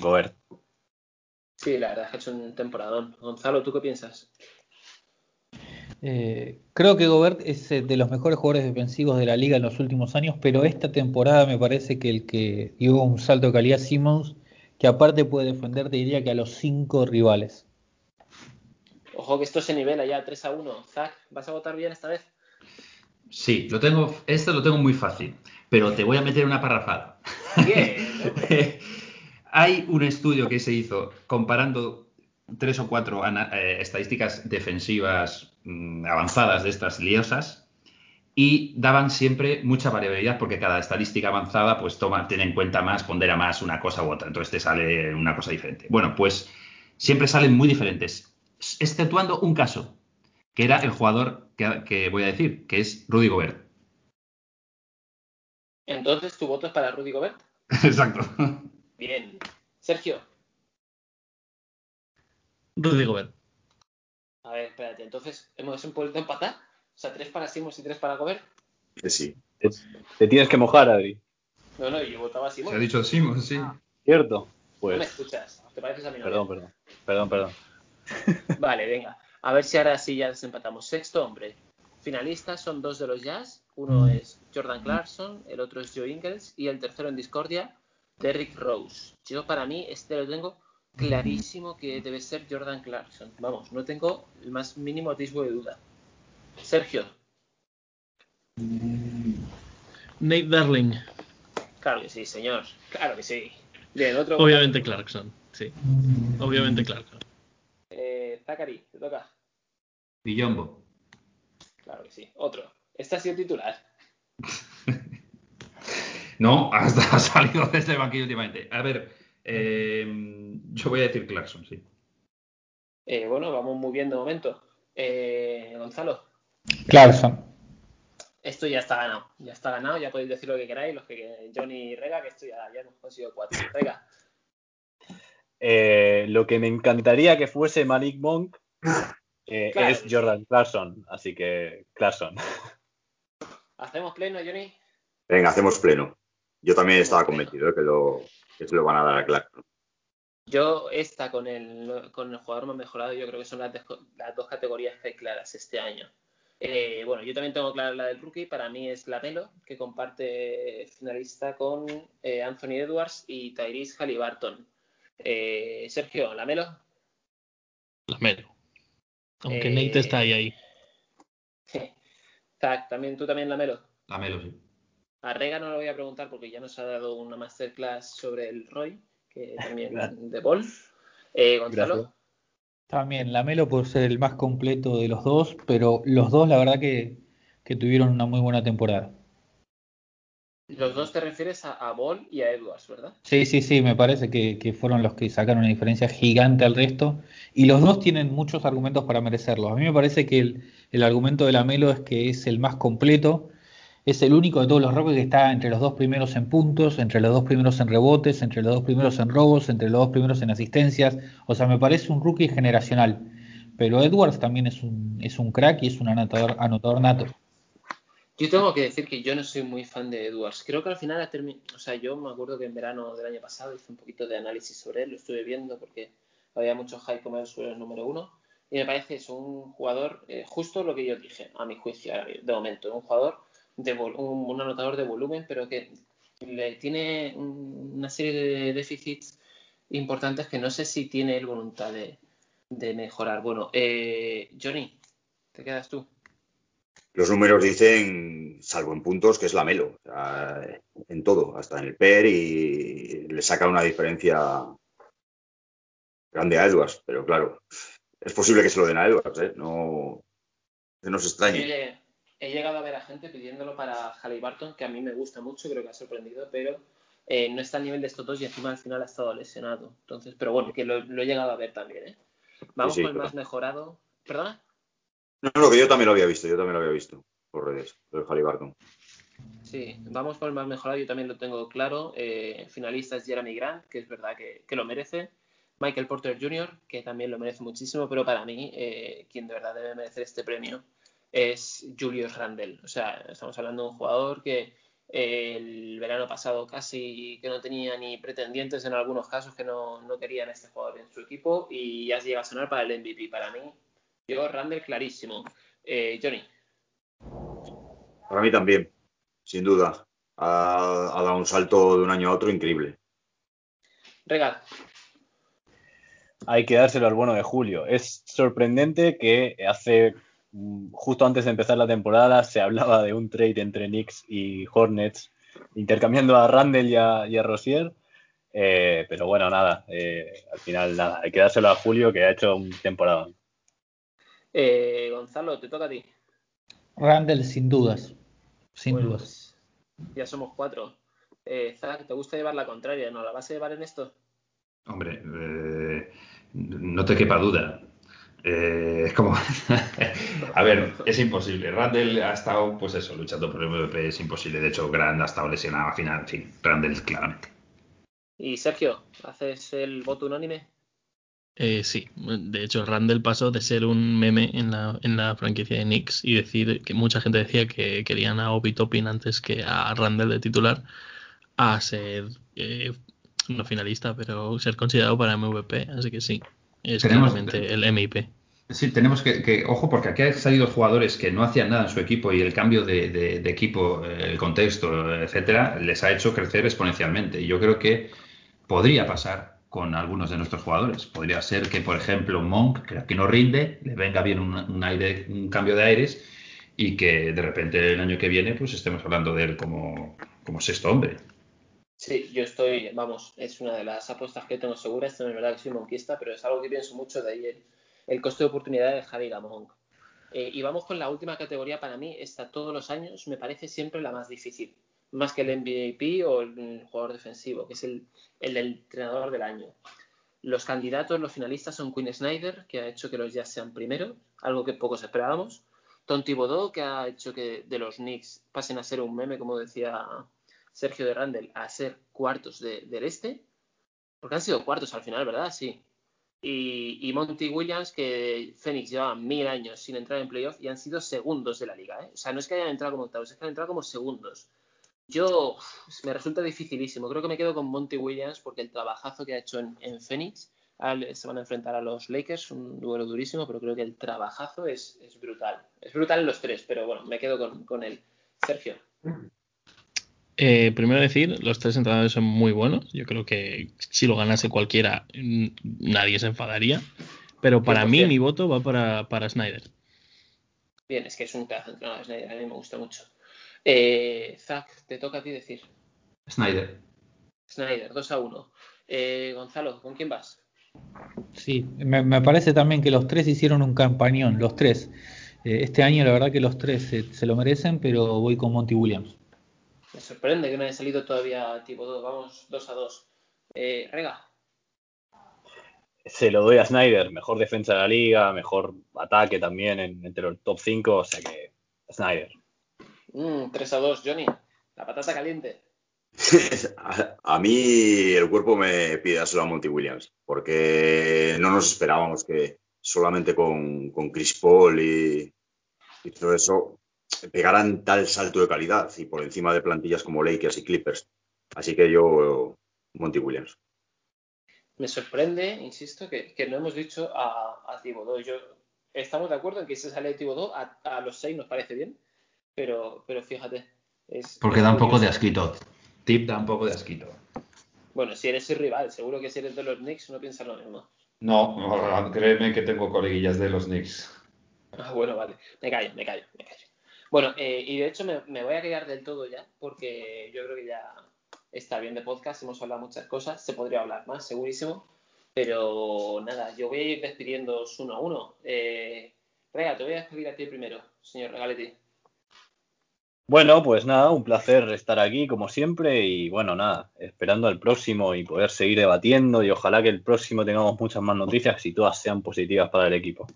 Gobert. Sí, la verdad es que es un temporadón. Gonzalo, ¿tú qué piensas? Eh, creo que Gobert es eh, de los mejores jugadores defensivos de la liga en los últimos años, pero esta temporada me parece que el que dio un salto de calidad Simmons, que aparte puede defender, te diría que a los cinco rivales. Ojo que esto se nivela ya 3 a 1. Zach, ¿vas a votar bien esta vez? Sí, lo tengo, esto lo tengo muy fácil, pero te voy a meter una parrafada. Bien, <laughs> Hay un estudio que se hizo comparando tres o cuatro eh, estadísticas defensivas mm, avanzadas de estas liosas y daban siempre mucha variabilidad porque cada estadística avanzada pues toma, tiene en cuenta más, pondera más una cosa u otra, entonces te sale una cosa diferente. Bueno, pues siempre salen muy diferentes exceptuando un caso, que era el jugador que, voy a decir, que es Rudy Gobert. Entonces, ¿tu voto es para Rudy Gobert? <laughs> Exacto. Bien. Sergio. Rudy Gobert. A ver, espérate. Entonces, ¿hemos vuelto a empatar? O sea, tres para Simons y tres para Gobert. Sí. Te, tienes que mojar, Adri. No, no, yo votaba a Simons. Se ha dicho Simons, sí. Ah. Cierto. Pues... No me escuchas. Te pareces a mi Perdón, perdón. Perdón, perdón. <laughs> Vale, venga. A ver si ahora sí ya desempatamos. Sexto hombre. Finalistas son dos de los Jazz. Uno es Jordan Clarkson, el otro es Joe Ingles y el tercero en discordia, Derrick Rose. Yo para mí este lo tengo clarísimo que debe ser Jordan Clarkson. Vamos, no tengo el más mínimo atisbo de duda. Sergio. Nate Darling. Claro que sí, señor. Claro que sí. Bien, otro. Obviamente Clarkson, sí. Obviamente Clarkson. Eh, Zachary, te toca. Villombo. Claro que sí. Otro. Este ha sido titular. <laughs> no, hasta <laughs> ha salido desde el banquillo últimamente. A ver, eh, yo voy a decir Clarkson, sí. Eh, bueno, vamos muy bien de momento. Eh, Gonzalo. Clarkson. Esto ya está ganado. Ya está ganado, ya podéis decir lo que queráis, los que Johnny y Rega, que esto ya, ya hemos conseguido cuatro. <laughs> Rega. Eh, lo que me encantaría que fuese Malik Monk eh, es Jordan Clarkson, así que Clarkson. ¿Hacemos pleno, Johnny? Venga, hacemos pleno. Yo también estaba convencido de que, lo, que se lo van a dar a Clarkson. Yo, esta con el, con el jugador más mejorado, yo creo que son las, dos categorías que hay claras este año. Eh, bueno, yo también tengo clara la del rookie. Para mí es Lamelo, que comparte finalista con Anthony Edwards y Tyrese Halliburton. Eh, Sergio, ¿Lamelo? Lamelo. Aunque Nate está ahí. ahí. <laughs> ¿también, ¿tú también Lamelo? Lamelo, sí. A Rega no lo voy a preguntar porque ya nos ha dado una masterclass sobre el Roy, que también de Ball. Eh, Gonzalo. También Lamelo por ser el más completo de los dos, pero los dos la verdad que tuvieron una muy buena temporada. Los dos te refieres a, Ball y a Edwards, ¿verdad? Sí, sí, sí, me parece que, fueron los que sacaron una diferencia gigante al resto. Y los dos tienen muchos argumentos para merecerlo. A mí me parece que el, argumento de Lamelo es que es el más completo es el único de todos los rookies que está entre los dos primeros en puntos, entre los dos primeros en rebotes, entre los dos primeros en robos, entre los dos primeros en asistencias. O sea, me parece un rookie generacional. Pero Edwards también es un, es un crack y es un anotador, anotador nato. Yo tengo que decir que yo no soy muy fan de Edwards. Creo que al final. O sea, yo me acuerdo que en verano del año pasado hice un poquito de análisis sobre él, lo estuve viendo porque había mucho hype como sobre el número uno. Y me parece es un jugador, eh, justo lo que yo dije, a mi juicio, de momento, un jugador de un, anotador de volumen, pero que le tiene una serie de déficits importantes que no sé si tiene el voluntad de, mejorar. Bueno, eh, Johnny, ¿te quedas tú? Los números dicen, salvo en puntos, que es la Melo. en todo, hasta en el PER y le saca una diferencia grande a Edwards. Pero claro, es posible que se lo den a Edwards, ¿eh? No, no se extrañe he llegado a ver a gente pidiéndolo para Barton, que a mí me gusta mucho, creo que ha sorprendido, pero eh, no está al nivel de estos dos y encima al final ha estado lesionado. Entonces, pero bueno, que lo, he llegado a ver también, ¿eh? Vamos con el más mejorado. ¿Perdona? No, no, que yo también lo había visto, yo también lo había visto por redes, lo de Barton. Sí, vamos con el más mejorado, yo también lo tengo claro. Eh, finalista es Jeremy Grant, que es verdad que, lo merece. Michael Porter Jr., que también lo merece muchísimo, pero para mí, eh, quien de verdad debe merecer este premio es Julius Randle. O sea, estamos hablando de un jugador que eh, el verano pasado casi que no tenía ni pretendientes en algunos casos que no, querían a este jugador en su equipo y ya llega a sonar para el MVP. Para mí, yo Randle clarísimo. Eh, Johnny. Para mí también, sin duda. Ha, dado un salto de un año a otro increíble. Regal. Hay que dárselo al bueno de Julio. Es sorprendente que hace justo antes de empezar la temporada se hablaba de un trade entre Knicks y Hornets, intercambiando a Randall y a, y Rosier. Eh, pero bueno, nada, eh, al final nada, hay que dárselo a Julio que ha hecho un temporada. Eh, Gonzalo, te toca a ti. Randall, sin dudas. Sin dudas. Pues, ya somos cuatro. Zach, ¿te gusta llevar la contraria? ¿No la vas a llevar en esto? Hombre, no te quepa duda. Eh, es como. <laughs> a ver, es imposible. Randall ha estado, pues eso, luchando por el MVP, es imposible. De hecho, Grant ha estado lesionado al final. En fin, Randall, claramente. ¿Y Sergio, haces el voto unánime? Eh, sí, de hecho, Randall pasó de ser un meme en la, en la franquicia de Knicks y decir que mucha gente decía que querían a Obi Toppin antes que a Randall de titular, a ser eh, no finalista, pero ser considerado para MVP. Así que sí, es claramente el MIP. Sí, tenemos que, ojo, porque aquí han salido jugadores que no hacían nada en su equipo y el cambio de, equipo, el contexto, etcétera, les ha hecho crecer exponencialmente. Y yo creo que podría pasar con algunos de nuestros jugadores. Podría ser que, por ejemplo, Monk, que aquí no rinde, le venga bien un, aire, un cambio de aires y que de repente el año que viene pues estemos hablando de él como, como sexto hombre. Sí, yo estoy, vamos, es una de las apuestas que tengo seguras, esto no es verdad que soy monquista, pero es algo que pienso mucho de ahí el, coste de oportunidad de Javi Gamón. Eh, y vamos con la última categoría para mí, esta todos los años me parece siempre la más difícil, más que el MVP o el jugador defensivo, que es el, el entrenador del año. Los candidatos, los finalistas son Quinn Snyder, que ha hecho que los Jazz sean primeros, algo que pocos esperábamos. Tom Thibodeau, que ha hecho que de los Knicks pasen a ser un meme, como decía Sergio de Randall a ser cuartos del este, porque han sido cuartos al final, ¿verdad? Sí. Y, Monty Williams, que Phoenix lleva mil años sin entrar en playoff y han sido segundos de la liga. ¿eh? O sea, no es que hayan entrado como octavos, es que han entrado como segundos. Yo me resulta dificilísimo. Creo que me quedo con Monty Williams porque el trabajazo que ha hecho en, en Phoenix, se van a enfrentar a los Lakers, un duelo durísimo, pero creo que el trabajazo es, brutal. Es brutal en los tres, pero bueno, me quedo con, con él. Sergio. <clears throat> Eh, primero decir, los tres entrenadores son muy buenos. Yo creo que si lo ganase cualquiera, nadie se enfadaría. Pero para mí, mi voto va para, para Snyder. Bien, es que es un pedazo entrenador Snyder, a mí me gusta mucho. Eh, Zach, te toca a ti decir. Snyder. Snyder, 2 a 1. Eh, Gonzalo, ¿con quién vas? Sí, me, parece también que los tres hicieron un campañón, los tres. Eh, este año la verdad que los tres se lo merecen, pero voy con Monty Williams. Me sorprende que no haya salido todavía tipo 2. Vamos 2 a 2. Eh, Rega. Se lo doy a Snyder. Mejor defensa de la liga, mejor ataque también entre el top 5. O sea que Snyder. Mm, 3 a 2, Johnny. La patata caliente. <laughs> a, mí el cuerpo me pide a Monty Williams, porque no nos esperábamos que solamente con, con Chris Paul y, y todo eso pegaran tal salto de calidad y por encima de plantillas como Lakers y Clippers. Así que yo, Monty Williams. Me sorprende, insisto, que, no hemos dicho a, a Thibodeau. Yo, estamos de acuerdo en que si sale Thibodeau, a, a los seis nos parece bien, pero, pero fíjate. Es, Porque da un poco de asquito. Tip da un poco de asquito. Bueno, si eres el rival, seguro que si eres de los Knicks no piensas lo mismo. No, créeme que tengo coleguillas de los Knicks. Ah, bueno, vale. Me callo, me callo, me callo. Bueno, eh, y de hecho me, voy a quedar del todo ya, porque yo creo que ya está bien de podcast, hemos hablado muchas cosas, se podría hablar más, segurísimo. Pero nada, yo voy a ir despidiendo uno a uno. Eh, Rega, te voy a despedir a ti primero, señor Regaletti. Bueno, pues nada, un placer estar aquí como siempre y bueno, nada, esperando al próximo y poder seguir debatiendo y ojalá que el próximo tengamos muchas más noticias y todas sean positivas para el equipo.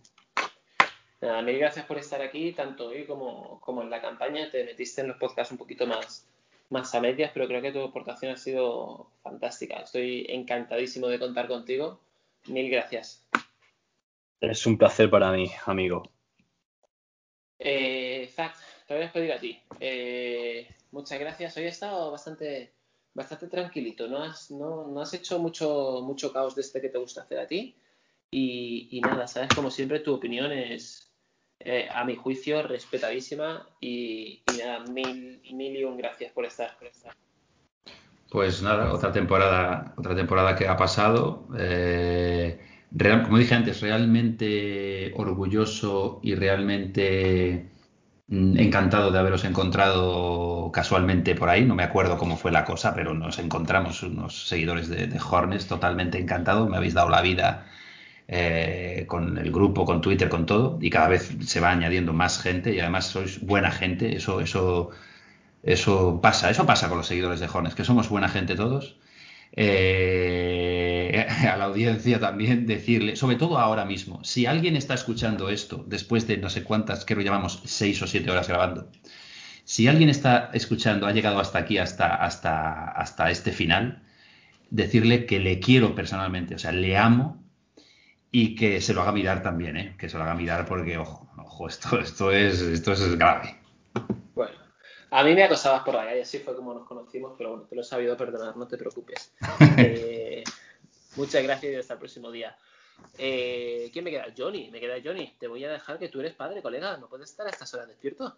Nada, mil gracias por estar aquí, tanto hoy como, como en la campaña. Te metiste en los podcasts un poquito más, más a medias, pero creo que tu aportación ha sido fantástica. Estoy encantadísimo de contar contigo. Mil gracias. Es un placer para mí, amigo. Eh, Zach, te voy a despedir a ti. Eh, muchas gracias. Hoy he estado bastante, bastante tranquilito. No has, no, no has hecho mucho, mucho caos de este que te gusta hacer a ti. Y, y nada, sabes, como siempre, tu opinión es, eh, a mi juicio, respetadísima y, nada, mil, mil y un gracias por estar, por estar. Pues nada, otra temporada, otra temporada que ha pasado. Eh, como dije antes, realmente orgulloso y realmente mm, encantado de haberos encontrado casualmente por ahí. No me acuerdo cómo fue la cosa, pero nos encontramos unos seguidores de, de Hornes totalmente encantados. Me habéis dado la vida eh, con el grupo, con Twitter, con todo, y cada vez se va añadiendo más gente y además sois buena gente, eso, eso, eso pasa, eso pasa con los seguidores de Jones, que somos buena gente todos. Eh, <laughs> a la audiencia también decirle, sobre todo ahora mismo, si alguien está escuchando esto después de no sé cuántas, creo que llevamos seis o siete horas grabando, si alguien está escuchando, ha llegado hasta aquí, hasta, hasta, hasta este final, decirle que le quiero personalmente, o sea, le amo y que se lo haga mirar también, ¿eh? que se lo haga mirar porque, ojo, ojo esto, esto, es, esto es grave. Bueno, a mí me acosabas por la calle, así fue como nos conocimos, pero bueno, te lo he sabido perdonar, no te preocupes. <laughs> Eh, muchas gracias y hasta el próximo día. Eh, ¿Quién me queda? Johnny, me queda Johnny. Te voy a dejar que tú eres padre, colega, no puedes estar a estas horas despierto.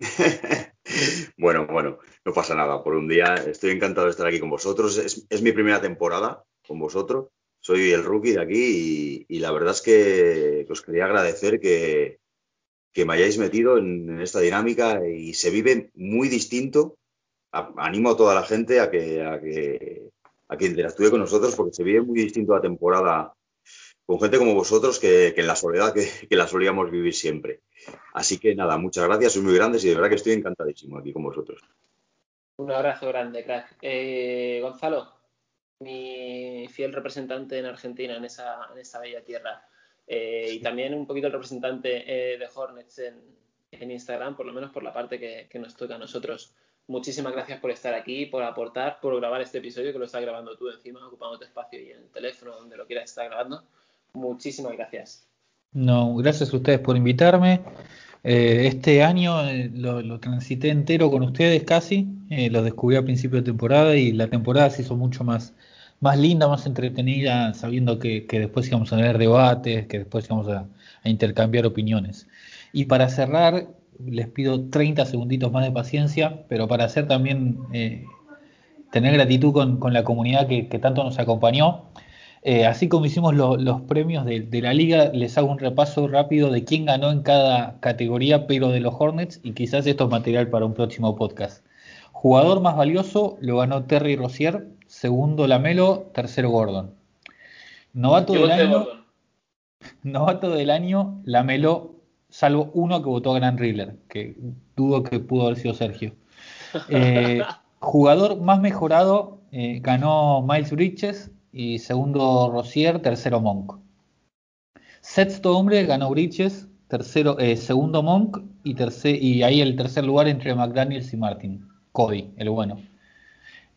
<laughs> bueno, bueno, no pasa nada. Por un día estoy encantado de estar aquí con vosotros. es mi primera temporada con vosotros soy el rookie de aquí y, la verdad es que, os quería agradecer que, me hayáis metido en, esta dinámica y se vive muy distinto. animo a toda la gente a que, a que, a que interactúe con nosotros porque se vive muy distinto la temporada con gente como vosotros que, en la soledad que, la solíamos vivir siempre. Así que nada, muchas gracias, sois muy grandes y de verdad que estoy encantadísimo aquí con vosotros. Un abrazo grande, crack. Eh, Gonzalo, mi fiel representante en Argentina, en esa, en esa bella tierra. Eh, y también un poquito el representante eh, de Hornets en, Instagram, por lo menos por la parte que, que, nos toca a nosotros. Muchísimas gracias por estar aquí, por aportar, por grabar este episodio que lo estás grabando tú encima, ocupando tu espacio y en el teléfono, donde lo quieras estar grabando. Muchísimas gracias. No, gracias a ustedes por invitarme. Eh, este año lo, lo, transité entero con ustedes casi, lo descubrí a principio de temporada y la temporada se hizo mucho más, más linda, más entretenida, sabiendo que, después íbamos a tener debates, que después íbamos a, intercambiar opiniones. Y para cerrar, les pido 30 segunditos más de paciencia, pero para hacer también, eh, tener gratitud con, la comunidad que, tanto nos acompañó. Eh, así como hicimos los premios de, de, la liga, les hago un repaso rápido de quién ganó en cada categoría, pero de los Hornets, y quizás esto es material para un próximo podcast. Jugador más valioso lo ganó Terry Rozier segundo Lamelo, tercero Gordon. Novato del año. Novato del año, Lamelo, salvo uno que votó a Gran Riddler, que dudo que pudo haber sido Sergio. <laughs> Eh, jugador más mejorado eh, ganó Miles Bridges y segundo Rosier, tercero Monk. Sexto hombre ganó Bridges, tercero, eh, segundo Monk y, tercer, y ahí el tercer lugar entre McDaniels y Martin. Cody, el bueno.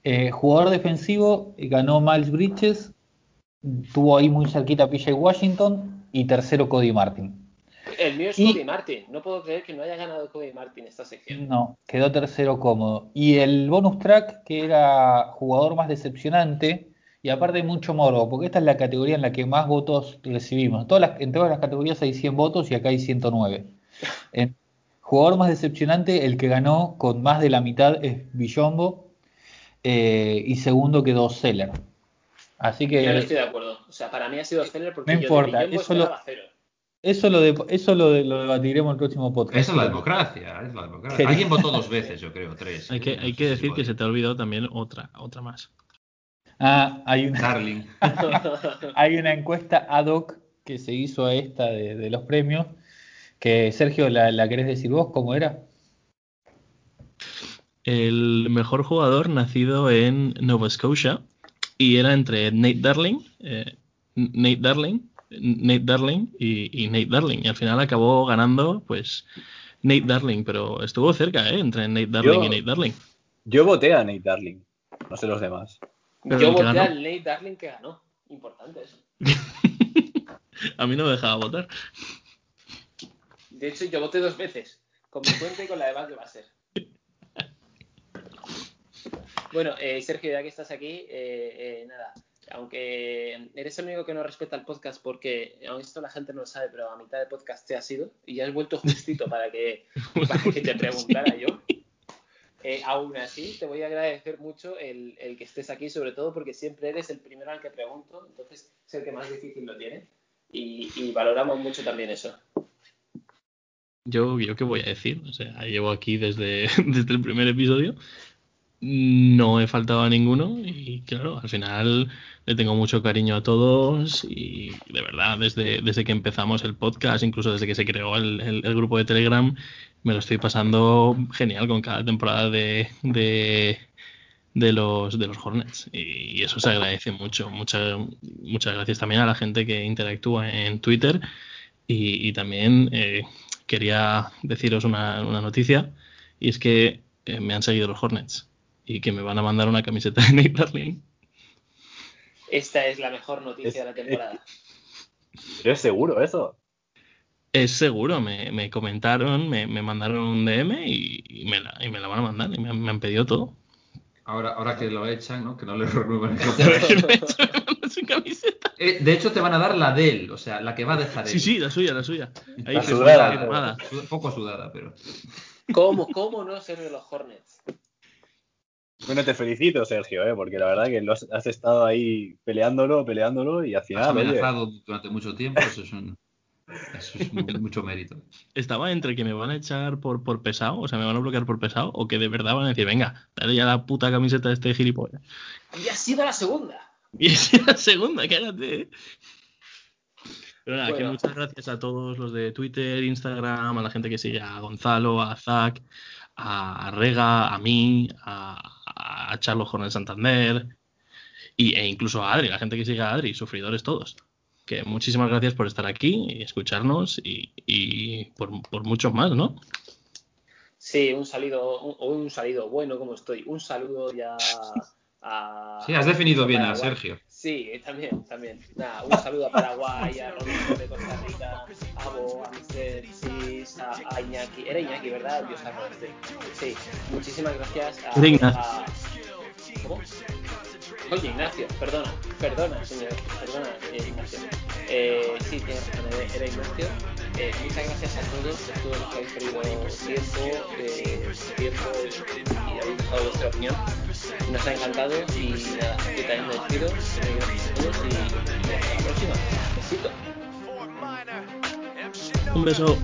Eh, jugador defensivo, ganó Miles Bridges, tuvo ahí muy cerquita PJ Washington y tercero Cody Martin. El mío es Cody Martin. No puedo creer que no haya ganado Cody Martin esta sección. No, quedó tercero cómodo. Y el bonus track, que era jugador más decepcionante, y aparte hay mucho morbo, porque esta es la categoría en la que más votos recibimos. Todas las, en todas las categorías hay 100 votos y acá hay 109. En jugador más decepcionante, el que ganó con más de la mitad es Billombo, eh, y segundo quedó Seller. Así que. Yo no estoy de acuerdo. O sea, para mí ha sido Seller porque no importa, eso lo, cero. Eso lo, de, eso lo, de, lo debatiremos en el próximo podcast. Esa es la democracia, es la democracia. Alguien votó dos veces, yo creo, tres. Hay que, hay que decir que se te ha olvidado también otra, otra más. Ah, hay una, Darling. <laughs> hay una encuesta ad hoc que se hizo a esta de, de los premios. Que Sergio, ¿la, ¿la, querés decir vos cómo era? El mejor jugador nacido en Nova Scotia y era entre Nate Darling, eh, Nate Darling, Nate Darling y, y, Nate Darling. Y al final acabó ganando, pues, Nate Darling, pero estuvo cerca, ¿eh? Entre Nate Darling Yo- y Nate Darling. Yo voté a Nate Darling, no sé los demás. Pero Yo voté al Nate Darling que ganó. Importante eso. <laughs> A mí no me dejaba votar. De hecho, yo voté dos veces. Con mi cuenta y con la de Bad ser. Bueno, eh, Sergio, ya que estás aquí, eh, eh, nada. Aunque eres el único que no respeta el podcast porque, aunque esto la gente no lo sabe, pero a mitad de podcast te has ido y ya has vuelto justito para que, para que te <laughs> preguntara yo. Eh, aún así, te voy a agradecer mucho el, el que estés aquí, sobre todo porque siempre eres el primero al que pregunto, entonces es el que más difícil lo tiene y, y valoramos mucho también eso. Yo, yo qué voy a decir, o sea, llevo aquí desde, <laughs> desde el primer episodio, no he faltado a ninguno y claro, al final le tengo mucho cariño a todos y de verdad, desde, desde que empezamos el podcast, incluso desde que se creó el, el- el grupo de Telegram, me lo estoy pasando genial con cada temporada de, de, de los, de los Hornets y eso se agradece mucho. Muchas, muchas gracias también a la gente que interactúa en Twitter y, y también eh, quería deciros una, una noticia y es que eh, me han seguido los Hornets y que me van a mandar una camiseta de Nate Darling. Esta es la mejor noticia de la temporada. ¿Pero es seguro eso? Es seguro, me, me comentaron, me, me mandaron un DM y, y me la, y me la van a mandar y me, han- me han pedido todo. Ahora, ahora que lo echan, ¿no? Que no le <laughs> renuevan el <laughs> camiseta. Eh, de hecho, te van a dar la de él, o sea, la que va a dejar él. Sí, sí, la suya, la suya. Ahí La sudada. firmada. Poco sudada, pero. ¿Cómo, cómo no ser de los Hornets? Bueno, te felicito, Sergio, ¿eh? porque la verdad que lo has, has estado ahí peleándolo, peleándolo y al Has final, oye, amenazado durante mucho tiempo, eso es, un- eso es mu- mucho mérito. Estaba entre que me van a echar por, por pesado, o sea, me van a bloquear por pesado, o que de verdad van a decir, venga, dale ya la puta camiseta a este gilipollas. Y ha sido la segunda. <laughs> Y esa es la segunda, cállate. Pero nada, que muchas gracias a todos los de Twitter, Instagram, a la gente que sigue a Gonzalo, a Zach, a Rega, a mí, a, a Charlo Jornal Santander y, e incluso a Adri, la gente que sigue a Adri, sufridores todos. Que muchísimas gracias por estar aquí y escucharnos y, y por, por muchos más, ¿no? Sí, un salido, un, o un salido bueno como estoy. Un saludo ya a. Sí, has definido bien a. Sergio. Sí, también, también. Nada, un saludo a Paraguay, a Rodrigo de Costa Rica, a Bo, a Mr. Sis, a, a Iñaki. Era Iñaki, ¿verdad? Dios sabe. Sí, muchísimas gracias a- ¿Cómo? Oye, Ignacio, perdona, perdona, señor, perdona, eh, Ignacio. Eh, sí, tienes razón, era- Ignacio. Eh, muchas gracias a todos, todos los que habéis perdido tiempo, eh, tiempo y habéis dejado vuestra opinión. Nos ha encantado y nada, yo también me despido. Gracias a todos y hasta la próxima. Besito. Un beso.